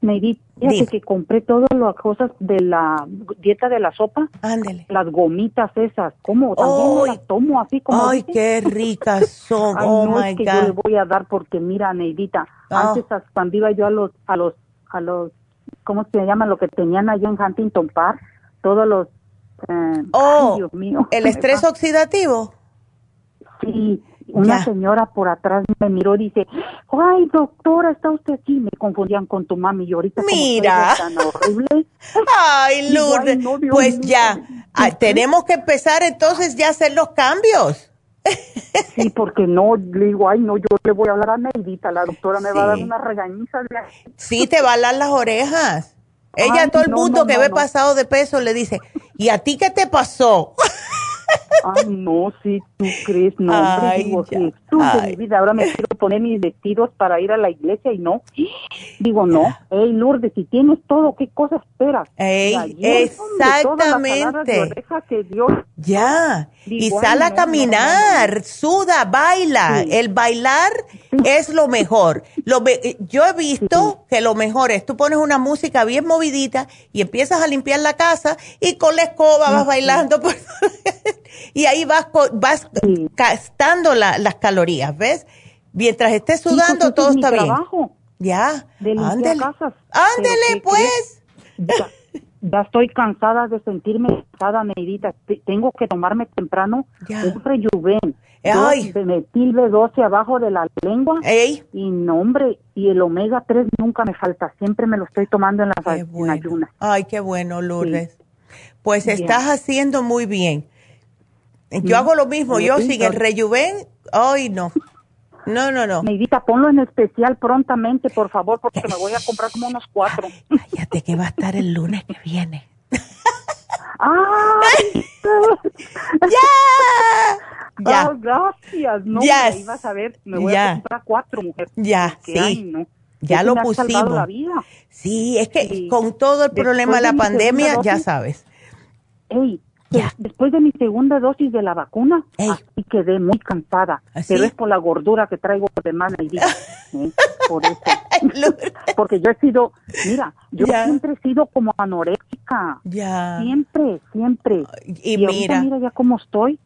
S11: Neidita, que compré todas las cosas de la dieta de la sopa.
S3: Ándele.
S11: Las gomitas esas. ¿Cómo? También las tomo así como.
S3: Ay, qué ricas (laughs) son. oh,
S11: no es que yo le voy a dar porque, mira, Neidita, ah. antes cuando iba yo a los, a los, a los, ¿cómo se llama? Lo que tenían allá en Huntington Park todos los...
S3: Eh, oh, Dios mío, (laughs) ¿el estrés oxidativo?
S11: Sí, una señora por atrás me miró y dice, ay doctora, está usted aquí. Me confundían con tu mami y ahorita
S3: Mira.
S11: tan horrible. (laughs)
S3: ay, Lourdes, pues ya, ah, tenemos que empezar entonces ya a hacer los cambios. (laughs)
S11: sí, porque no, le digo, ay, no, yo le voy a hablar a Neidita, la doctora me va a dar una regañiza. De...
S3: Sí, te va a dar las orejas. Ella, todo el mundo que ve pasado de peso le dice, ¿y a ti qué te pasó? (laughs)
S11: Ay, no, si tú crees, no, hombre, digo, mi vida, ahora me quiero poner mis vestidos para ir a la iglesia y no. Digo, no, hey, Lourdes, si tienes todo, ¿qué cosa esperas?
S3: exactamente. ya, y sale a caminar, suda, baila. El bailar es lo mejor. Lo yo he visto que lo mejor es, tú pones una música bien movidita y empiezas a limpiar la casa y con la escoba vas bailando. Y ahí vas, vas gastando las calorías, ¿ves? Mientras estés sudando, todo está bien. Ya, ándele. Ándele, pues.
S11: Ya, estoy cansada de sentirme cansada, Neidita. Tengo que tomarme temprano un rejuven. Ay. Metil B12 abajo de la lengua.
S3: Ey.
S11: Y no, hombre, y el omega 3 nunca me falta. Siempre me lo estoy tomando en las ayunas.
S3: Ay, qué bueno, Lourdes. Pues estás haciendo muy bien Yo hago lo mismo, yo sin el rejuven, ay no. No, no, no.
S11: Neidita, ponlo en especial prontamente, por favor, porque me voy a comprar como unos cuatro.
S3: Cállate que va a estar el lunes que viene.
S11: ¡Ay! (laughs)
S3: ¡Ya! Ya.
S11: Oh, gracias. No,
S3: Yes.
S11: me ibas a ver, me voy
S3: Ya.
S11: a comprar cuatro, mujer.
S3: Ya,
S11: Porque,
S3: sí.
S11: ay, no.
S3: Ya lo
S11: me
S3: pusimos.
S11: la vida.
S3: Sí, es que
S11: Sí.
S3: con todo el
S11: Después
S3: problema de
S11: de
S3: la
S11: mi
S3: pandemia, ya sabes.
S11: Ey, después de mi segunda dosis de la vacuna, así quedé muy cansada.
S3: ¿Ah,
S11: Pero
S3: sí?
S11: es por la gordura que traigo de mano y día. (laughs) ¿eh? Por eso. Porque yo he sido, mira, yo
S3: Ya.
S11: siempre he sido como anoréxica.
S3: Ya.
S11: Siempre, siempre.
S3: Y
S11: ahorita
S3: mira.
S11: mira ya cómo estoy.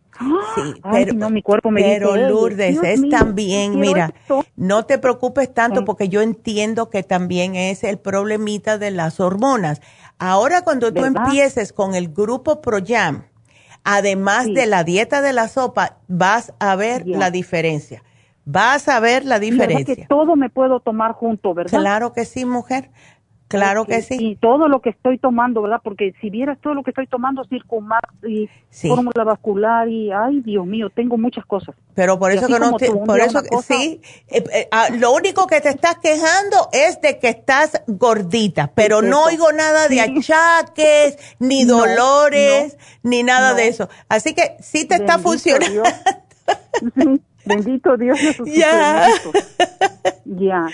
S3: Sí, (gasps)
S11: Ay,
S3: pero,
S11: no, mi cuerpo me
S3: pero
S11: dice, "Ey,
S3: Lourdes, es
S11: mío,
S3: también, mira,
S11: esto".
S3: no te preocupes tanto porque yo entiendo que también es el problemita de las hormonas. Ahora cuando tú empieces con el grupo ProYam, además de la dieta de la sopa, vas a ver la diferencia. Vas a ver la
S11: ¿Verdad
S3: diferencia.
S11: que todo me puedo tomar junto, ¿verdad?
S3: Claro que sí, mujer. Claro
S11: Ok,
S3: que sí.
S11: Y todo lo que estoy tomando, ¿verdad? Porque si vieras todo lo que estoy tomando, Circumax y
S3: Sí.
S11: fórmula vascular y, ay, Dios mío, tengo muchas cosas.
S3: Pero por eso que no te, por eso
S11: cosa-
S3: sí, eh, eh, ah, lo único que te estás quejando es de que estás gordita, pero
S11: Es
S3: no oigo nada de
S11: Sí.
S3: achaques, ni (laughs)
S11: No,
S3: dolores, ni nada
S11: no.
S3: de eso. Así que sí te está funcionando.
S11: Dios. (laughs) (laughs) Bendito Dios
S3: Ya.
S11: Ya.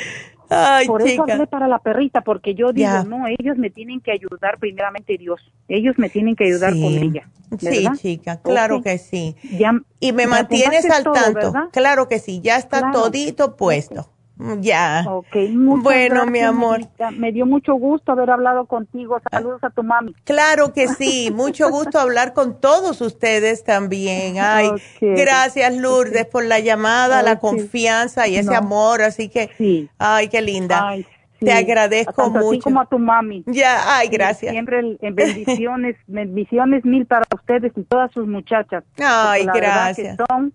S3: Ay,
S11: Por eso
S3: chica.
S11: hablé para la perrita, porque yo digo, no, ellos me tienen que ayudar primeramente Dios. Ellos me tienen que ayudar
S3: Sí.
S11: con ella.
S3: Sí,
S11: ¿verdad?
S3: chica, claro que sí.
S11: Ya,
S3: Y me mantienes al
S11: todo,
S3: tanto.
S11: ¿verdad?
S3: Claro que sí, ya está
S11: Claro.
S3: todito puesto. Ya.
S11: Ok, muchas
S3: Bueno,
S11: gracias,
S3: mi amor.
S11: Me dio mucho gusto haber hablado contigo. Saludos a tu mami.
S3: Claro que sí, mucho gusto hablar con todos ustedes también. Ay,
S11: Ok.
S3: gracias Lourdes por la llamada, la confianza y ese
S11: No.
S3: amor, así que, ay, qué linda.
S11: Ay, sí.
S3: Te agradezco
S11: Tanto
S3: mucho.
S11: como a tu mami.
S3: Ya, ay,
S11: Sí,
S3: gracias.
S11: Siempre en bendiciones, (laughs) bendiciones mil para ustedes y todas sus muchachas.
S3: Ay,
S11: la verdad que
S3: gracias.
S11: son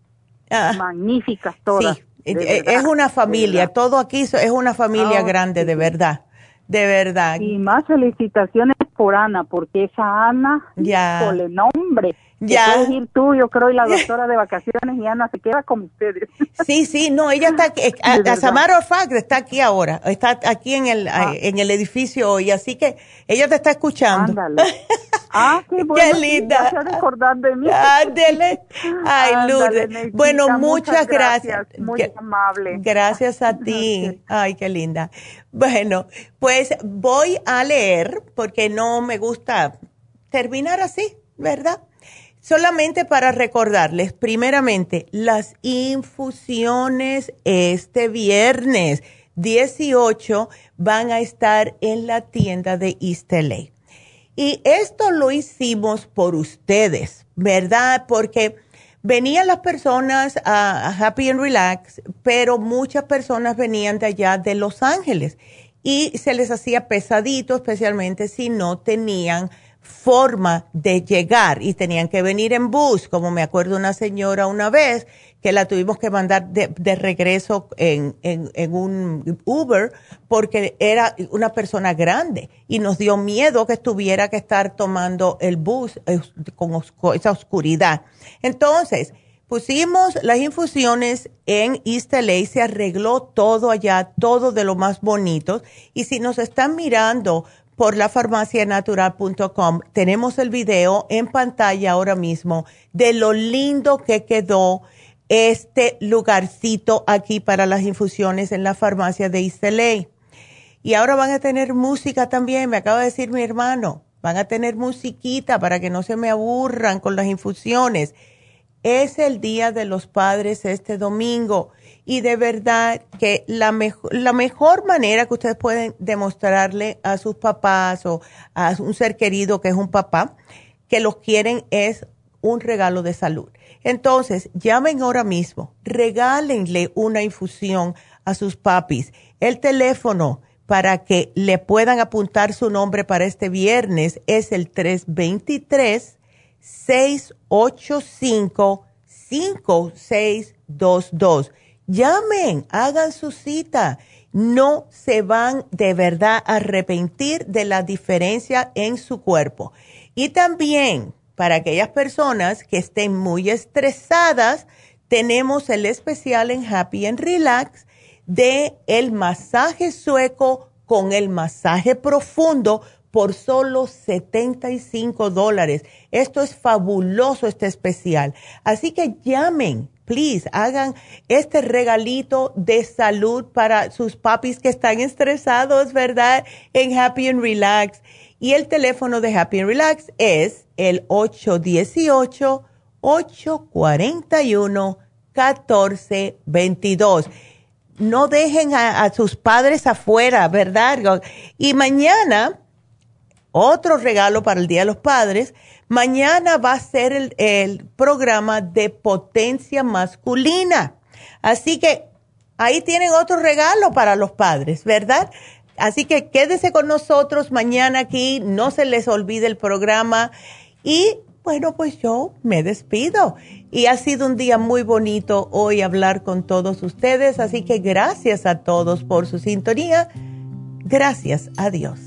S3: Ah.
S11: magníficas todas.
S3: Sí, es una familia, todo aquí es una familia grande, de verdad, de verdad.
S11: Y más felicitaciones por Ana, porque esa Ana,
S3: Ya.
S11: híjole, nombre.
S3: Ya.
S11: Puedes ir tú, yo creo, y la (laughs) doctora de vacaciones, y Ana se queda con ustedes.
S3: Sí, sí, no, ella está aquí, eh, (laughs) a- a fact, está aquí ahora, está aquí en el,
S11: Ah.
S3: eh, en el edificio hoy, así que ella te está escuchando.
S11: Ándale. (laughs) Ah, (laughs) qué bueno. sí,
S3: linda.
S11: se ha de mí.
S3: Ándele. Ay,
S11: Ándale,
S3: Lourdes. Bueno, muchas gracias.
S11: Muy amable.
S3: Gracias a (laughs) ti. Ay, qué linda. Bueno, pues voy a leer porque no me gusta terminar así, ¿verdad? Solamente para recordarles, primeramente, las infusiones este viernes 18 van a estar en la tienda de East LA. Y esto lo hicimos por ustedes, ¿verdad? Porque venían las personas a, Happy and Relax, pero muchas personas venían de allá de Los Ángeles y se les hacía pesadito, especialmente si no tenían forma de llegar y tenían que venir en bus, como me acuerdo una señora una vez que la tuvimos que mandar de, regreso en, un Uber porque era una persona grande y nos dio miedo que estuviera que estar tomando el bus eh, con esa oscuridad. Entonces, pusimos las infusiones en East LA, se arregló todo allá, todo de lo más bonito. Y si nos están mirando por la farmacianatural.com, tenemos el video en pantalla ahora mismo de lo lindo que quedó este lugarcito aquí para las infusiones en la farmacia de LA. Y ahora van a tener música también, me acaba de decir mi hermano. Van a tener musiquita para que no se me aburran con las infusiones. Es el Día de los Padres este domingo y de verdad que la, la mejor manera que ustedes pueden demostrarle a sus papás o a un ser querido que es un papá que los quieren es un regalo de salud. Entonces, llamen ahora mismo, regálenle una infusión a sus papis. El teléfono para que le puedan apuntar su nombre para este viernes es el 323-685-5622. Llamen, hagan su cita. No se van de verdad a arrepentir de la diferencia en su cuerpo. Y también para aquellas personas que estén muy estresadas, tenemos el especial en Happy and Relax de el masaje sueco con el masaje profundo por solo 75 dólares. Esto es fabuloso, este especial. Así que llamen, please, hagan este regalito de salud para sus papis que están estresados, ¿verdad? En Happy and Relax. Y el teléfono de Happy and Relax es el 818-841-1422. No dejen a, a sus padres afuera, ¿verdad? Y mañana otro regalo para el Día de los Padres. Mañana va a ser el, programa de potencia masculina. Así que ahí tienen otro regalo para los padres, ¿verdad? Así que quédese con nosotros mañana aquí, no se les olvide el programa y bueno, pues yo me despido. Y ha sido un día muy bonito hoy hablar con todos ustedes, así que gracias a todos por su sintonía. Gracias a Dios.